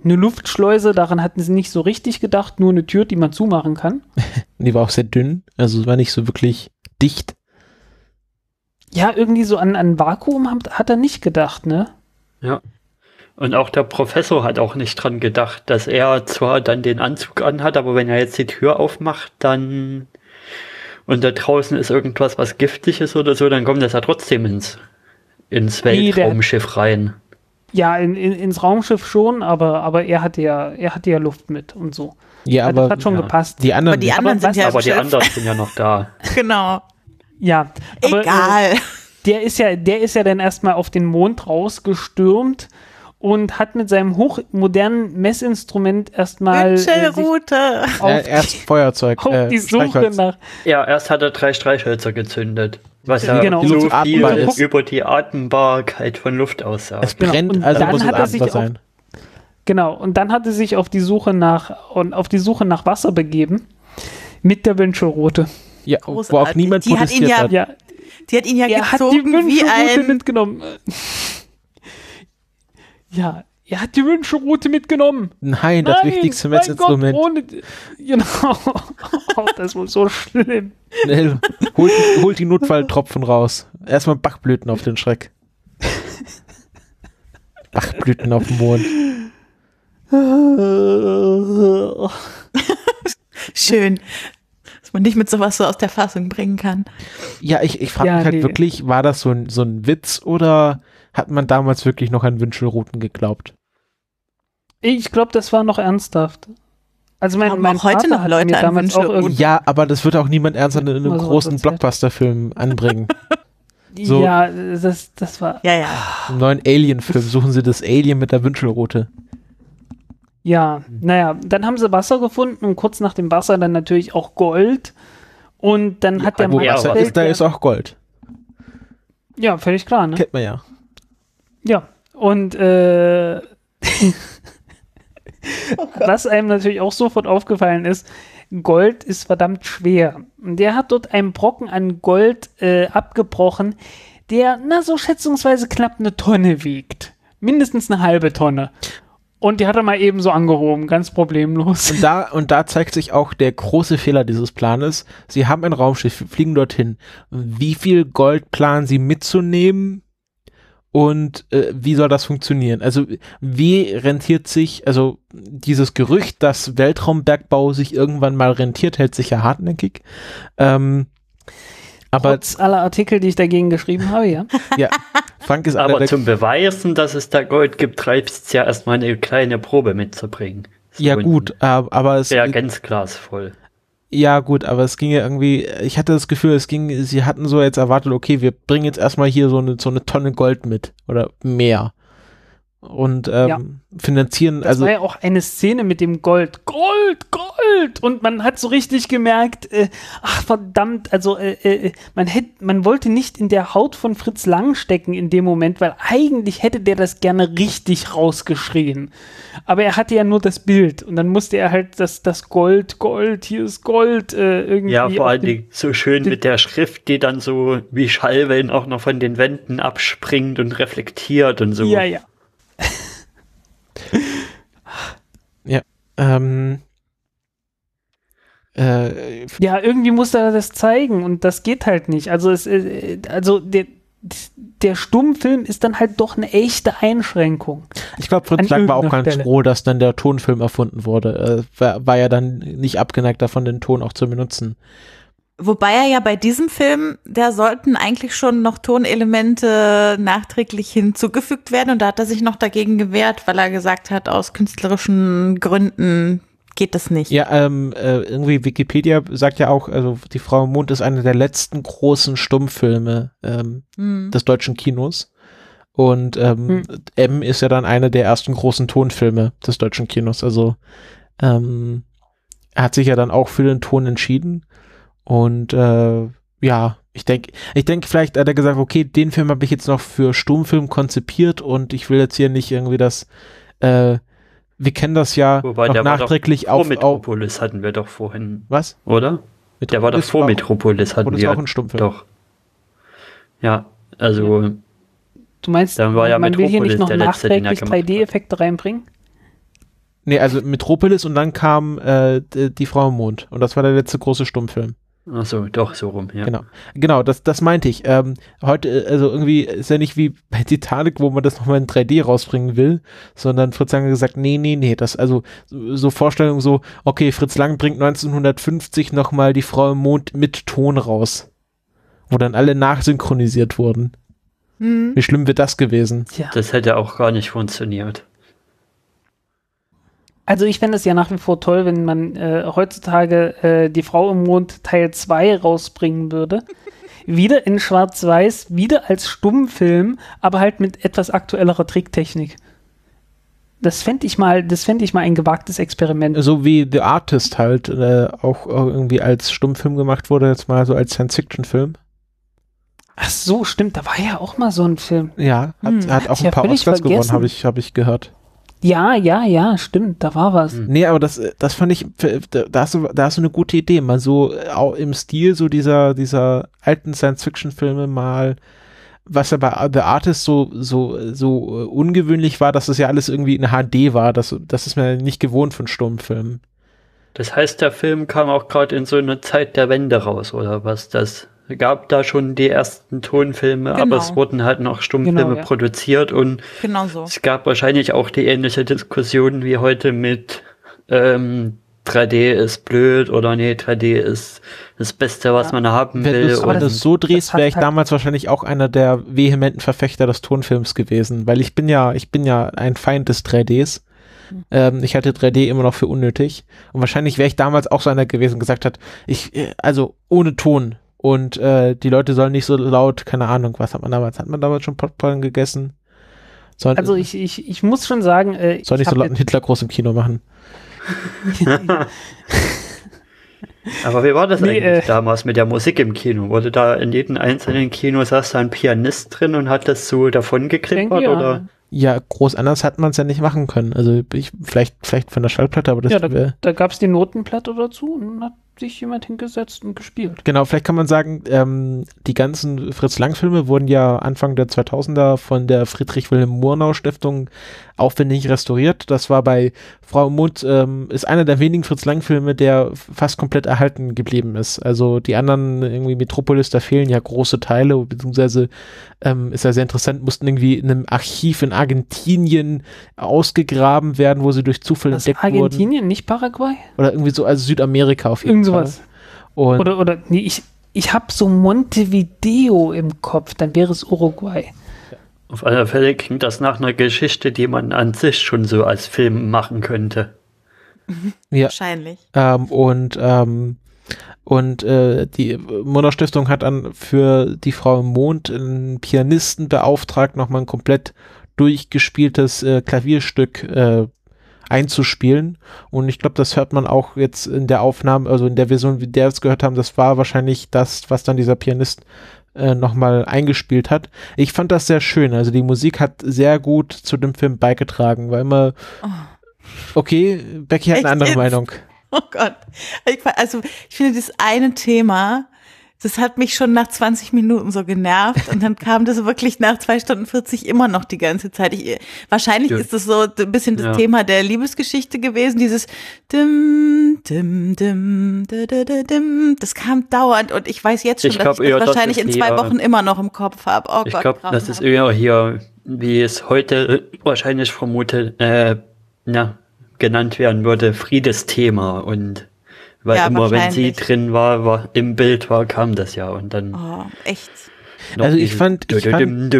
Eine Luftschleuse, daran hatten sie nicht so richtig gedacht, nur eine Tür, die man zumachen kann. *laughs* Die war auch sehr dünn, also es war nicht so wirklich dicht. Ja, irgendwie so an, an Vakuum hat, hat er nicht gedacht, ne? Und auch der Professor hat auch nicht dran gedacht, dass er zwar dann den Anzug anhat, aber wenn er jetzt die Tür aufmacht, dann und da draußen ist irgendwas, was giftig ist oder so, dann kommt das ja trotzdem ins, ins Nee, Weltraumschiff rein. Ja, in, in, ins Raumschiff schon, aber, aber er hatte ja, er hatte ja Luft mit und so. Ja, Ja, aber das hat schon ja. gepasst. die anderen Aber die anderen was- sind ja aber die Schiff. anderen sind ja noch da. *laughs* Genau. ja, aber, Äh, Egal. der ist ja, der ist ja dann erstmal auf den Mond rausgestürmt und hat mit seinem hochmodernen Messinstrument erstmal äh, auf, äh, erst Feuerzeug. *laughs* auf äh, die Suche nach. Ja, erst hat er drei Streichhölzer gezündet. Was ja Genau. so viel atmbar ist. über die Atmbarkeit von Luft Es aussagt. Genau, brennt, und also dann muss es hat er sich atmbar auf- sein. Genau, und dann hat er sich auf die Suche nach und auf die Suche nach Wasser begeben mit der Wünschelrute. Ja, wo auch Großartig. niemand Die hat ihn protestiert ja hat. Ja, Die hat ihn ja er hat die gezogen wie ein. mitgenommen. Ja, Er hat die Wünschelrute mitgenommen. Nein, das Nein, wichtigste Messinstrument. Gott, ohne, genau. *laughs* Oh, das war so schlimm. Schnell, holt, holt die Notfalltropfen raus. Erstmal Bachblüten auf den Schreck. Bachblüten auf dem Mond. *laughs* Schön. Dass man nicht mit sowas so aus der Fassung bringen kann. Ja, ich, ich frage Ja, mich halt nee. wirklich, war das so ein, so ein Witz oder hat man damals wirklich noch an Wünschelrouten geglaubt? Ich glaube, das war noch ernsthaft. Also mein, Haben mein auch heute Vater noch hat Leute mir an damals auch Wünschelruten? Ja, aber das wird auch niemand ernst in einem großen. Blockbuster-Film anbringen. *laughs* so- ja, das, das war, Ja, ja. Im neuen Alien-Film suchen sie das Alien mit der Wünschelroute. ja, naja, dann haben sie Wasser gefunden und kurz nach dem Wasser dann natürlich auch Gold. Und dann hat der Ja, Wasser ist, da ist auch Gold. Ja, völlig klar, ne? Kennt man ja. Ja, und äh, *laughs* was einem natürlich auch sofort aufgefallen ist, Gold ist verdammt schwer. Und der hat dort einen Brocken an Gold äh, abgebrochen, der, na, so schätzungsweise knapp eine Tonne wiegt. Mindestens eine halbe Tonne. Und die hat er mal eben so angehoben, ganz problemlos. Und da, und da zeigt sich auch der große Fehler dieses Planes. Sie haben ein Raumschiff, fliegen dorthin. Wie viel Gold planen sie mitzunehmen? Und äh, wie soll das funktionieren? Also wie rentiert sich, also dieses Gerücht, dass Weltraumbergbau sich irgendwann mal rentiert, hält sich ja hartnäckig. Ähm, aber Trotz aller Artikel, die ich dagegen geschrieben habe, ja. *laughs* ja, Frank ist Aber zum Beweisen, dass es da Gold gibt, reicht es ja erstmal eine kleine Probe mitzubringen. Ja gut, äh, aber es Reagenzglas voll. Ja, gut, aber es ging ja irgendwie, ich hatte das Gefühl, es ging, sie hatten so jetzt erwartet, okay, wir bringen jetzt erstmal hier so eine, so eine Tonne Gold mit oder mehr. Und ähm, Ja. finanzieren, Das also war ja auch eine Szene mit dem Gold. Gold, Gold! Und man hat so richtig gemerkt, äh, ach verdammt, also äh, äh, man hätte, man wollte nicht in der Haut von Fritz Lang stecken in dem Moment, weil eigentlich hätte der das gerne richtig rausgeschrien. Aber er hatte ja nur das Bild und dann musste er halt das, das Gold, Gold, hier ist Gold äh, irgendwie. Ja, vor allen Dingen so schön mit der Schrift, die dann so wie Schallwellen auch noch von den Wänden abspringt und reflektiert und so. Ja, ja. Ähm, äh, Ja, irgendwie musste er das zeigen und das geht halt nicht. Also es, äh, also der, der Stummfilm ist dann halt doch eine echte Einschränkung. ich glaube, Fritz An Lang war auch ganz Stelle. froh, dass dann der Tonfilm erfunden wurde. Äh, war, war ja dann nicht abgeneigt davon, den Ton auch zu benutzen. Wobei er ja bei diesem Film, da sollten eigentlich schon noch Tonelemente nachträglich hinzugefügt werden und da hat er sich noch dagegen gewehrt, weil er gesagt hat, aus künstlerischen Gründen geht das nicht. Ja, ähm, äh, irgendwie Wikipedia sagt ja auch, also die Frau im Mond ist einer der letzten großen Stummfilme ähm, Hm. des deutschen Kinos. Und ähm, M ist ja dann eine der ersten großen Tonfilme des deutschen Kinos. Also ähm, er hat sich ja dann auch für den Ton entschieden. Und äh, ja, ich denke, ich denke, vielleicht hat er gesagt, okay, den Film habe ich jetzt noch für Stummfilm konzipiert und ich will jetzt hier nicht irgendwie das, äh, wir kennen das ja Wobei, noch der war doch nachträglich Vor auf, auf Metropolis hatten wir doch vorhin, was? oder? Der war doch Metropolis vor auch- Metropolis hatten Metropolis wir. auch ein Stummfilm. Doch. Ja, also Du meinst, Dann war ja man will hier Metropolis nicht noch nachträglich gemacht hat. 3D-Effekte reinbringen? Nee, also Metropolis und dann kam äh, Die Frau im Mond. Und das war der letzte große Stummfilm. Ach so, doch so rum, ja. Genau. Genau, das, das meinte ich. Ähm, heute, äh, also irgendwie ist ja nicht wie bei Titanic, wo man das nochmal in 3D rausbringen will, sondern Fritz Lang hat gesagt, nee, nee, nee, das, also so, Vorstellung so, okay, Fritz Lang bringt 1950 nochmal Die Frau im Mond mit Ton raus. Wo dann alle nachsynchronisiert wurden. Hm. Wie schlimm wird das gewesen? Tja. Das hätte auch gar nicht funktioniert. Also ich fände es ja nach wie vor toll, wenn man äh, heutzutage äh, die Frau im Mond Teil 2 rausbringen würde. *laughs* wieder in Schwarz-Weiß, wieder als Stummfilm, aber halt mit etwas aktuellerer Tricktechnik. Das fände ich mal, das fände ich mal ein gewagtes Experiment. So wie The Artist halt äh, auch irgendwie als Stummfilm gemacht wurde, jetzt mal so als Science-Fiction-Film. Ach so, stimmt, da war ja auch mal so ein Film. Ja, hat, Hm, hat auch ein ja paar Oscars gewonnen, habe ich, hab ich gehört. Ja, ja, ja, stimmt, da war was. Hm. Nee, aber das, das fand ich, da da hast du, da hast du eine gute Idee, mal so äh, auch im Stil so dieser, dieser alten Science-Fiction-Filme mal was ja bei The Artist so, so, so äh, ungewöhnlich war, dass es ja alles irgendwie in HD war. Das, das ist mir nicht gewohnt von Stummfilmen. Das heißt, der Film kam auch gerade in so einer Zeit der Wende raus, oder was? Das gab da schon die ersten Tonfilme, Genau. aber es wurden halt noch Stummfilme Genau, ja. produziert und Genau so. es gab wahrscheinlich auch die ähnliche Diskussion wie heute mit ähm, 3D ist blöd oder nee, 3D ist das Beste, was Ja. man haben will. wenn du es so drehst, wäre ich halt- damals wahrscheinlich auch einer der vehementen Verfechter des Tonfilms gewesen, weil ich bin ja, ich bin ja ein Feind des 3Ds. Ähm, ich halte 3D immer noch für unnötig. Und wahrscheinlich wäre ich damals auch so einer gewesen, und gesagt hat, ich, äh, also ohne Ton. Und äh, die Leute sollen nicht so laut, keine Ahnung, was hat man damals? Hat man damals schon Popcorn gegessen? Soll, Also ich, ich, ich muss schon sagen, äh, soll ich nicht so laut einen Hitler groß im Kino machen. *laughs* Aber wie war das Nee, eigentlich äh, damals mit der Musik im Kino? Wurde da in jedem einzelnen Kino saß da ein Pianist drin und hat das so davon geklippert ja. oder? Ja, groß anders hat man es ja nicht machen können. Also ich, vielleicht, vielleicht von der Schallplatte, aber das Ja, da, da gab es die Notenplatte dazu und dann hat sich jemand hingesetzt und gespielt. Genau, vielleicht kann man sagen, ähm, die ganzen Fritz-Lang-Filme wurden ja Anfang der 2000er von der Friedrich-Wilhelm-Murnau-Stiftung aufwendig restauriert. Das war bei Frau Mund, ähm, ist einer der wenigen Fritz-Lang-Filme, der fast komplett erhalten geblieben ist. Also die anderen, irgendwie Metropolis, da fehlen ja große Teile, beziehungsweise ähm, ist ja sehr interessant, mussten irgendwie in einem Archiv in Argentinien ausgegraben werden, wo sie durch Zufall Das entdeckt wurden. Argentinien, nicht Paraguay? Oder irgendwie so, also Südamerika auf jeden Irgend Fall. Sowas. Und Oder, oder, nee, ich, ich habe so Montevideo im Kopf, dann wäre es Uruguay. Auf alle Fälle klingt das nach einer Geschichte, die man an sich schon so als Film machen könnte. ja, Wahrscheinlich. Ähm, und ähm, und äh, die Murnau Stiftung hat dann für die Frau im Mond einen Pianisten beauftragt, nochmal ein komplett durchgespieltes äh, Klavierstück äh, einzuspielen. Und ich glaube, das hört man auch jetzt in der Aufnahme, also in der Version, wie der wir es gehört haben, das war wahrscheinlich das, was dann dieser Pianist äh, nochmal eingespielt hat. Ich fand das sehr schön. Also die Musik hat sehr gut zu dem Film beigetragen, weil immer Okay, Becky hat Echt eine andere? Meinung. Oh Gott. Also ich finde das eine Thema, das hat mich schon nach 20 Minuten so genervt und dann kam das wirklich nach zwei Stunden 40 immer noch die ganze Zeit. Ich, wahrscheinlich Ja. ist das so ein bisschen das Ja. Thema der Liebesgeschichte gewesen, dieses dim, dim, dim, dim. Das kam dauernd und ich weiß jetzt schon, Ich dass glaub ich das das wahrscheinlich ist in zwei Wochen immer noch im Kopf habe. Oh Ich glaube, das ist eher hier, wie es heute wahrscheinlich vermutet, äh, na, genannt werden würde, Friedesthema. Und weil Ja, immer, wenn sie drin war, war, im Bild war, kam das ja. Und dann Oh, echt. Also ich fand- ich fand-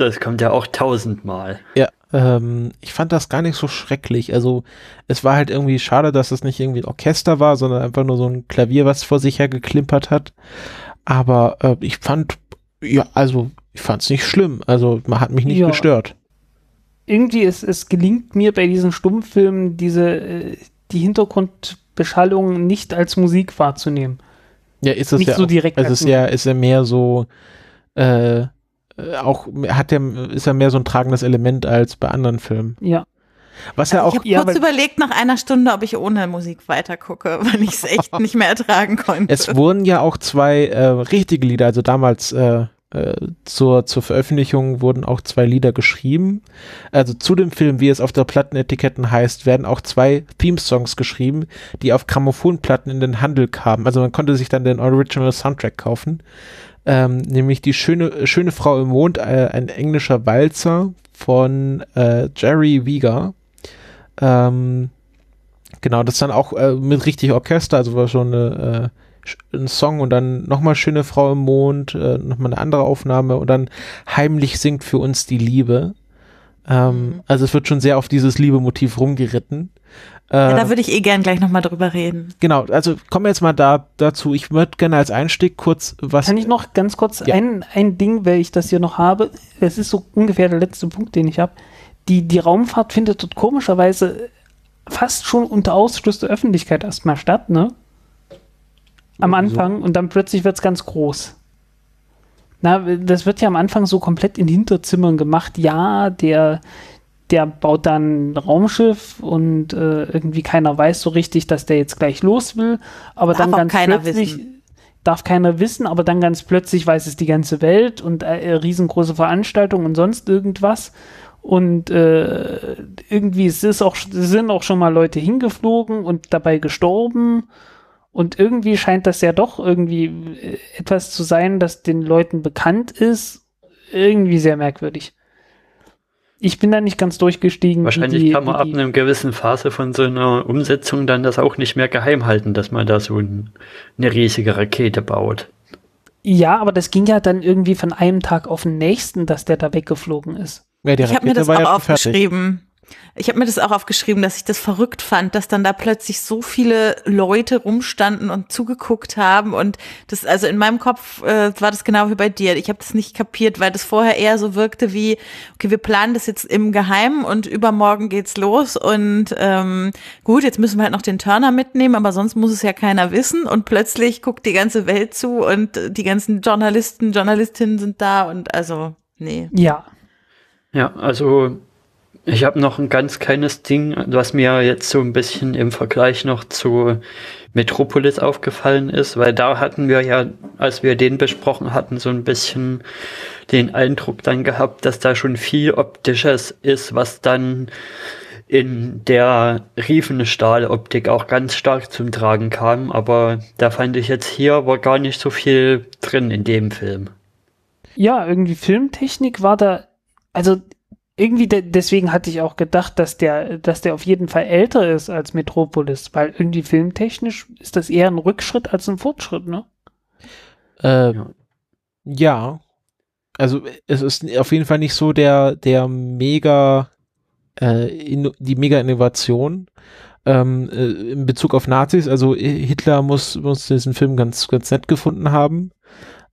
das kommt ja auch tausendmal. Ja, ähm, ich fand das gar nicht so schrecklich. Also es war halt irgendwie schade, dass es nicht irgendwie ein Orchester war, sondern einfach nur so ein Klavier, was vor sich her geklimpert hat. Aber äh, ich fand, ja, also ich fand es nicht schlimm. Also man hat mich nicht Ja. gestört. Irgendwie es, es gelingt mir bei diesen Stummfilmen diese äh, die Hintergrundbeschallung nicht als Musik wahrzunehmen. Ja, ist es Nicht ja so auch, direkt Also es ist ja, ist ja mehr so, äh, äh, auch hat ja, ist ja mehr so ein tragendes Element als bei anderen Filmen. Ja. Was ja Also auch, ich habe ja, kurz weil- überlegt nach einer Stunde, ob ich ohne Musik weitergucke, *laughs* weil ich es echt *laughs* nicht mehr ertragen konnte. Es wurden ja auch zwei äh, richtige Lieder, also damals äh, äh, zur, zur Veröffentlichung wurden auch zwei Lieder geschrieben. Also zu dem Film, wie es auf der Plattenetiketten heißt, werden auch zwei Theme-Songs geschrieben, die auf Grammophonplatten in den Handel kamen. Also man konnte sich dann den Original Soundtrack kaufen. Ähm, nämlich die schöne, schöne Frau im Mond, äh, ein englischer Walzer von äh, Jerry Wieger. Ähm, genau, das dann auch äh, mit richtig Orchester, also war schon eine, äh, ein Song und dann nochmal Schöne Frau im Mond, äh, nochmal eine andere Aufnahme und dann Heimlich singt für uns die Liebe. Ähm, Mhm. Also es wird schon sehr auf dieses Liebe-Motiv rumgeritten. Äh, ja, da würde ich eh gern gleich nochmal drüber reden. genau, also kommen wir jetzt mal da dazu. Ich würde gerne als Einstieg kurz was. Kann ich noch ganz kurz Ja. ein, ein Ding, weil ich das hier noch habe, es ist so ungefähr der letzte Punkt, den ich habe. Die, die Raumfahrt findet dort komischerweise fast schon unter Ausschluss der Öffentlichkeit erstmal statt, ne? Am Anfang und dann plötzlich wird es ganz groß. Na, das wird ja am Anfang so komplett in Hinterzimmern gemacht. Ja, der, der baut dann ein Raumschiff und äh, irgendwie keiner weiß so richtig, dass der jetzt gleich los will. Aber Darf dann ganz keiner plötzlich wissen. darf keiner wissen, aber dann ganz plötzlich weiß es die ganze Welt und äh, riesengroße Veranstaltungen und sonst irgendwas. Und äh, irgendwie es ist auch, sind auch schon mal Leute hingeflogen und dabei gestorben. Und irgendwie scheint das ja doch irgendwie äh, etwas zu sein, das den Leuten bekannt ist. Irgendwie sehr merkwürdig. Ich bin da nicht ganz durchgestiegen. Wahrscheinlich die, kann man ab einer gewissen Phase von so einer Umsetzung dann das auch nicht mehr geheim halten, dass man da so ein, eine riesige Rakete baut. Ja, aber das ging ja dann irgendwie von einem Tag auf den nächsten, dass der da weggeflogen ist. Ja, die ich habe mir das war auch ja aufgeschrieben. Ich habe mir das auch aufgeschrieben, dass ich das verrückt fand, dass dann da plötzlich so viele Leute rumstanden und zugeguckt haben und das also in meinem Kopf äh, war das genau wie bei dir. Ich habe das nicht kapiert, weil das vorher eher so wirkte wie okay, wir planen das jetzt im Geheimen und übermorgen geht's los und ähm, gut, jetzt müssen wir halt noch den Turner mitnehmen, aber sonst muss es ja keiner wissen und plötzlich guckt die ganze Welt zu und die ganzen Journalisten, Journalistinnen sind da und also nee. Ja. Ja, also ich habe noch ein ganz kleines Ding, was mir jetzt so ein bisschen im Vergleich noch zu Metropolis aufgefallen ist, weil da hatten wir ja, als wir den besprochen hatten, so ein bisschen den Eindruck dann gehabt, dass da schon viel Optisches ist, was dann in der Riefenstahloptik auch ganz stark zum Tragen kam, aber da fand ich jetzt hier war gar nicht so viel drin in dem Film. Ja, irgendwie Filmtechnik war da, also irgendwie de deswegen hatte ich auch gedacht, dass der, dass der auf jeden Fall älter ist als Metropolis, weil irgendwie filmtechnisch ist das eher ein Rückschritt als ein Fortschritt, ne? Äh, Ja. ja. Also es ist auf jeden Fall nicht so der, der mega, äh, die mega Innovation ähm, äh, in Bezug auf Nazis. Also Hitler muss, muss diesen Film ganz, ganz nett gefunden haben.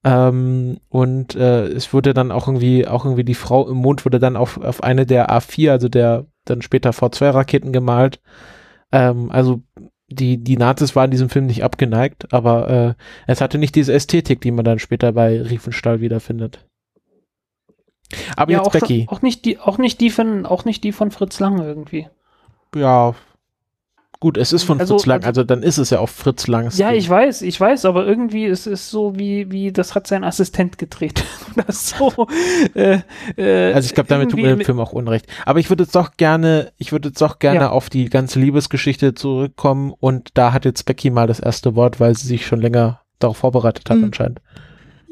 Ähm, und äh, es wurde dann auch irgendwie, auch irgendwie die Frau im Mond wurde dann auf, auf eine der A4, also der dann später V2-Raketen gemalt. Ähm, also die, die Nazis waren diesem Film nicht abgeneigt, aber äh, es hatte nicht diese Ästhetik, die man dann später bei Riefenstahl wiederfindet. Aber ja, jetzt auch, Becky. auch nicht die, auch nicht die von, auch nicht die von Fritz Lang irgendwie. Ja. Gut, es ist von Also- Fritz Lang, also dann ist es ja auch Fritz Langs. Ja, Film. ich weiß, ich weiß, aber irgendwie ist es so wie, wie, das hat sein Assistent gedreht. *laughs* so, äh, äh, Also ich glaube, damit tut mir der Film auch Unrecht. Aber ich würde jetzt doch gerne, ich würde jetzt doch gerne Ja. auf die ganze Liebesgeschichte zurückkommen und da hat jetzt Becky mal das erste Wort, weil sie sich schon länger darauf vorbereitet hat Mhm. anscheinend.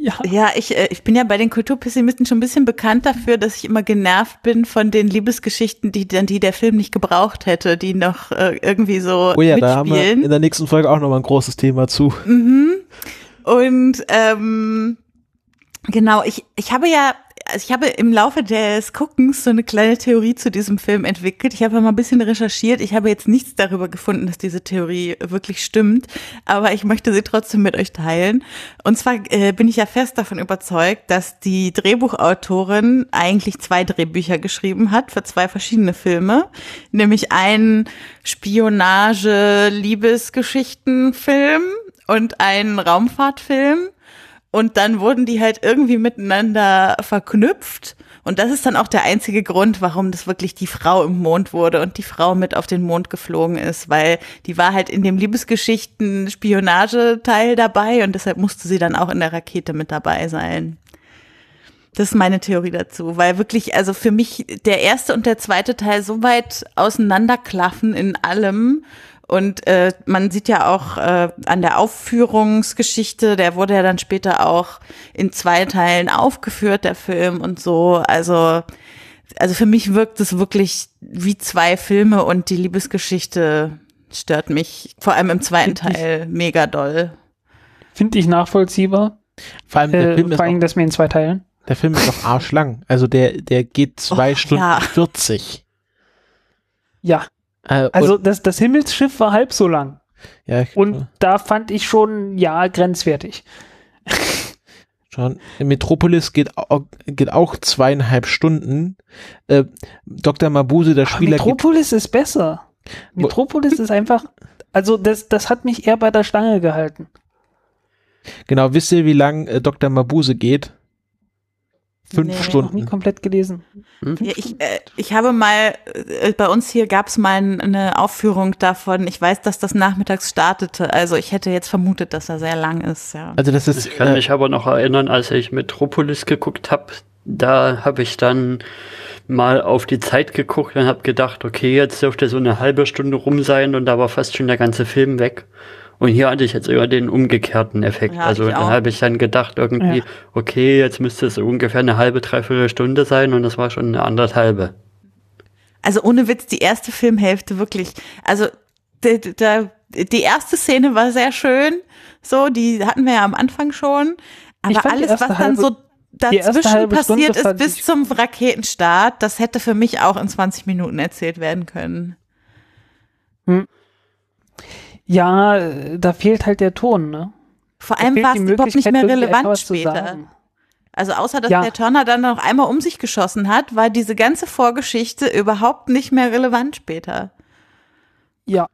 Ja, Ja, ich, äh, ich bin ja bei den Kulturpessimisten schon ein bisschen bekannt dafür, dass ich immer genervt bin von den Liebesgeschichten, die dann die der Film nicht gebraucht hätte, die noch äh, irgendwie so Oh ja, da haben wir mitspielen. in der nächsten Folge auch nochmal ein großes Thema zu. Mhm. Und ähm, genau, ich, ich habe ja, also ich habe im Laufe des Guckens so eine kleine Theorie zu diesem Film entwickelt. Ich habe mal ein bisschen recherchiert. Ich habe jetzt nichts darüber gefunden, dass diese Theorie wirklich stimmt, aber ich möchte sie trotzdem mit euch teilen. Und zwar äh, bin ich ja fest davon überzeugt, dass die Drehbuchautorin eigentlich zwei Drehbücher geschrieben hat für zwei verschiedene Filme, nämlich einen Spionage-Liebesgeschichten-Film und einen Raumfahrtfilm. Und dann wurden die halt irgendwie miteinander verknüpft. Und das ist dann auch der einzige Grund, warum das wirklich die Frau im Mond wurde und die Frau mit auf den Mond geflogen ist, weil die war halt in dem Liebesgeschichten Spionageteil dabei und deshalb musste sie dann auch in der Rakete mit dabei sein. Das ist meine Theorie dazu, weil wirklich, also für mich der erste und der zweite Teil so weit auseinanderklaffen in allem. Und äh, man sieht ja auch äh, an der Aufführungsgeschichte, der wurde ja dann später auch in zwei Teilen aufgeführt, der Film und so. Also, also für mich wirkt es wirklich wie zwei Filme und die Liebesgeschichte stört mich vor allem im zweiten Find ich- Teil mega doll. finde ich nachvollziehbar. Vor allem der Äh, Film ist vor allem auch, das mir in zwei Teilen. der Film ist auch arschlang. Also der, der geht zwei Och, Stunden ja. 40. Ja, Äh, also das, das Himmelsschiff war halb so lang. ja, Und da fand ich schon, ja, grenzwertig. *laughs* Schon. Metropolis geht, geht auch zweieinhalb Stunden. Äh, Dr. Mabuse, der Aber Spieler, Metropolis ist besser. Metropolis ist einfach, also das, das hat mich eher bei der Stange gehalten. genau, wisst ihr, wie lang äh, Dr. Mabuse geht? Fünf Nee, ich noch Stunden. nie komplett gelesen. Hm? Ja, ich, äh, ich habe mal, äh, bei uns hier gab es mal ein- eine Aufführung davon. Ich weiß, dass das nachmittags startete. Also ich hätte jetzt vermutet, dass er sehr lang ist. Ja. Also das ist Ich kann äh, mich aber noch erinnern, als ich Metropolis geguckt habe, da habe ich dann mal auf die Zeit geguckt und habe gedacht, okay, jetzt dürfte so eine halbe Stunde rum sein und da war fast schon der ganze Film weg. Und hier hatte ich jetzt eher den umgekehrten Effekt. Ja, also da habe ich dann gedacht, irgendwie, Ja. okay, jetzt müsste es ungefähr eine halbe, dreiviertel Stunde sein und das war schon eine anderthalbe. Also ohne Witz, die erste Filmhälfte wirklich. Also die, die, die erste Szene war sehr schön. So, die hatten wir ja am Anfang schon. Aber alles, was dann halbe- so dazwischen passiert ist bis zum Raketenstart, das hätte für mich auch in 20 Minuten erzählt werden können. Ja, da fehlt halt der Ton, ne? Vor allem war die es überhaupt nicht Möglichkeit, mehr relevant etwas zu später. sagen. Also außer, dass Ja. der Turner dann noch einmal um sich geschossen hat, war diese ganze Vorgeschichte überhaupt nicht mehr relevant später. Ja,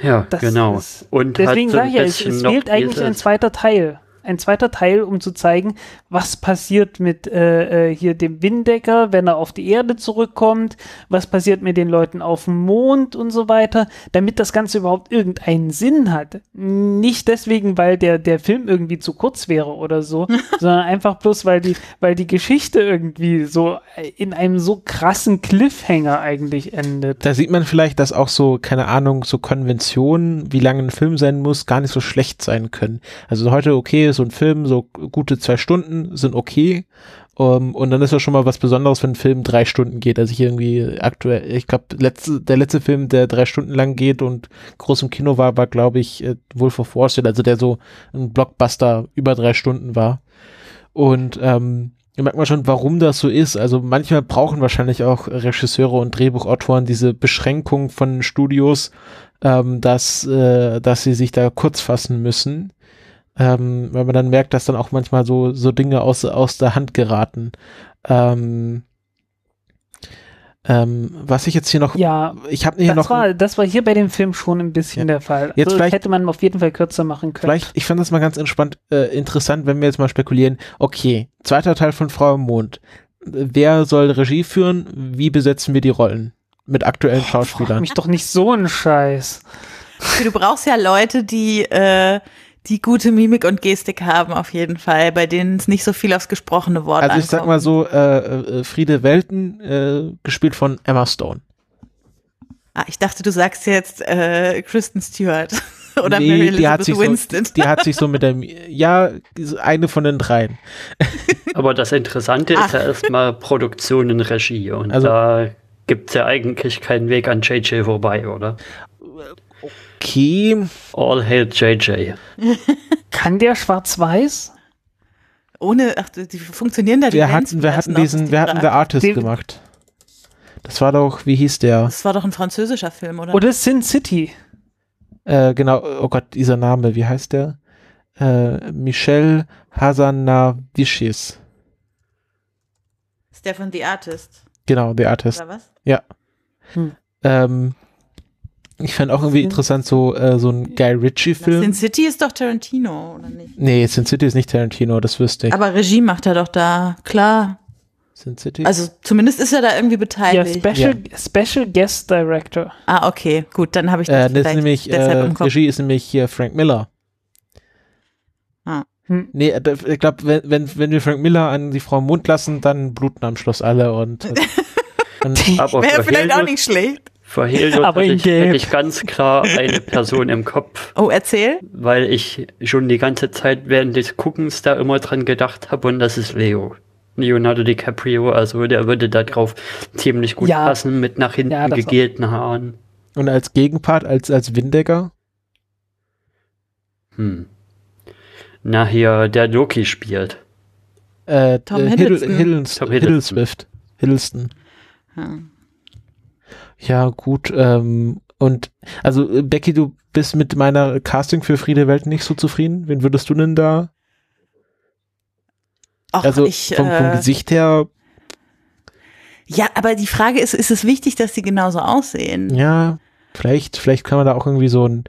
Ja, das genau. ist, Und deswegen sage ich ja, es, es fehlt eigentlich ein zweiter Teil. Ein zweiter Teil, um zu zeigen, was passiert mit äh, äh, hier dem Windecker, wenn er auf die Erde zurückkommt, was passiert mit den Leuten auf dem Mond und so weiter, damit das Ganze überhaupt irgendeinen Sinn hat. Nicht deswegen, weil der, der Film irgendwie zu kurz wäre oder so, *laughs* sondern einfach bloß, weil die, weil die Geschichte irgendwie so in einem so krassen Cliffhanger eigentlich endet. Da sieht man vielleicht, dass auch so, keine Ahnung, so Konventionen, wie lange ein Film sein muss, gar nicht so schlecht sein können. Also heute, okay, so ein Film, so gute zwei Stunden sind okay. Um, und dann ist das schon mal was Besonderes, wenn ein Film drei Stunden geht. Also ich irgendwie aktuell, ich glaube, letzte, der letzte Film, der drei Stunden lang geht und groß im Kino war, war, glaube ich, äh, Wolf of Wall Street, also der so ein Blockbuster über drei Stunden war. Und ähm, da merkt man schon, warum das so ist. Also manchmal brauchen wahrscheinlich auch Regisseure und Drehbuchautoren diese Beschränkung von Studios, ähm, dass, äh, dass sie sich da kurz fassen müssen. Ähm, weil man dann merkt, dass dann auch manchmal so, so Dinge aus, aus der Hand geraten. Ähm, ähm, was ich jetzt hier noch, Ja, ich habe hier das noch, war, das war hier bei dem Film schon ein bisschen Ja. der Fall. Jetzt also, vielleicht- hätte man auf jeden Fall kürzer machen können. Vielleicht, ich fand das mal ganz entspannt, äh, interessant, wenn wir jetzt mal spekulieren, okay, zweiter Teil von Frau im Mond. Wer soll Regie führen? Wie besetzen wir die Rollen? Mit aktuellen Frag Schauspielern. mich doch nicht so einen Scheiß. Du brauchst ja Leute, die, äh, die gute Mimik und Gestik haben, auf jeden Fall, bei denen es nicht so viel aufs gesprochene Wort Also ich sag ankommt. mal so, äh, äh, Friede Welten, äh, gespielt von Emma Stone. Ah, ich dachte, du sagst jetzt äh, Kristen Stewart *laughs* oder Nee, Mary die Elizabeth hat sich Winston. So, die hat sich so mit der, ja, eine von den dreien. *laughs* Aber das Interessante Ach. ist ja erstmal Produktion und Regie. Und Also- da gibt's ja eigentlich keinen Weg an JJ vorbei, oder? Okay, All hail JJ. *laughs* Kann der schwarz-weiß? Ohne, ach, die funktionieren da die wir hatten, wir hatten diesen, wir hatten The. Artist Den- gemacht. Das war doch, wie hieß der? Das war doch ein französischer Film, oder? Oder Sin City? Äh, genau, oh Gott, dieser Name, wie heißt der? Äh, Michel Hazanavicius. ist der von The Artist, Genau, The Artist. oder was? Ähm, ich fand auch irgendwie Sin- interessant, so, äh, so ein Guy Na, Sin Ritchie-Film. City ist doch Tarantino, oder nicht? Nee, Sin City ist nicht Tarantino, das wüsste ich. Aber Regie macht er doch da, klar. Sin City? Also zumindest ist er da irgendwie Ja, beteiligt. Special, Special Guest Director. ah, okay, gut, dann habe ich äh, das das ist nämlich, deshalb äh, im Kopf. Regie ist nämlich hier Frank Miller. Hm. Nee, äh, ich glaube, wenn, wenn, wenn wir Frank Miller an die Frau im Mund lassen, dann bluten am Schluss alle und, *laughs* und Aber Wäre vielleicht auch nicht schlecht. Für Helmut *laughs* Aber hatte ich, hätte ich ganz klar eine Person im Kopf, Oh, erzähl. weil ich schon die ganze Zeit während des Guckens da immer dran gedacht habe und das ist Leo. Leonardo DiCaprio, also der würde da drauf ziemlich gut Ja. passen mit nach hinten Ja, auch. gegelten Haaren. Und als Gegenpart, als, als Windecker? Hm. Na hier, der Loki spielt. Äh, Tom äh, Hiddleston. Hiddle, Hiddles, Tom Hiddleswift. Hiddleston. Hm. Ja, gut. Ähm, und also äh, Becky, du bist mit meiner Casting für Friede Welt nicht so zufrieden? Wen würdest du denn da? Ach, Also ich, vom, vom äh, Gesicht her, ja, aber die Frage ist, ist es wichtig, dass sie genauso aussehen? ja, vielleicht, vielleicht kann man da auch irgendwie so ein.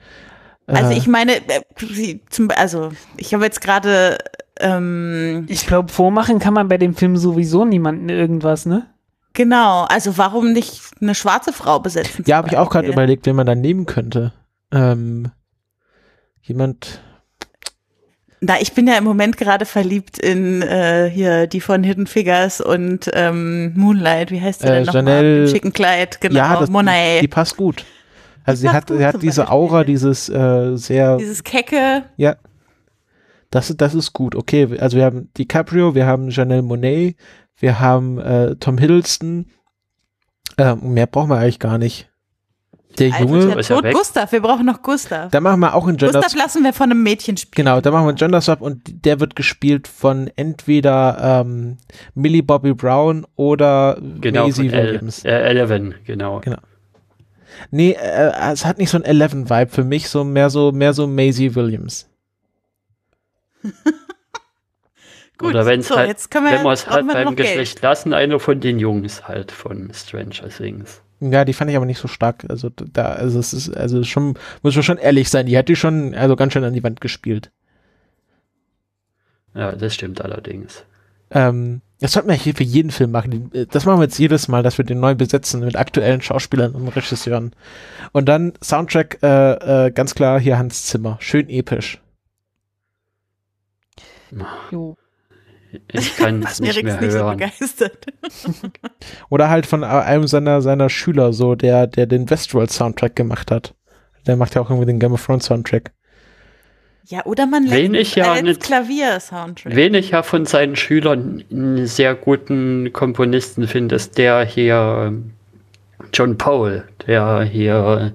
Äh, Also ich meine, äh, zum, also ich habe jetzt gerade ähm, Ich glaube, vormachen kann man bei dem Film sowieso niemanden irgendwas, ne? Genau, also warum nicht eine schwarze Frau besetzen? Ja, habe ich auch gerade überlegt, wen man da nehmen könnte. Ähm, jemand. Na, ich bin ja im Moment gerade verliebt in äh, hier die von Hidden Figures und ähm, Moonlight. Wie heißt sie Äh, denn nochmal? Janelle- Im Schicken Kleid, genau. ja, das, Monet. die passt gut. Also sie hat, gut sie hat diese. Aura, dieses äh, sehr, Dieses Kecke. ja, das, das ist gut. Okay, also wir haben DiCaprio, wir haben Janelle Monet, wir haben äh, Tom Hiddleston. Ähm, mehr brauchen wir eigentlich gar nicht. Der Alter, Junge, der ist tot. Gustav, wir brauchen noch Gustav. da machen wir auch einen Gender Gustav lassen wir von einem Mädchen spielen. Genau, da machen wir einen Gender Swap und der wird gespielt von entweder ähm, Millie Bobby Brown oder Genau, Maisie El Williams. äh, Eleven, genau. Genau. Nee, äh, es hat nicht so ein Eleven-Vibe für mich, so mehr so, mehr so Maisie Williams. *laughs* Gut, Oder wenn's so, halt, jetzt können wir, wenn wir es halt beim noch Geld. Geschlecht lassen, einer von den Jungs halt von Stranger Things. Ja, die fand ich aber nicht so stark. Also da, also es ist, also schon, muss man schon ehrlich sein, die hat die schon, also ganz schön an die Wand gespielt. Ja, das stimmt allerdings. Ähm, das sollten wir hier für jeden Film machen. Die- Das machen wir jetzt jedes Mal, dass wir den neu besetzen mit aktuellen Schauspielern und Regisseuren. Und dann Soundtrack, äh, äh, ganz klar hier Hans Zimmer. Schön episch. Jo. Ich kann *laughs* es nicht mehr nicht so hören. begeistert. *laughs* Oder halt von einem seiner, seiner Schüler, so, der, der den Westworld-Soundtrack gemacht hat. Der macht ja auch irgendwie den Game of Thrones Soundtrack. Ja, oder man lässt ich ja als Klavier-Soundtrack. Wen ich ja von seinen Schülern einen sehr guten Komponisten finde, ist der hier ähm, John Powell, der hier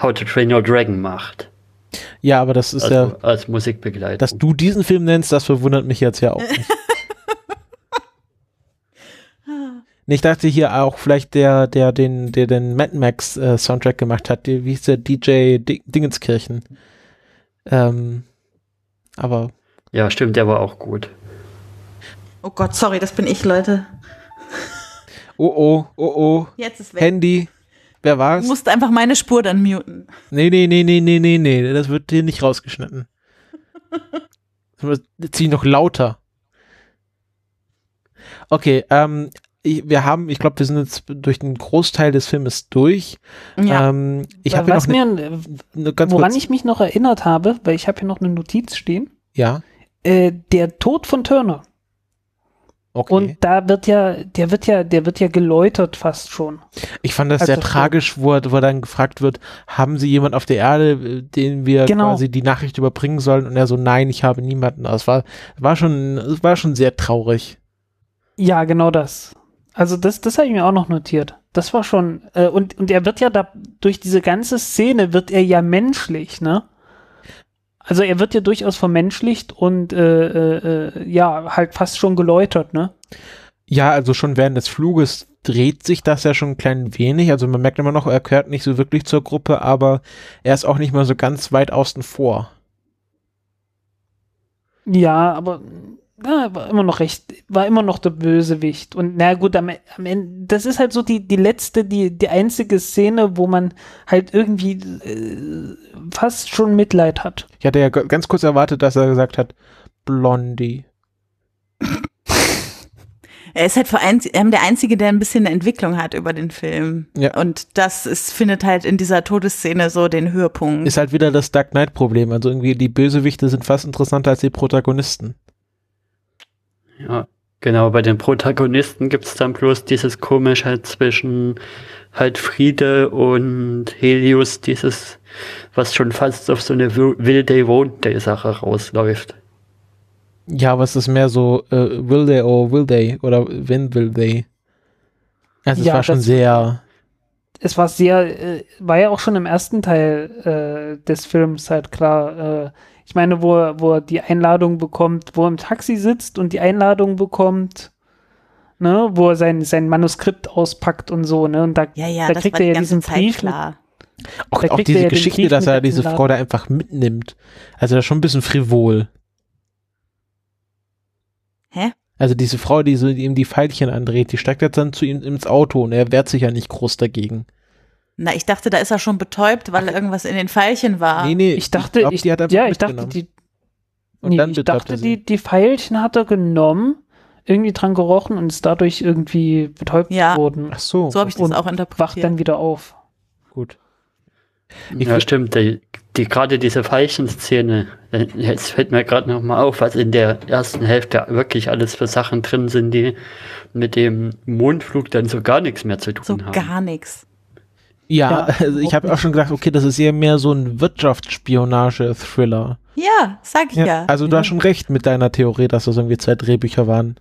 How to Train Your Dragon macht. Ja, aber das ist Also, ja, als Musikbegleitung. dass du diesen Film nennst, das verwundert mich jetzt ja auch nicht. *laughs* Nee, ich dachte hier auch vielleicht der, der den, der den Mad Max äh, Soundtrack gemacht hat, die, wie hieß der DJ Di Dingenskirchen. Ähm, aber ja, stimmt, der war auch gut. Oh Gott, sorry, das bin ich, Leute. oh oh, oh oh, Jetzt ist weg. Handy, wer Du war's? musst einfach meine Spur dann muten. Nee, nee, nee, nee, nee, nee, nee, das wird hier nicht rausgeschnitten. *laughs* Das zieh noch lauter. Okay, ähm, ich, wir haben, ich glaube, wir sind jetzt durch den Großteil des Filmes durch. Ja. Ähm, ich habe noch eine, mir, eine ganz woran kurz, ich mich noch erinnert habe, weil ich habe hier noch eine Notiz stehen, ja, äh, der Tod von Turner. okay. Und da wird ja, der wird ja, der wird ja geläutert fast schon. ich fand das also sehr tragisch, wo, wo dann gefragt wird, haben Sie jemand auf der Erde, äh, den wir Genau. quasi die Nachricht überbringen sollen? Und er so, nein, ich habe niemanden. Das war, war schon, war schon sehr traurig. Ja, genau das. Also das, das habe ich mir auch noch notiert. Das war schon, äh, und, und er wird ja da, durch diese ganze Szene wird er ja menschlich, ne? Also er wird ja durchaus vermenschlicht und äh, äh, äh, ja, halt fast schon geläutert, ne? Ja, also schon während des Fluges dreht sich das ja schon ein klein wenig. Also man merkt immer noch, er gehört nicht so wirklich zur Gruppe, aber er ist auch nicht mal so ganz weit außen vor. Ja, aber ja, war immer noch recht, war immer noch der Bösewicht. Und na gut, am, am Ende, das ist halt so die, die letzte, die, die einzige Szene, wo man halt irgendwie äh, fast schon Mitleid hat. Ich hatte ja ganz kurz erwartet, dass er gesagt hat, Blondie. *laughs* Er ist halt vor ähm, der Einzige, der ein bisschen eine Entwicklung hat über den Film. Ja. Und das ist, findet halt in dieser Todesszene so den Höhepunkt. Ist halt wieder das Dark Knight Problem. Also irgendwie die Bösewichte sind fast interessanter als die Protagonisten. Ja, genau. Bei den Protagonisten gibt's dann bloß dieses komische zwischen halt Friede und Helios, dieses, was schon fast auf so eine Will Day Won't Day Sache rausläuft. Ja, aber es ist mehr so, äh, will they or will they? Oder when will they? Also es Ja, war schon sehr, Es war sehr, äh, war ja auch schon im ersten Teil äh, des Films halt klar. Äh, ich meine, wo, er- wo er die Einladung bekommt, wo er im Taxi sitzt und die Einladung bekommt, ne, wo er sein, sein Manuskript auspackt und so, ne? Und da, ja, ja, da das kriegt war er die ja diesen Zeit Brief klar. auch, auch kriegt diese ja Geschichte, dass er diese. Frau da einfach mitnimmt. Also das ist schon ein bisschen frivol. Hä? Also diese Frau, die so ihm die Pfeilchen andreht, die steigt jetzt dann zu ihm ins Auto und er wehrt sich ja nicht groß dagegen. Na, ich dachte, da ist er schon betäubt, weil irgendwas in den Pfeilchen war. Nee, nee, ich dachte, glaub, ich, die hat einfach ja, ich dachte, die, Und nee, dann ich dachte, er die, die Pfeilchen hat er genommen, irgendwie dran gerochen und ist dadurch irgendwie betäubt Ja. worden. Ach so, So habe ich das Und auch Wacht interpretiert. dann wieder auf. gut. Ich ja, würd- stimmt. Die, die, gerade diese Veilchenszene, äh, jetzt fällt mir gerade noch mal auf, was in der ersten Hälfte wirklich alles für Sachen drin sind, die mit dem Mondflug dann so gar nichts mehr zu tun so haben. gar nichts. Ja, Ja, also ich habe auch schon gedacht, okay, das ist eher mehr so ein Wirtschaftsspionage-Thriller. Ja, sag ich ja. Also du hast schon recht mit deiner Theorie, dass das irgendwie zwei Drehbücher waren.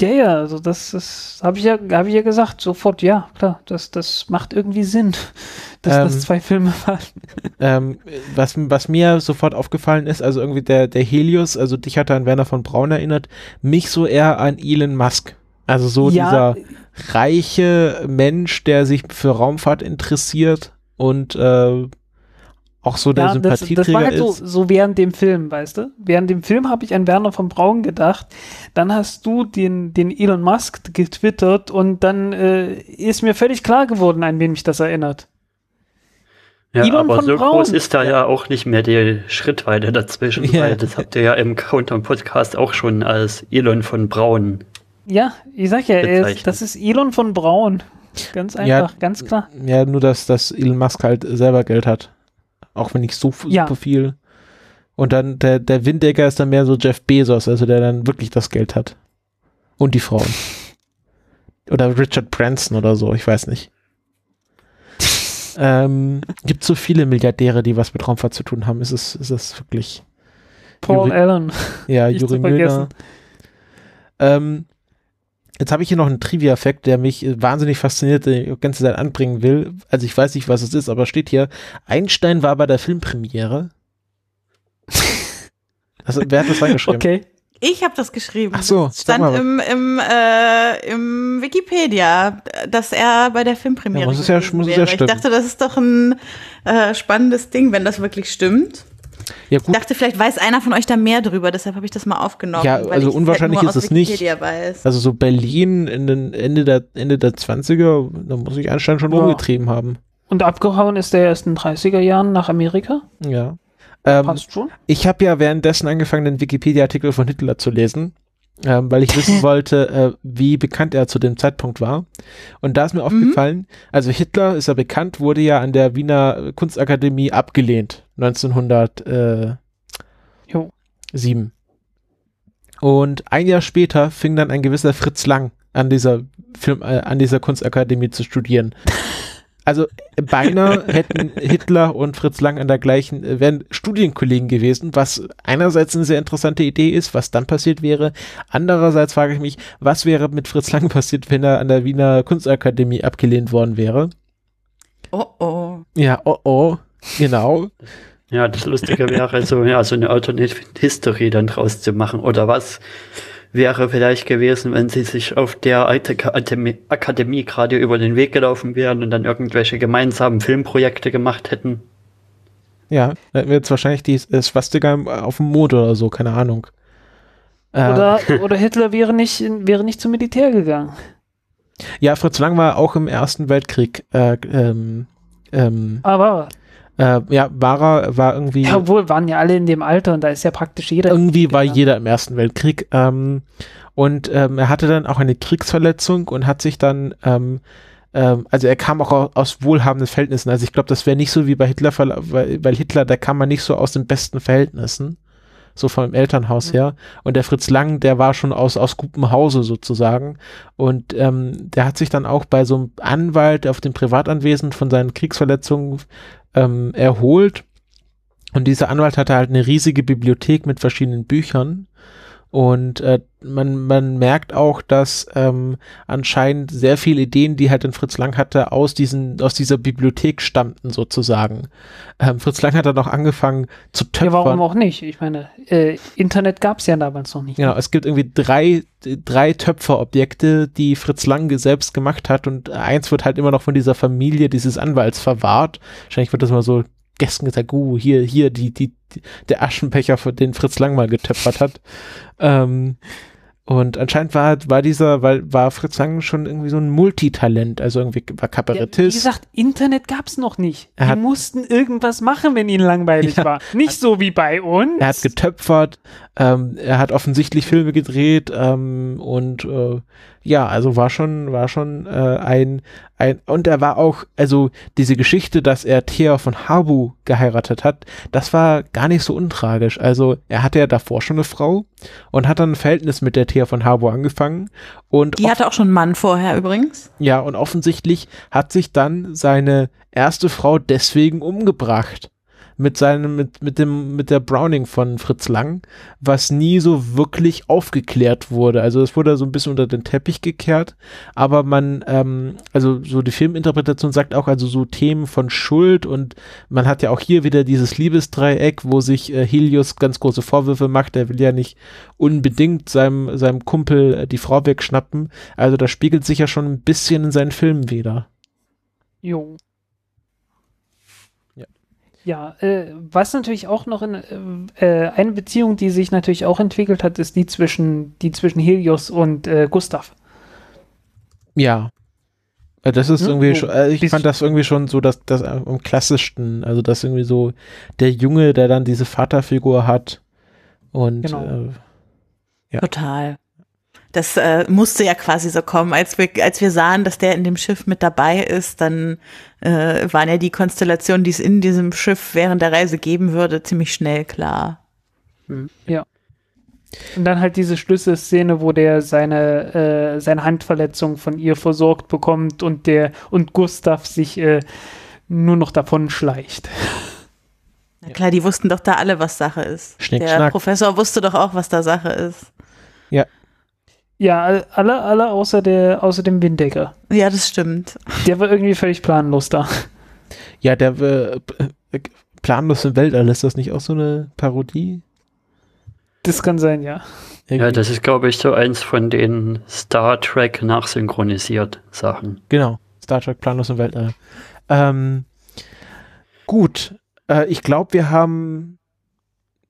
Ja, ja, also das, das habe ich ja, habe ich ja gesagt, sofort, ja, klar, das, das macht irgendwie Sinn, *laughs* dass Ähm, das zwei Filme waren. *laughs* Ähm, was, was mir sofort aufgefallen ist, also irgendwie der, der Helios, also dich hat er an Werner von Braun erinnert, mich so eher an Elon Musk. Also so ja, dieser reiche Mensch, der sich für Raumfahrt interessiert und äh, auch so der ja, das, Sympathieträger das war halt so, ist. so während dem Film, weißt du? Während dem Film habe ich an Werner von Braun gedacht. Dann hast du den, den Elon Musk getwittert und dann äh, ist mir völlig klar geworden, an wen mich das erinnert. Ja, Elon aber von so Braun. groß ist da ja. auch nicht mehr die Schrittweite dazwischen, Ja. weil das habt ihr ja im Countdown-Podcast auch schon als Elon von Braun. Ja, ich sag ja, er ist, das ist Elon von Braun. Ganz Ja. einfach, ganz klar. Ja, nur dass, dass Elon Musk halt selber Geld hat. Auch wenn nicht so Ja. super viel. Und dann der, der Winddecker ist dann mehr so Jeff Bezos, also der dann wirklich das Geld hat. Und die Frauen. *laughs* Oder Richard Branson oder so, ich weiß nicht. ähm, gibt so viele Milliardäre, die was mit Raumfahrt zu tun haben. Ist es, ist es wirklich. Paul Juri- Allen. Ja, *laughs* Juri vergessen. Ähm, jetzt habe ich hier noch einen Trivia-Fact, der mich äh, wahnsinnig fasziniert, den ich die ganze Zeit anbringen will. Also ich weiß nicht, was es ist, aber steht hier, Einstein war bei der Filmpremiere. *laughs* Also, wer hat das reingeschrieben? Okay. Ich habe das geschrieben. Ach so, Das sag stand mal. im, im, äh, im Wikipedia, dass er bei der Filmpremiere Ja, muss es ja- muss es ja wäre. ich stimmen. dachte, das ist doch ein äh, spannendes Ding, wenn das wirklich stimmt. Ja Ich gut, dachte, vielleicht weiß einer von euch da mehr drüber, deshalb habe ich das mal aufgenommen. Ja, weil also ich unwahrscheinlich halt nur ist es nicht. Wikipedia Weiß. also so Berlin in den Ende der, Ende der 20er, da muss ich Einstein schon Ja. rumgetrieben haben. Und abgehauen ist er erst in den 30er Jahren nach Amerika. Ja. Ähm, Passt schon. Ich habe ja währenddessen angefangen, den Wikipedia-Artikel von Hitler zu lesen, ähm, weil ich *laughs* wissen wollte, äh, wie bekannt er zu dem Zeitpunkt war. Und da ist mir aufgefallen, also Hitler ist ja bekannt, wurde ja an der Wiener Kunstakademie abgelehnt, 1907. Jo. Und ein Jahr später fing dann ein gewisser Fritz Lang an dieser Film, äh, an dieser Kunstakademie zu studieren. *laughs* Also beinahe *laughs* hätten Hitler und Fritz Lang an der gleichen, äh, wären Studienkollegen gewesen, was einerseits eine sehr interessante Idee ist, was dann passiert wäre. Andererseits frage ich mich, was wäre mit Fritz Lang *laughs* passiert, wenn er an der Wiener Kunstakademie abgelehnt worden wäre? Oh oh. Ja, oh oh, genau. Ja, das Lustige wäre so, ja, so eine Alternate History dann draus zu machen. Oder was wäre vielleicht gewesen, wenn sie sich auf der Alte Akademie, Akademie gerade über den Weg gelaufen wären und dann irgendwelche gemeinsamen Filmprojekte gemacht hätten. Ja, dann wäre jetzt wahrscheinlich die Swastika auf dem Mond oder so, keine Ahnung. Äh, Oder, *laughs* oder Hitler wäre nicht, wäre nicht zum Militär gegangen. Ja, Fritz Lang war auch im Ersten Weltkrieg. Äh, ähm, ähm, Aber, äh, ja, war er, war irgendwie, ja, obwohl, waren ja alle in dem Alter und da ist ja praktisch jeder. irgendwie war gegangen. jeder im Ersten Weltkrieg. Ähm, und ähm, er hatte dann auch eine Kriegsverletzung und hat sich dann, ähm, ähm, also er kam auch au- aus wohlhabenden Verhältnissen. Also ich glaube, das wäre nicht so wie bei Hitler, weil Hitler, da kam man nicht so aus den besten Verhältnissen. So vom Elternhaus her. Und der Fritz Lang, der war schon aus, aus gutem Hause sozusagen. Und ähm, der hat sich dann auch bei so einem Anwalt auf dem Privatanwesen von seinen Kriegsverletzungen ähm, erholt. Und dieser Anwalt hatte halt eine riesige Bibliothek mit verschiedenen Büchern. Und äh, man, man merkt auch, dass ähm, anscheinend sehr viele Ideen, die halt den Fritz Lang hatte, aus, diesen, aus dieser Bibliothek stammten sozusagen. Ähm, Fritz Lang hat dann auch angefangen zu töpfern. Ja, warum auch nicht? Ich meine, äh, Internet gab es ja damals noch nicht. Genau, es gibt irgendwie drei, drei Töpferobjekte, die Fritz Lang selbst gemacht hat und eins wird halt immer noch von dieser Familie dieses Anwalts verwahrt. Wahrscheinlich wird das mal so gestern gesagt, uh, hier, hier, die, die, der Aschenbecher, den Fritz Lang mal getöpfert hat. Ähm, Und anscheinend war, war dieser, weil war Fritz Lang schon irgendwie so ein Multitalent, also irgendwie war Ja, Kabarettist. wie gesagt, Internet gab's noch nicht. Er Die hat- mussten irgendwas machen, wenn ihnen langweilig Ja. war. Nicht so wie bei uns. er hat getöpfert, ähm, er hat offensichtlich Filme gedreht ähm, und äh, ja, also war schon, war schon äh, ein, ein und er war auch, also diese Geschichte, dass er Thea von Harbu geheiratet hat, das war gar nicht so untragisch. Also er hatte ja davor schon eine Frau und hat dann ein Verhältnis mit der Thea von Harbu angefangen und Die hatte auch schon einen Mann vorher übrigens. Ja, und offensichtlich hat sich dann seine erste Frau deswegen umgebracht. Mit seinem, mit, mit dem, mit der Browning von Fritz Lang, was nie so wirklich aufgeklärt wurde. Also es wurde so ein bisschen unter den Teppich gekehrt, aber man, ähm, also so die Filminterpretation sagt auch, also so Themen von Schuld und man hat ja auch hier wieder dieses Liebesdreieck, wo sich äh, Helios ganz große Vorwürfe macht, er will ja nicht unbedingt seinem, seinem Kumpel äh, die Frau wegschnappen. Also das spiegelt sich ja schon ein bisschen in seinen Filmen wieder. Jo. Ja. Äh, was natürlich auch noch in äh, äh, eine Beziehung, die sich natürlich auch entwickelt hat, ist die zwischen die zwischen Helios und äh, Gustav. Ja. Äh, Das ist Hm, irgendwie schon, äh, ich fand das irgendwie schon so, dass das am klassischsten, also das irgendwie so der Junge, der dann diese Vaterfigur hat und Genau. äh, Ja. Total. Das äh, musste ja quasi so kommen. Als wir, als wir sahen, dass der in dem Schiff mit dabei ist, dann äh, waren ja die Konstellationen, die es in diesem Schiff während der Reise geben würde, ziemlich schnell klar. Und dann halt diese Schlüsselszene, wo der seine, äh, seine Handverletzung von ihr versorgt bekommt und der und Gustav sich äh, nur noch davon schleicht. Na klar, die wussten doch da alle, was Sache ist. Schnick, der schnack. Professor wusste doch auch, was da Sache ist. Ja, all- alle, alle außer der, außer dem Windecker. Ja, das stimmt. Der war irgendwie völlig planlos da. ja, der äh, äh, planlos im Weltall, ist das nicht auch so eine Parodie? Das kann sein, ja. Ja, Irgendwie. das ist, glaube ich, so eins von den Star Trek nachsynchronisiert Sachen. Genau, Star Trek planlos im Weltall. Ähm, gut, äh, ich glaube, wir haben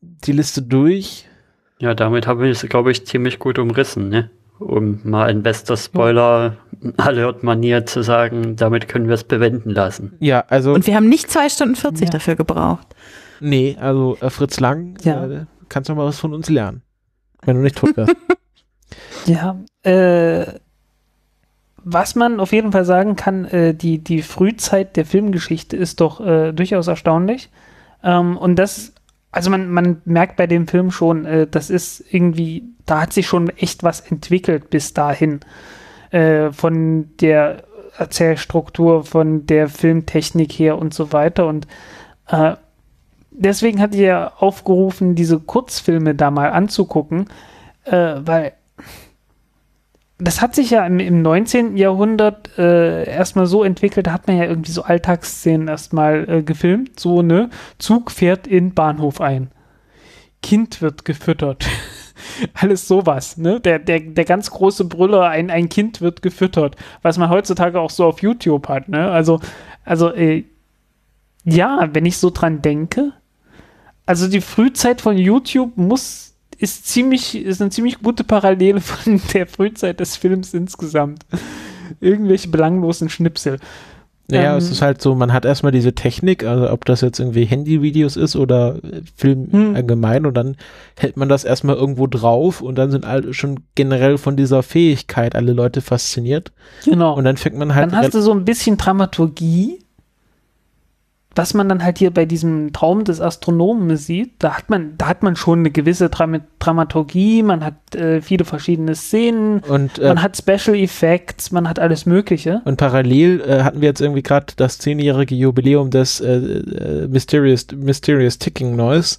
die Liste durch. Ja, damit haben wir es, glaube ich, ziemlich gut umrissen, ne? Um mal in bester Spoiler-Alert-Manier *laughs* zu sagen, damit können wir es bewenden lassen. Ja, also Und wir haben nicht zwei Stunden 40 Ja. dafür gebraucht. Nee, also äh, Fritz Lang, Ja. äh, kannst du mal was von uns lernen. Wenn du nicht tot wärst. *laughs* Ja, äh, was man auf jeden Fall sagen kann, äh, die, die Frühzeit der Filmgeschichte ist doch äh, durchaus erstaunlich. Ähm, und das, also man, man merkt bei dem Film schon, äh, das ist irgendwie, da hat sich schon echt was entwickelt bis dahin. Äh, von der Erzählstruktur, von der Filmtechnik her und so weiter. Und äh, deswegen hatte ich ja aufgerufen, diese Kurzfilme da mal anzugucken, äh, weil das hat sich ja im, im 19. Jahrhundert äh, erstmal so entwickelt, da hat man ja irgendwie so Alltagsszenen erstmal äh, gefilmt, so, ne? Zug fährt in Bahnhof ein. Kind wird gefüttert. *laughs* Alles sowas, ne? Der, der, der ganz große Brüller, ein, ein Kind wird gefüttert, was man heutzutage auch so auf YouTube hat, ne? Also, also, äh, ja, wenn ich so dran denke, also die Frühzeit von YouTube muss ist ziemlich ist eine ziemlich gute Parallele von *laughs* der Frühzeit des Films insgesamt. Irgendwelche belanglosen Schnipsel. Naja, Ähm. es ist halt so, man hat erstmal diese Technik, also ob das jetzt irgendwie Handyvideos ist oder Film Hm. allgemein und dann hält man das erstmal irgendwo drauf und dann sind alle schon generell von dieser Fähigkeit alle Leute fasziniert Genau. und dann fängt man halt dann hast du so ein bisschen Dramaturgie, was man dann halt hier bei diesem Traum des Astronomen sieht. Da hat man, da hat man schon eine gewisse Dram Dramaturgie, man hat äh, viele verschiedene Szenen, und äh, man hat Special Effects, man hat alles Mögliche. Und parallel äh, hatten wir jetzt irgendwie gerade das zehnjährige Jubiläum des äh, äh, Mysterious, Mysterious Ticking Noise.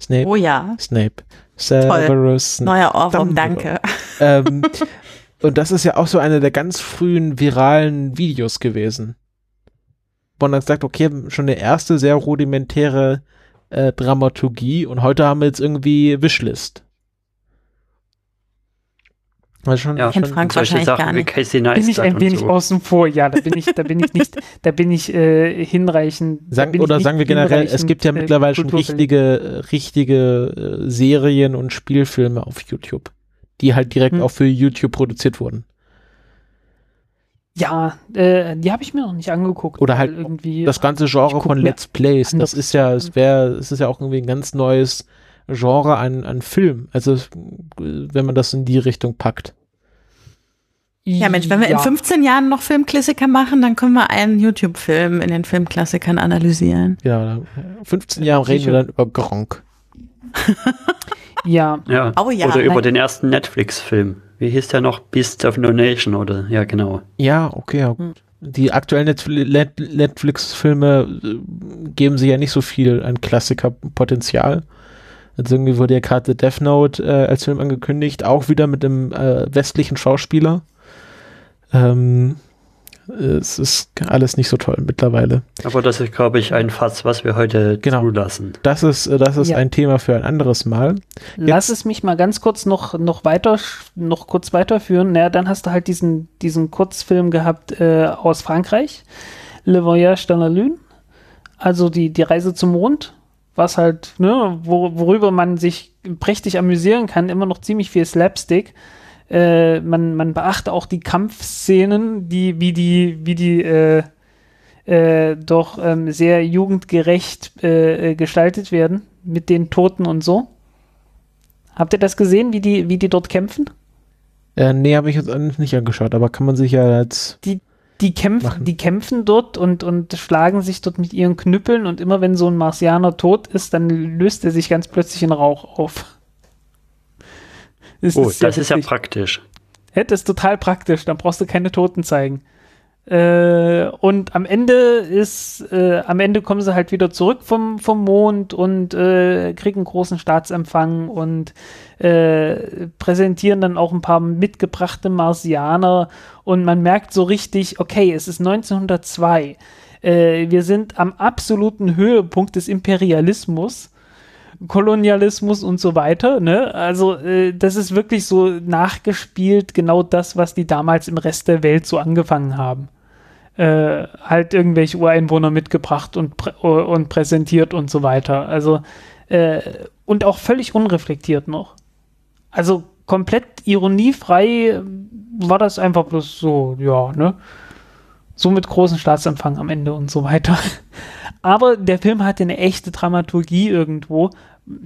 Snape. Oh ja, Snape. Severus Snape. neuer Ohrwurm, danke. ähm, und das ist ja auch so eine der ganz frühen viralen Videos gewesen. Wo man dann sagt, okay, schon eine erste sehr rudimentäre äh, Dramaturgie und heute haben wir jetzt irgendwie Wishlist. Also schon, Ja. Schon Frank Solche wahrscheinlich Sachen gar wie nicht. Casey Bin ich Neistat ein wenig so. außen vor, ja, da bin ich, da bin ich nicht, *laughs* da bin ich äh, hinreichend. Sagen, oder sagen wir generell, es gibt ja äh, mittlerweile schon kulturverliebt. richtige, äh, richtige äh, Serien und Spielfilme auf YouTube, die halt direkt Hm. auch für YouTube produziert wurden. Ja, äh, die habe ich mir noch nicht angeguckt. Oder halt irgendwie. Das ganze Genre von Let's Plays, das ist ja, es wäre, es ist ja auch irgendwie ein ganz neues Genre an, an Film. Also, wenn man das in die Richtung packt. Ja, Mensch, wenn wir in Ja. 15 Jahren noch Filmklassiker machen, dann können wir einen YouTube-Film in den Filmklassikern analysieren. Ja, 15 Jahre reden wir dann über Gronk. Ja, Ja. Oh ja, oder über nein. den ersten Netflix-Film. Wie hieß der noch? Beasts of No Nation oder? Ja, genau. Ja, okay, ja. Hm. Die aktuellen Netfli- Net- Netflix-Filme äh, geben sich ja nicht so viel an Klassikerpotenzial. Also irgendwie wurde ja gerade The Death Note äh, als Film angekündigt, auch wieder mit einem äh, westlichen Schauspieler. Ähm, es ist alles nicht so toll mittlerweile. Aber das ist, glaube ich, ein Fass, was wir heute Genau. zulassen. Das ist, äh, das ist Ja. ein Thema für ein anderes Mal. lass es mich mal ganz kurz noch, noch weiter, noch kurz weiterführen. Naja, dann hast du halt diesen, diesen Kurzfilm gehabt äh, aus Frankreich, Le Voyage dans la Lune, also die, die Reise zum Mond, was halt, ne, wo, worüber man sich prächtig amüsieren kann, immer noch ziemlich viel Slapstick. Äh, man, man beachte auch die Kampfszenen, die, wie die, wie die, äh, äh, doch ähm, sehr jugendgerecht äh, äh, gestaltet werden mit den Toten und so. Habt ihr das gesehen, wie die, wie die dort kämpfen? Äh, nee, habe ich jetzt nicht angeschaut, aber kann man sich ja als Die kämpfen, Machen. die kämpfen dort und, und schlagen sich dort mit ihren Knüppeln und immer wenn so ein Marsianer tot ist, dann löst er sich ganz plötzlich in Rauch auf. Oh, sehr das ist ja praktisch. Ja, das ist total praktisch, dann brauchst du keine Toten zeigen. Äh, und am Ende ist, äh, am Ende kommen sie halt wieder zurück vom, vom Mond und äh, kriegen großen Staatsempfang und äh, präsentieren dann auch ein paar mitgebrachte Marsianer und man merkt so richtig, okay, es ist 1902. Äh, wir sind am absoluten Höhepunkt des Imperialismus. Kolonialismus und so weiter. Ne? Also äh, das ist wirklich so nachgespielt, genau das, was die damals im Rest der Welt so angefangen haben. Äh, halt irgendwelche Ureinwohner mitgebracht und, prä und präsentiert und so weiter. Also äh, und auch völlig unreflektiert noch. Also komplett ironiefrei äh, war das einfach bloß so, ja, ne? So mit großen Staatsempfang am Ende und so weiter. Aber der Film hatte eine echte Dramaturgie irgendwo.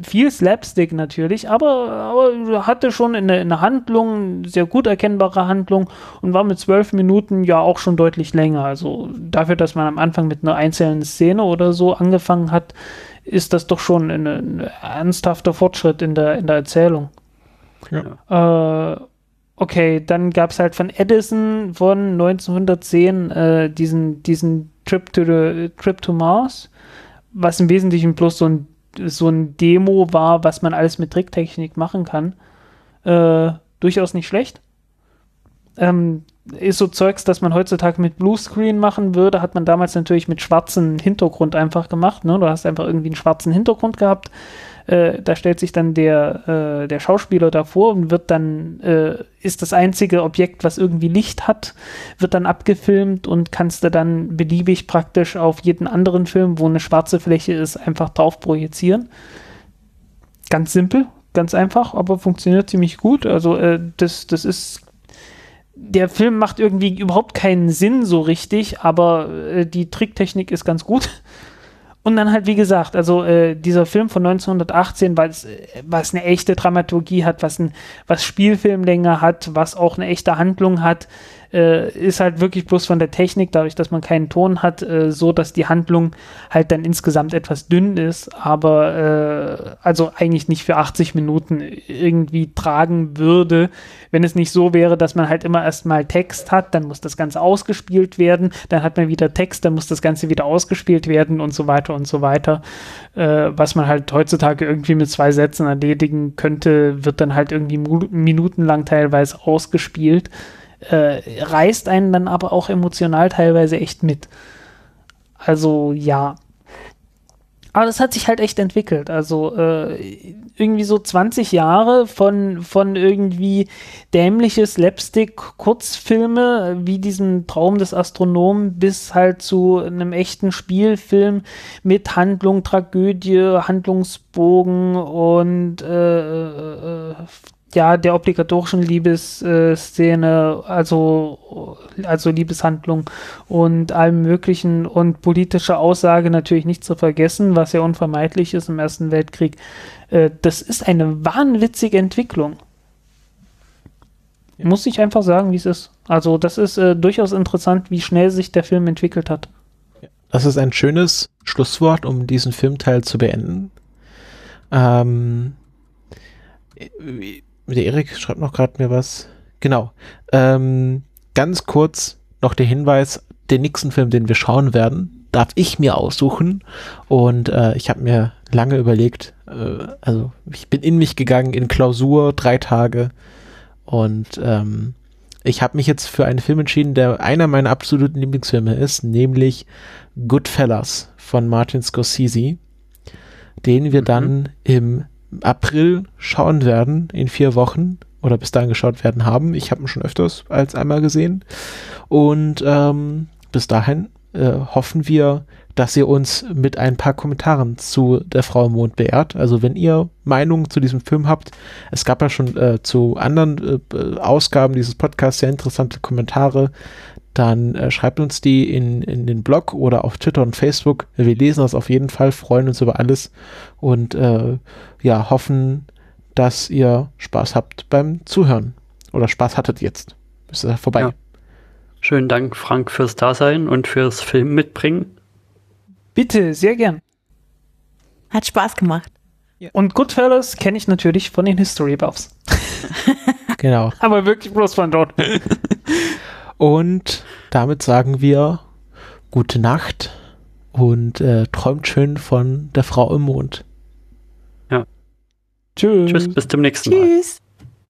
Viel Slapstick natürlich, aber, aber hatte schon eine, eine Handlung, sehr gut erkennbare Handlung und war mit zwölf Minuten ja auch schon deutlich länger. Also dafür, dass man am Anfang mit einer einzelnen Szene oder so angefangen hat, ist das doch schon ein, ein ernsthafter Fortschritt in der, in der Erzählung. Äh, okay, dann gab es halt von Edison von 1910 äh, diesen, diesen Trip to the Trip to Mars, was im Wesentlichen bloß so ein, so ein Demo war, was man alles mit Tricktechnik machen kann. Äh, durchaus nicht schlecht. Ähm, ist so Zeugs, das man heutzutage mit Bluescreen machen würde, hat man damals natürlich mit schwarzem Hintergrund einfach gemacht. Ne? Du hast einfach irgendwie einen schwarzen Hintergrund gehabt. Äh, da stellt sich dann der, äh, der Schauspieler davor und wird dann, äh, ist das einzige Objekt, was irgendwie Licht hat, wird dann abgefilmt und kannst du dann beliebig praktisch auf jeden anderen Film, wo eine schwarze Fläche ist, einfach drauf projizieren. Ganz simpel, ganz einfach, aber funktioniert ziemlich gut. Also äh, das, das ist der Film macht irgendwie überhaupt keinen Sinn so richtig, aber äh, die Tricktechnik ist ganz gut. Und dann halt, wie gesagt, also äh, dieser Film von 1918, weil es, äh, was eine echte Dramaturgie hat, was, ein, was Spielfilmlänge hat, was auch eine echte Handlung hat, äh, ist halt wirklich bloß von der Technik, dadurch, dass man keinen Ton hat, äh, so, dass die Handlung halt dann insgesamt etwas dünn ist, aber äh, also eigentlich nicht für 80 Minuten irgendwie tragen würde, wenn es nicht so wäre, dass man halt immer erstmal Text hat, dann muss das Ganze ausgespielt werden, dann hat man wieder Text, dann muss das Ganze wieder ausgespielt werden und so weiter und so weiter. Äh, was man halt heutzutage irgendwie mit zwei Sätzen erledigen könnte, wird dann halt irgendwie minutenlang teilweise ausgespielt. Äh, reißt einen dann aber auch emotional teilweise echt mit. Also ja. Aber das hat sich halt echt entwickelt. Also äh, irgendwie so 20 Jahre von, von irgendwie dämliche Slapstick-Kurzfilme wie diesem Traum des Astronomen bis halt zu einem echten Spielfilm mit Handlung, Tragödie, Handlungsbogen und äh, äh, ja, der obligatorischen Liebesszene, also, also Liebeshandlung und allem Möglichen und politische Aussage natürlich nicht zu vergessen, was ja unvermeidlich ist im Ersten Weltkrieg. Äh, das ist eine wahnwitzige Entwicklung. Ja. Muss ich einfach sagen, wie es ist. Also, das ist äh, durchaus interessant, wie schnell sich der Film entwickelt hat. Das ist ein schönes Schlusswort, um diesen Filmteil zu beenden. Ähm, der Erik schreibt noch gerade mir was. Genau. Ähm, ganz kurz noch der Hinweis, den nächsten Film, den wir schauen werden, darf ich mir aussuchen. Und äh, ich habe mir lange überlegt, äh, also ich bin in mich gegangen in Klausur, drei Tage. Und ähm, ich habe mich jetzt für einen Film entschieden, der einer meiner absoluten Lieblingsfilme ist, nämlich Goodfellas von Martin Scorsese, den wir mhm. dann im April schauen werden, in vier Wochen oder bis dahin geschaut werden haben. Ich habe ihn schon öfters als einmal gesehen. Und ähm, bis dahin äh, hoffen wir, dass ihr uns mit ein paar Kommentaren zu Der Frau im Mond beehrt. Also wenn ihr Meinungen zu diesem Film habt, es gab ja schon äh, zu anderen äh, Ausgaben dieses Podcasts sehr interessante Kommentare, dann äh, schreibt uns die in, in den Blog oder auf Twitter und Facebook. Wir lesen das auf jeden Fall, freuen uns über alles und äh, ja, hoffen, dass ihr Spaß habt beim Zuhören. Oder Spaß hattet jetzt. Ist ja vorbei. Ja. Schönen Dank, Frank, fürs Dasein und fürs Film mitbringen. Bitte, sehr gern. Hat Spaß gemacht. Ja. Und Goodfellas kenne ich natürlich von den History Buffs. genau. *laughs* Aber wirklich bloß von dort. *laughs* Und damit sagen wir gute Nacht und äh, träumt schön von der Frau im Mond. Ja. Tschüss. Tschüss, bis zum nächsten Mal. Tschüss.